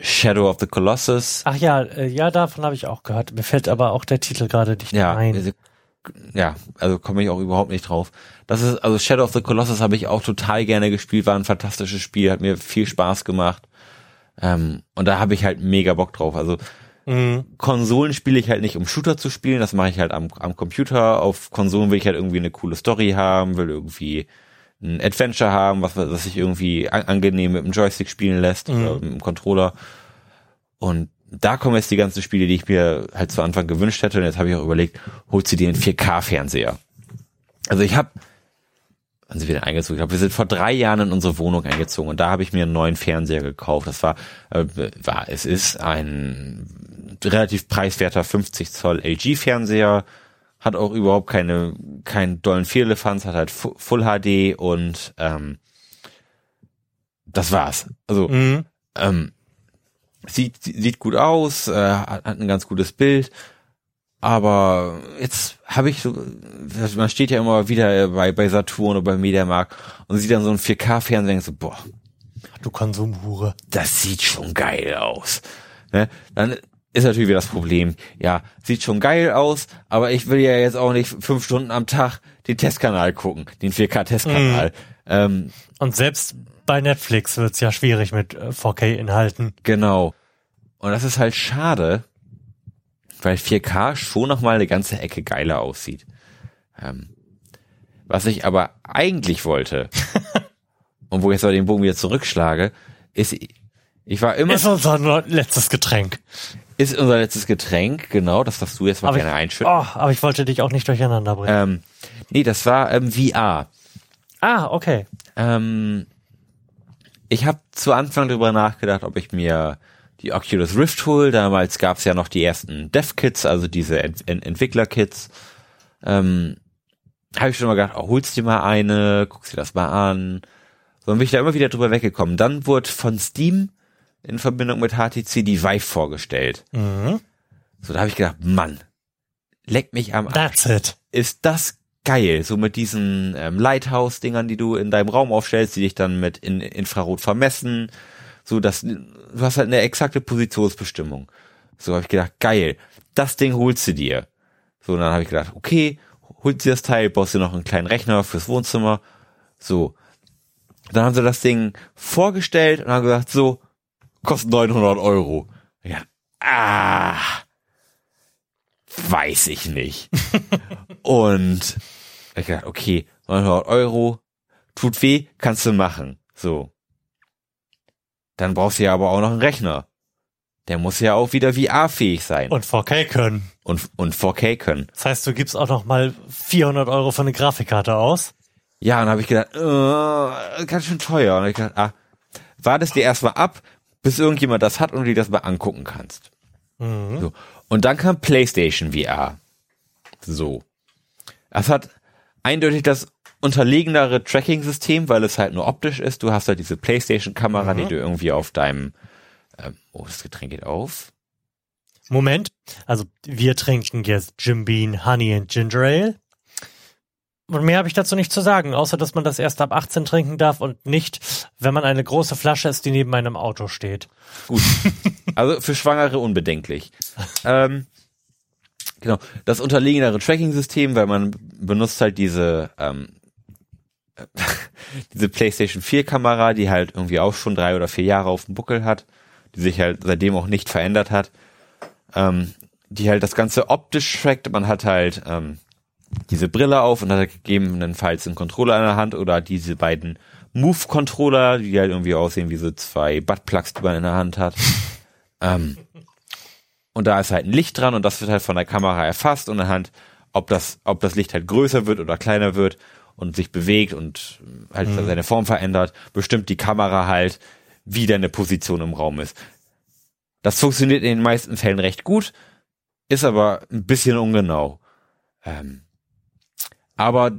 Shadow of the Colossus.
Ach ja, äh, ja, davon habe ich auch gehört. Mir fällt aber auch der Titel gerade nicht
Ja,
ein.
also, ja, also komme ich auch überhaupt nicht drauf. Das ist, also Shadow of the Colossus habe ich auch total gerne gespielt, war ein fantastisches Spiel, hat mir viel Spaß gemacht. Ähm, und da habe ich halt mega Bock drauf. Also
Mhm.
Konsolen spiele ich halt nicht, um Shooter zu spielen, das mache ich halt am, am Computer. Auf Konsolen will ich halt irgendwie eine coole Story haben, will irgendwie ein Adventure haben, was, was sich irgendwie an, angenehm mit dem Joystick spielen lässt oder mit dem Controller. Und da kommen jetzt die ganzen Spiele, die ich mir halt zu Anfang gewünscht hätte. Und jetzt habe ich auch überlegt, holst du dir einen 4K-Fernseher? Also ich habe, wann sind wir denn eingezogen? Ich glaube, wir sind vor drei Jahren in unsere Wohnung eingezogen und da habe ich mir einen neuen Fernseher gekauft. Das war, äh, war es ist ein relativ preiswerter 50 Zoll LG-Fernseher, hat auch überhaupt keine keinen dollen Vierlefanz, hat halt Fu- Full HD und ähm, das war's. Also
Mhm.
ähm, sieht sieht gut aus, äh, hat, hat ein ganz gutes Bild, aber jetzt habe ich so, man steht ja immer wieder bei bei Saturn oder bei Mediamarkt und sieht dann so ein 4K-Fernseher und denkt so, boah,
Du Konsumhure.
das sieht schon geil aus. Ne? Dann ist natürlich wieder das Problem, ja, sieht schon geil aus, aber ich will ja jetzt auch nicht fünf Stunden am Tag den Testkanal gucken, den 4K-Testkanal. Ähm,
Und selbst bei Netflix wird's ja schwierig mit äh, 4K-Inhalten.
Genau. Und das ist halt schade, weil 4K schon noch mal eine ganze Ecke geiler aussieht. Ähm, was ich aber eigentlich wollte, und wo ich jetzt aber den Bogen wieder zurückschlage, ist, ich war immer,
Ist unser letztes Getränk.
ist unser letztes Getränk, genau, das darfst du jetzt mal
Aber ich,
gerne einschütten.
oh, aber ich wollte dich auch nicht durcheinander bringen.
Ähm, nee, das war ähm, VR.
ah, okay.
Ähm, ich habe zu Anfang darüber nachgedacht, ob ich mir die Oculus Rift hole. Damals gab es ja noch die ersten Dev-Kits, also diese Ent Ent Entwickler-Kits. Ähm, habe ich schon mal gedacht, oh, holst dir mal eine, guckst dir das mal an. So dann bin ich da immer wieder drüber weggekommen. Dann wurde von Steam in Verbindung mit HTC die Vive vorgestellt.
Mhm.
So, da habe ich gedacht, Mann, leck mich am Arsch
That's it.
ist das geil. So mit diesen ähm, Lighthouse-Dingern, die du in deinem Raum aufstellst, die dich dann mit in, Infrarot vermessen. So, dass du hast halt eine exakte Positionsbestimmung. So habe ich gedacht, geil, das Ding holst du dir. So, und dann habe ich gedacht, okay, holst dir das Teil, baust dir noch einen kleinen Rechner fürs Wohnzimmer. So. Dann haben sie das Ding vorgestellt und haben gesagt, so, kostet 900 Euro. Ja, ah, weiß ich nicht. Und ich dachte, okay, 900 Euro, tut weh, kannst du machen. So. Dann brauchst du ja aber auch noch einen Rechner. Der muss ja auch wieder VR-fähig sein
Und 4K können.
und, und 4K können.
Das heißt, du gibst auch noch mal 400 Euro für eine Grafikkarte aus.
Ja, und dann habe ich gedacht, äh, ganz schön teuer. Und ich gedacht, ah, wartest dir erstmal ab, bis irgendjemand das hat und du dir das mal angucken kannst. So. Und dann kam PlayStation VR. So. Das hat eindeutig das unterlegenere Tracking-System, weil es halt nur optisch ist. Du hast halt diese PlayStation-Kamera, die du irgendwie auf deinem, ähm, oh, das Getränk geht auf.
Moment. Also, wir trinken jetzt Jim Bean Honey and Ginger Ale. Und mehr habe ich dazu nicht zu sagen, außer dass man das erst ab 18 trinken darf und nicht, wenn man eine große Flasche ist, die neben einem Auto steht.
Gut. Also für Schwangere unbedenklich. ähm, genau. Das unterlegenere Tracking-System, weil man benutzt halt diese, ähm, diese PlayStation 4 Kamera, die halt irgendwie auch schon drei oder vier Jahre auf dem Buckel hat, die sich halt seitdem auch nicht verändert hat. Ähm, die halt das Ganze optisch trackt. Man hat halt ähm, diese Brille auf und hat gegebenenfalls einen Controller in der Hand oder diese beiden Move-Controller, die halt irgendwie aussehen wie so zwei Buttplugs, die man in der Hand hat. ähm, und da ist halt ein Licht dran und das wird halt von der Kamera erfasst und anhand, ob das, ob das Licht halt größer wird oder kleiner wird und sich bewegt und halt
Mhm.
seine Form verändert, bestimmt die Kamera halt, wie deine Position im Raum ist. Das funktioniert in den meisten Fällen recht gut, ist aber ein bisschen ungenau. Ähm, aber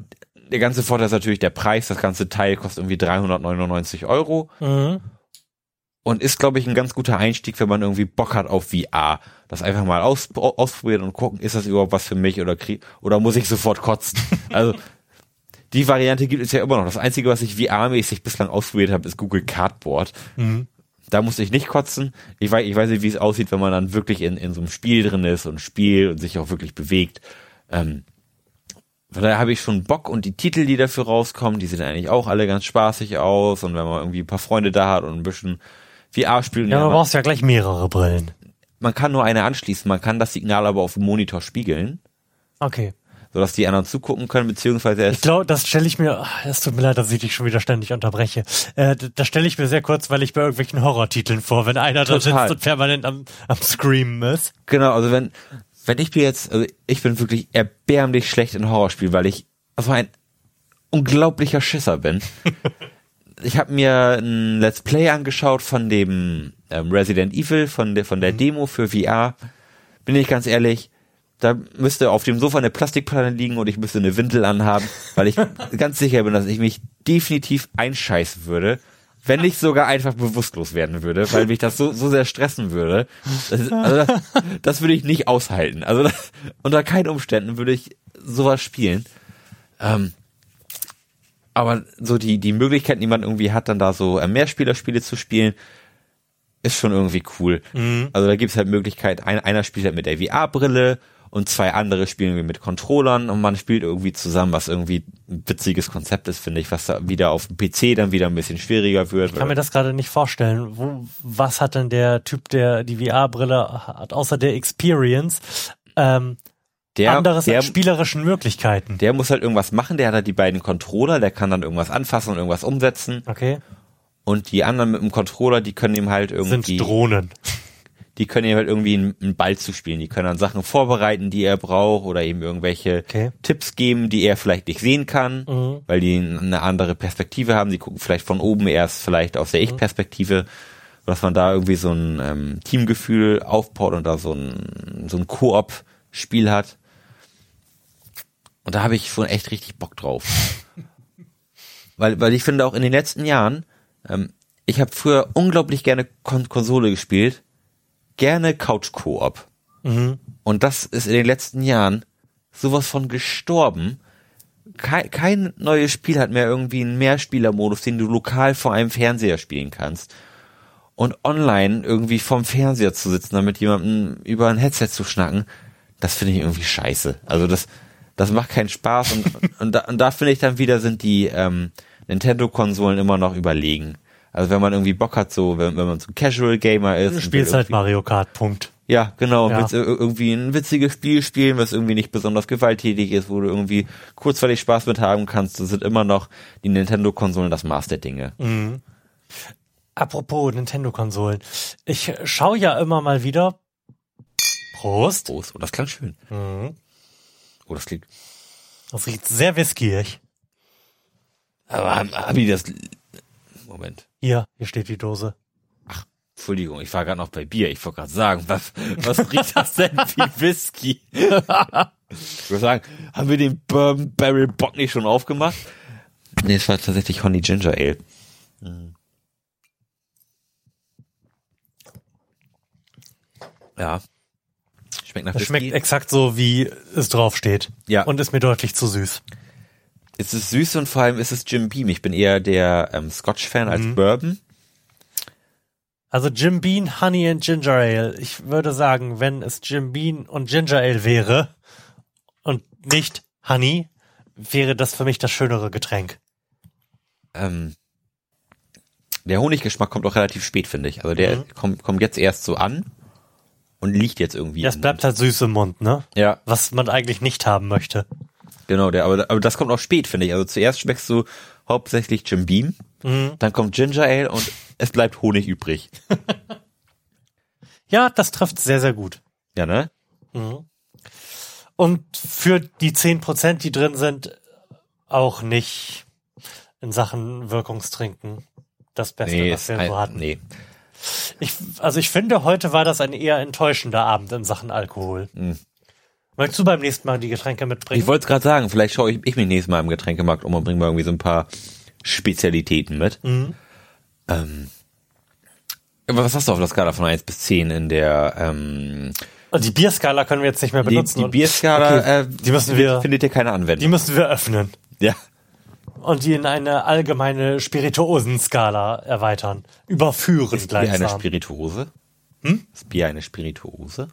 der ganze Vorteil ist natürlich der Preis. Das ganze Teil kostet irgendwie 399 Euro
Mhm.
und ist, glaube ich, ein ganz guter Einstieg, wenn man irgendwie Bock hat auf VR. Das einfach mal aus, ausprobieren und gucken, ist das überhaupt was für mich oder krieg, oder muss ich sofort kotzen? Also die Variante gibt es ja immer noch. Das Einzige, was ich VR-mäßig bislang ausprobiert habe, ist Google Cardboard.
Mhm.
Da musste ich nicht kotzen. Ich weiß, ich weiß nicht, wie es aussieht, wenn man dann wirklich in, in so einem Spiel drin ist und spielt und sich auch wirklich bewegt. Ähm, von daher habe ich schon Bock und die Titel, die dafür rauskommen, die sehen eigentlich auch alle ganz spaßig aus und wenn man irgendwie ein paar Freunde da hat und ein bisschen VR spielt,
Ja,
man,
brauchst ja gleich mehrere Brillen.
man kann nur eine anschließen, man kann das Signal aber auf dem Monitor spiegeln,
Okay.
Sodass die anderen zugucken können, beziehungsweise
Ich glaube, das stelle ich mir, es tut mir leid, dass ich dich schon wieder ständig unterbreche. Äh, das stelle ich mir sehr kurz, weil ich bei irgendwelchen Horrortiteln vor, wenn einer da sitzt und permanent am, am Screamen ist.
genau, also wenn, wenn ich mir jetzt, also ich bin wirklich erbärmlich schlecht in Horrorspielen, weil ich so ein unglaublicher Schisser bin. ich habe mir ein Let's Play angeschaut von dem ähm, Resident Evil, von der, von der Demo für VR. Bin ich ganz ehrlich, da müsste auf dem Sofa eine Plastikplatte liegen und ich müsste eine Windel anhaben, weil ich ganz sicher bin, dass ich mich definitiv einscheißen würde, wenn nicht sogar einfach bewusstlos werden würde, weil mich das so, so sehr stressen würde. Das, ist, also das, das würde ich nicht aushalten. Also das, unter keinen Umständen würde ich sowas spielen. Ähm, aber so die, die Möglichkeiten, die man irgendwie hat, dann da so äh, Mehrspielerspiele zu spielen, ist schon irgendwie cool. Also da gibt's halt Möglichkeit, ein, einer spielt halt mit der VR-Brille und zwei andere spielen irgendwie mit Controllern und man spielt irgendwie zusammen, was irgendwie ein witziges Konzept ist, finde ich, was da wieder auf dem PC dann wieder ein bisschen schwieriger wird.
Ich kann mir das gerade nicht vorstellen. Wo, was hat denn der Typ, der die VR-Brille hat, außer der Experience, ähm,
der,
anderes
der,
an spielerischen Möglichkeiten?
der muss halt irgendwas machen, der hat halt die beiden Controller, der kann dann irgendwas anfassen und irgendwas umsetzen
Okay.
und die anderen mit dem Controller, die können ihm halt irgendwie
Sind Drohnen.
Die können ihm halt irgendwie einen, Ball zu spielen. Die können dann Sachen vorbereiten, die er braucht oder ihm irgendwelche
Okay.
Tipps geben, die er vielleicht nicht sehen kann,
Mhm.
weil die eine andere Perspektive haben. Die gucken vielleicht von oben erst vielleicht aus der
Mhm.
Ich-Perspektive, dass man da irgendwie so ein ähm, Teamgefühl aufbaut und da so ein, so ein Koop-Spiel hat. Und da habe ich schon echt richtig Bock drauf. weil, weil ich finde auch in den letzten Jahren, ähm, ich habe früher unglaublich gerne Kon Konsole gespielt, gerne Couch-Koop.
Mhm.
Und das ist in den letzten Jahren sowas von gestorben. Kein, kein neues Spiel hat mehr irgendwie einen Mehrspielermodus, den du lokal vor einem Fernseher spielen kannst. Und online irgendwie vorm Fernseher zu sitzen, damit jemandem über ein Headset zu schnacken, das finde ich irgendwie scheiße. Also das, das macht keinen Spaß und, und da, und da finde ich dann wieder sind die ähm, Nintendo-Konsolen immer noch überlegen. Also wenn man irgendwie Bock hat, so, wenn, wenn man so ein Casual Gamer ist.
Du spielst halt Mario Kart, Punkt.
ja, genau.
Ja.
Willst ir- irgendwie ein witziges Spiel spielen, was irgendwie nicht besonders gewalttätig ist, wo du irgendwie kurzweilig Spaß mit haben kannst. Das sind immer noch die Nintendo-Konsolen das Maß der Dinge.
Apropos Nintendo-Konsolen. Ich schaue ja immer mal wieder. Prost.
Prost. Oh, das klang schön.
Mhm.
Oh, das klingt.
Das riecht sehr whiskyiig.
Aber haben, haben die das. Moment.
Hier, hier steht die Dose.
Entschuldigung, ich war gerade noch bei Bier. Ich wollte gerade sagen, was, was riecht das denn wie Whisky? ich würde sagen, haben wir den Bourbon Barrel Bock nicht schon aufgemacht? Nee, es war tatsächlich Honey Ginger Ale. Mhm. Ja. Schmeckt nach
Das
Whisky.
schmeckt exakt so, wie es draufsteht.
Ja.
Und ist mir deutlich zu süß.
Es ist süß und vor allem ist es Jim Beam. Ich bin eher der ähm, Scotch-Fan als Bourbon.
Also Jim Bean, Honey and Ginger Ale. Ich würde sagen, wenn es Jim Bean und Ginger Ale wäre und nicht Honey, wäre das für mich das schönere Getränk.
Ähm, der Honiggeschmack kommt auch relativ spät, finde ich. Also der kommt, kommt jetzt erst so an. und liegt jetzt irgendwie. Im
bleibt halt süß im Mund, ne?
Mund. Ja,
Was man eigentlich nicht haben möchte.
Genau, der, aber, aber das kommt auch spät, finde ich. Also zuerst schmeckst du hauptsächlich Jim Beam, dann kommt Ginger Ale und es bleibt Honig übrig.
Ja, das trifft sehr, sehr gut.
Ja, ne?
Und für die 10%, die drin sind, auch nicht in Sachen Wirkungstrinken das Beste,
Nee,
was wir
ein,
so hatten.
nee.
Ich, also ich finde, heute war das ein eher enttäuschender Abend in Sachen Alkohol. Möchtest du beim nächsten Mal die Getränke mitbringen?
Ich wollte es gerade sagen, vielleicht schaue ich, ich mich nächstes Mal im Getränkemarkt um und bringe mal irgendwie so ein paar Spezialitäten mit. Ähm, aber was hast du auf der Skala von 1 bis 10 in der ähm,
Und die Bierskala können wir jetzt nicht mehr
die,
benutzen.
die
und-
Bierskala,
Okay,
äh,
die müssen wir,
findet ihr keine
die
Anwendung.
müssen wir öffnen
ja.
und die in eine allgemeine Spirituosenskala erweitern, überführen
Ist Bier eine
gleichsam.
Spirituose? Hm? Ist Bier eine Spirituose?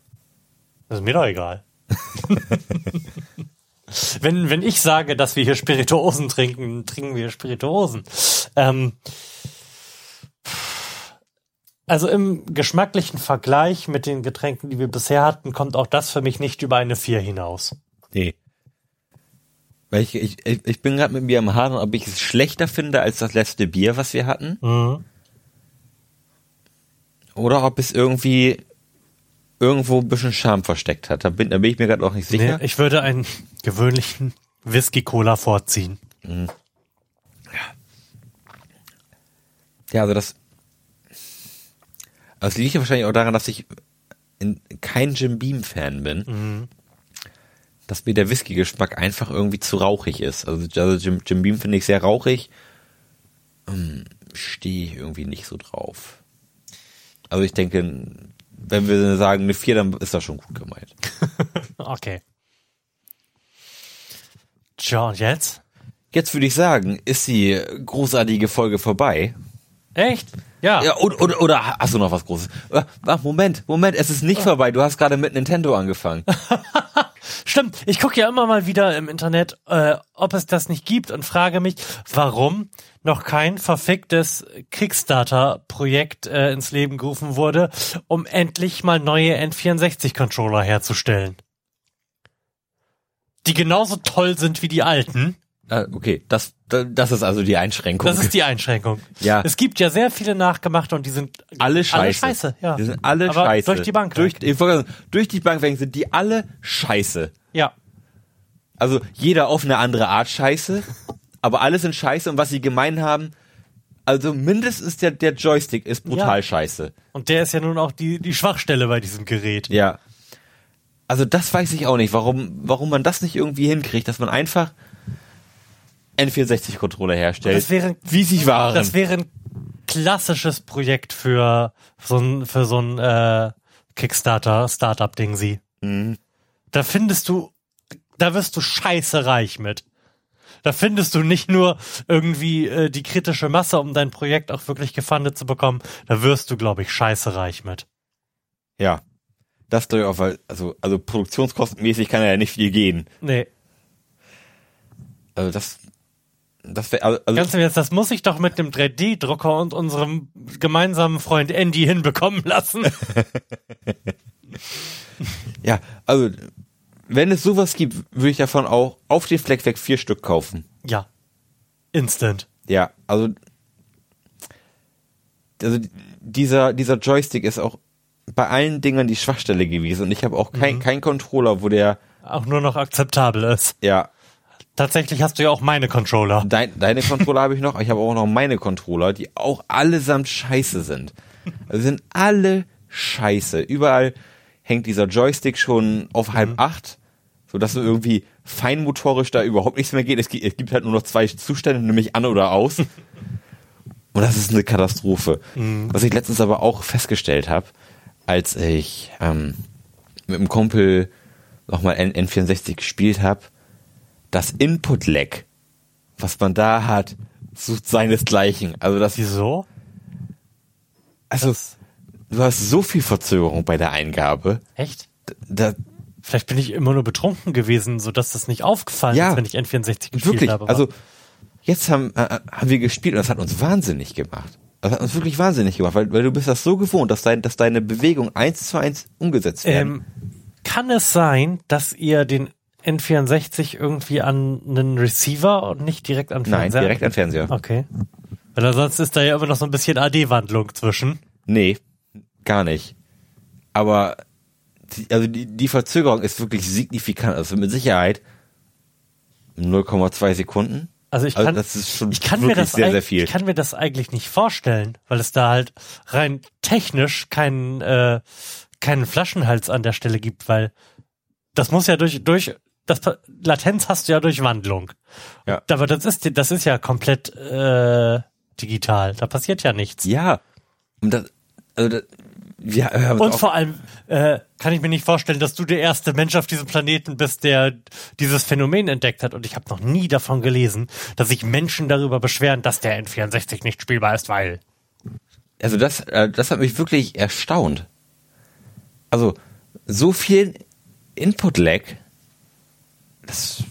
Das ist mir doch egal. wenn, wenn ich sage, dass wir hier Spirituosen trinken, trinken wir Spirituosen. Ähm, also im geschmacklichen Vergleich mit den Getränken, die wir bisher hatten, kommt auch das für mich nicht über eine 4 hinaus.
Nee. Weil ich, ich, ich bin gerade mit mir am Hadern, ob ich es schlechter finde als das letzte Bier, was wir hatten.
Mhm.
Oder ob es irgendwie irgendwo ein bisschen Charme versteckt hat. Da bin, da bin ich mir gerade auch nicht sicher.
Nee, ich würde einen gewöhnlichen Whisky-Cola vorziehen.
Ja, also das. Also liegt ja wahrscheinlich auch daran, dass ich in, kein Jim Beam Fan bin. Dass mir der Whisky-Geschmack einfach irgendwie zu rauchig ist. Also, also Jim, Jim Beam finde ich sehr rauchig. Ähm, Stehe ich irgendwie nicht so drauf. Also ich denke, wenn wir sagen eine 4, dann ist das schon gut gemeint.
Okay. Tja, und jetzt?
Jetzt würde ich sagen, ist die großartige Folge vorbei.
Echt? Ja.
Ja, oder, oder, oder hast du noch was Großes? Äh, Ach, Moment, Moment, es ist nicht vorbei. Du hast gerade mit Nintendo angefangen.
Stimmt, ich gucke ja immer mal wieder im Internet, äh, ob es das nicht gibt und frage mich, warum noch kein verficktes Kickstarter-Projekt äh, ins Leben gerufen wurde, um endlich mal neue N64-Controller herzustellen. Die genauso toll sind wie die alten.
Ah, okay, das, das ist also die Einschränkung.
Das ist die Einschränkung.
Ja.
Es gibt ja sehr viele nachgemachte und die sind
alle scheiße.
Alle scheiße, ja.
Die sind alle
Aber
scheiße.
durch die Bank
Durch, ich sagen, durch die Bank weg sind die alle scheiße.
Ja.
Also jeder auf eine andere Art scheiße, aber alle sind scheiße und was sie gemein haben, also mindestens der, der Joystick ist brutal
Ja.
scheiße.
Und der ist ja nun auch die, die Schwachstelle bei diesem Gerät.
Ja. Also das weiß ich auch nicht, warum, warum man das nicht irgendwie hinkriegt, dass man einfach N64-Controller herstellt.
Das wäre,
wie sie waren.
das wäre ein klassisches Projekt für so ein, für so ein äh, Kickstarter, Startup-Ding sie.
Mhm.
Da findest du, da wirst du scheiße reich mit. Da findest du nicht nur irgendwie äh, die kritische Masse, um dein Projekt auch wirklich gefundet zu bekommen. Da wirst du, glaube ich, scheiße reich mit.
ja. Das durchaus, weil, also, also produktionskostenmäßig kann ja nicht viel gehen.
Nee,
Also das, das wäre, also,
ganz im Ernst, das muss ich doch mit dem 3D-Drucker und unserem gemeinsamen Freund Andy hinbekommen lassen.
ja, also, wenn es sowas gibt, würde ich davon auch auf den Fleck weg vier Stück kaufen.
ja. Instant.
Ja, also, also dieser, dieser Joystick ist auch bei allen Dingern die Schwachstelle gewesen und ich habe auch kein, kein Controller, wo der,
Auch nur noch akzeptabel ist.
ja,
Tatsächlich hast du ja auch meine Controller.
Dein, deine Controller habe ich noch, ich habe auch noch meine Controller, die auch allesamt scheiße sind. Also sind alle scheiße. Überall hängt dieser Joystick schon auf halb acht, so dass du irgendwie feinmotorisch da überhaupt nichts mehr geht. Es gibt, es gibt halt nur noch zwei Zustände, nämlich an oder aus. Und das ist eine Katastrophe. Was ich letztens aber auch festgestellt habe, als ich ähm, mit einem Kumpel nochmal N N64 gespielt habe, das Input-Lag, was man da hat, sucht seinesgleichen. Also das,
Wieso?
also du hast so viel Verzögerung bei der Eingabe.
Echt?
Da,
Vielleicht bin ich immer nur betrunken gewesen, sodass das nicht aufgefallen
Ja.
ist, wenn ich N64 gespielt
wirklich,
habe.
also jetzt haben, äh, haben wir gespielt und das hat uns wahnsinnig gemacht. Das hat uns wirklich wahnsinnig gemacht, weil, weil du bist das so gewohnt, dass, dein, dass deine Bewegung eins zu eins umgesetzt werden.
Ähm, kann es sein, dass ihr den N64 irgendwie an einen Receiver und nicht direkt an
Nein,
Fernseher?
direkt an Fernseher.
Okay. Weil ansonsten ist da ja immer noch so ein bisschen AD-Wandlung zwischen.
Nee, gar nicht. Aber die, also die, die Verzögerung ist wirklich signifikant. Also mit Sicherheit 0,2 Sekunden.
Also ich
Also
kann,
schon
ich kann mir das
sehr, sehr viel.
Ich kann mir das eigentlich nicht vorstellen, weil es da halt rein technisch keinen äh, keinen Flaschenhals an der Stelle gibt, weil das muss ja durch durch das Latenz hast du ja durch Wandlung.
Ja.
Aber das ist das ist ja komplett äh, digital. Da passiert ja nichts.
Ja. Und das, also das, ja, haben
Und vor allem äh, kann ich mir nicht vorstellen, dass du der erste Mensch auf diesem Planeten bist, der dieses Phänomen entdeckt hat. Und ich habe noch nie davon gelesen, dass sich Menschen darüber beschweren, dass der N64 nicht spielbar ist, weil.
also das, äh, das hat mich wirklich erstaunt. Also so viel Input-Lag, das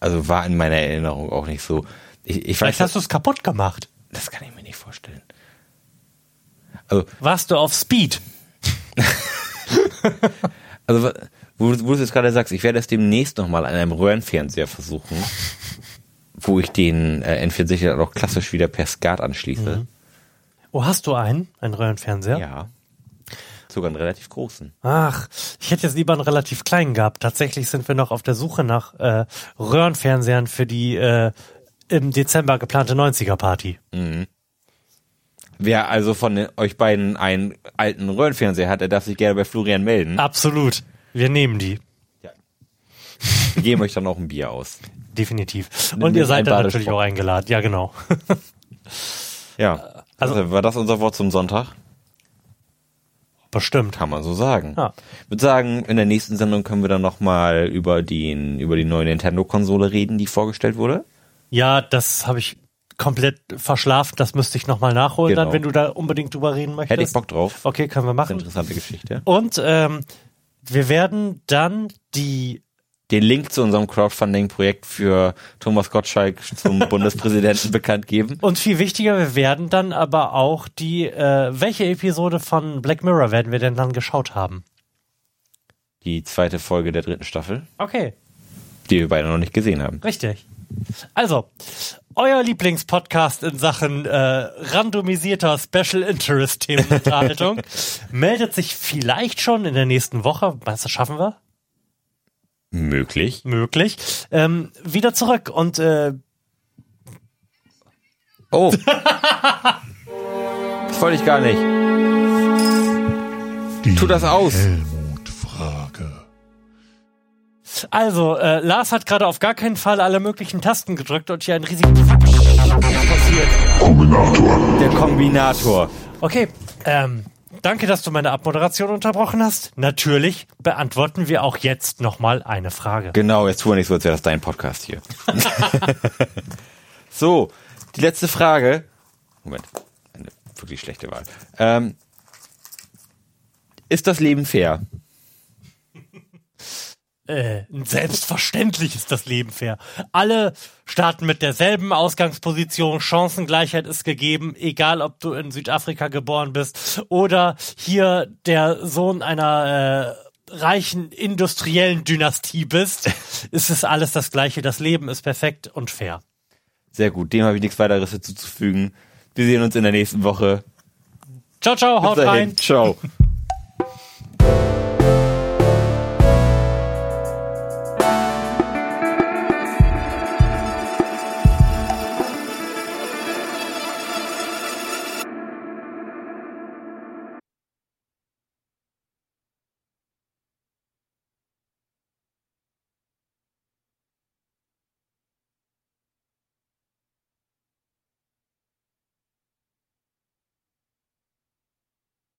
also war in meiner Erinnerung auch nicht so. Ich, ich weiß,
Vielleicht hast du es kaputt gemacht.
das kann ich mir nicht vorstellen. Also,
Warst du auf Speed?
also wo, wo du es jetzt gerade sagst, ich werde es demnächst nochmal an einem Röhrenfernseher versuchen, wo ich den äh, N64 dann auch klassisch wieder per SCART anschließe.
Oh, hast du einen? Einen Röhrenfernseher?
Ja. Sogar einen relativ großen.
Ach, ich hätte jetzt lieber einen relativ kleinen gehabt. Tatsächlich sind wir noch auf der Suche nach äh, Röhrenfernsehern für die äh, im Dezember geplante 90er-Party.
Wer also von euch beiden einen alten Röhrenfernseher hat, der darf sich gerne bei Florian melden.
Absolut. Wir nehmen die.
Wir geben euch dann auch ein Bier aus.
Definitiv.
Nimm
Und ihr seid dann natürlich auch eingeladen. Ja, genau.
Ja.
Also-
Also war das unser Wort zum Sonntag?
Bestimmt.
Kann man so sagen.
Ja.
Ich würde sagen, in der nächsten Sendung können wir dann nochmal über den, über die neue Nintendo-Konsole reden, die vorgestellt wurde.
Ja, das habe ich komplett verschlafen. Das müsste ich nochmal nachholen,
Genau.
dann, wenn du da unbedingt drüber reden möchtest.
Hätte ich Bock drauf.
Okay, können wir machen.
Interessante Geschichte.
Und ähm, wir werden dann die
Den Link zu unserem Crowdfunding-Projekt für Thomas Gottschalk zum Bundespräsidenten bekannt geben.
und viel wichtiger, wir werden dann aber auch die äh, welche Episode von Black Mirror werden wir denn dann geschaut haben?
Die zweite Folge der dritten Staffel,
Okay,
die wir beide noch nicht gesehen haben.
richtig. Also, euer Lieblingspodcast in Sachen äh, randomisierter Special Interest Themenunterhaltung meldet sich vielleicht schon in der nächsten Woche. Meinst du, schaffen wir?
Möglich.
Möglich. Ähm, wieder zurück und äh,
Oh. das wollte ich gar nicht. Tu das aus.
Helmut-Frage.
Also, äh, Lars hat gerade auf gar keinen Fall alle möglichen Tasten gedrückt und hier ein riesiger passiert.
Der Kombinator.
Okay, ähm, danke, dass du meine Abmoderation unterbrochen hast. Natürlich beantworten wir auch jetzt nochmal eine Frage.
Genau, jetzt tu nicht so, als wäre das dein Podcast hier. so, die letzte Frage. Moment, eine wirklich schlechte Wahl. Ähm, ist das Leben fair?
Äh, selbstverständlich ist das Leben fair. Alle starten mit derselben Ausgangsposition, Chancengleichheit ist gegeben, egal ob du in Südafrika geboren bist oder hier der Sohn einer äh, reichen industriellen Dynastie bist. ist es alles das Gleiche. Das Leben ist perfekt und fair.
Sehr gut, dem habe ich nichts weiteres hinzuzufügen. Wir sehen uns in der nächsten Woche.
Ciao, ciao, haut rein.
Ciao.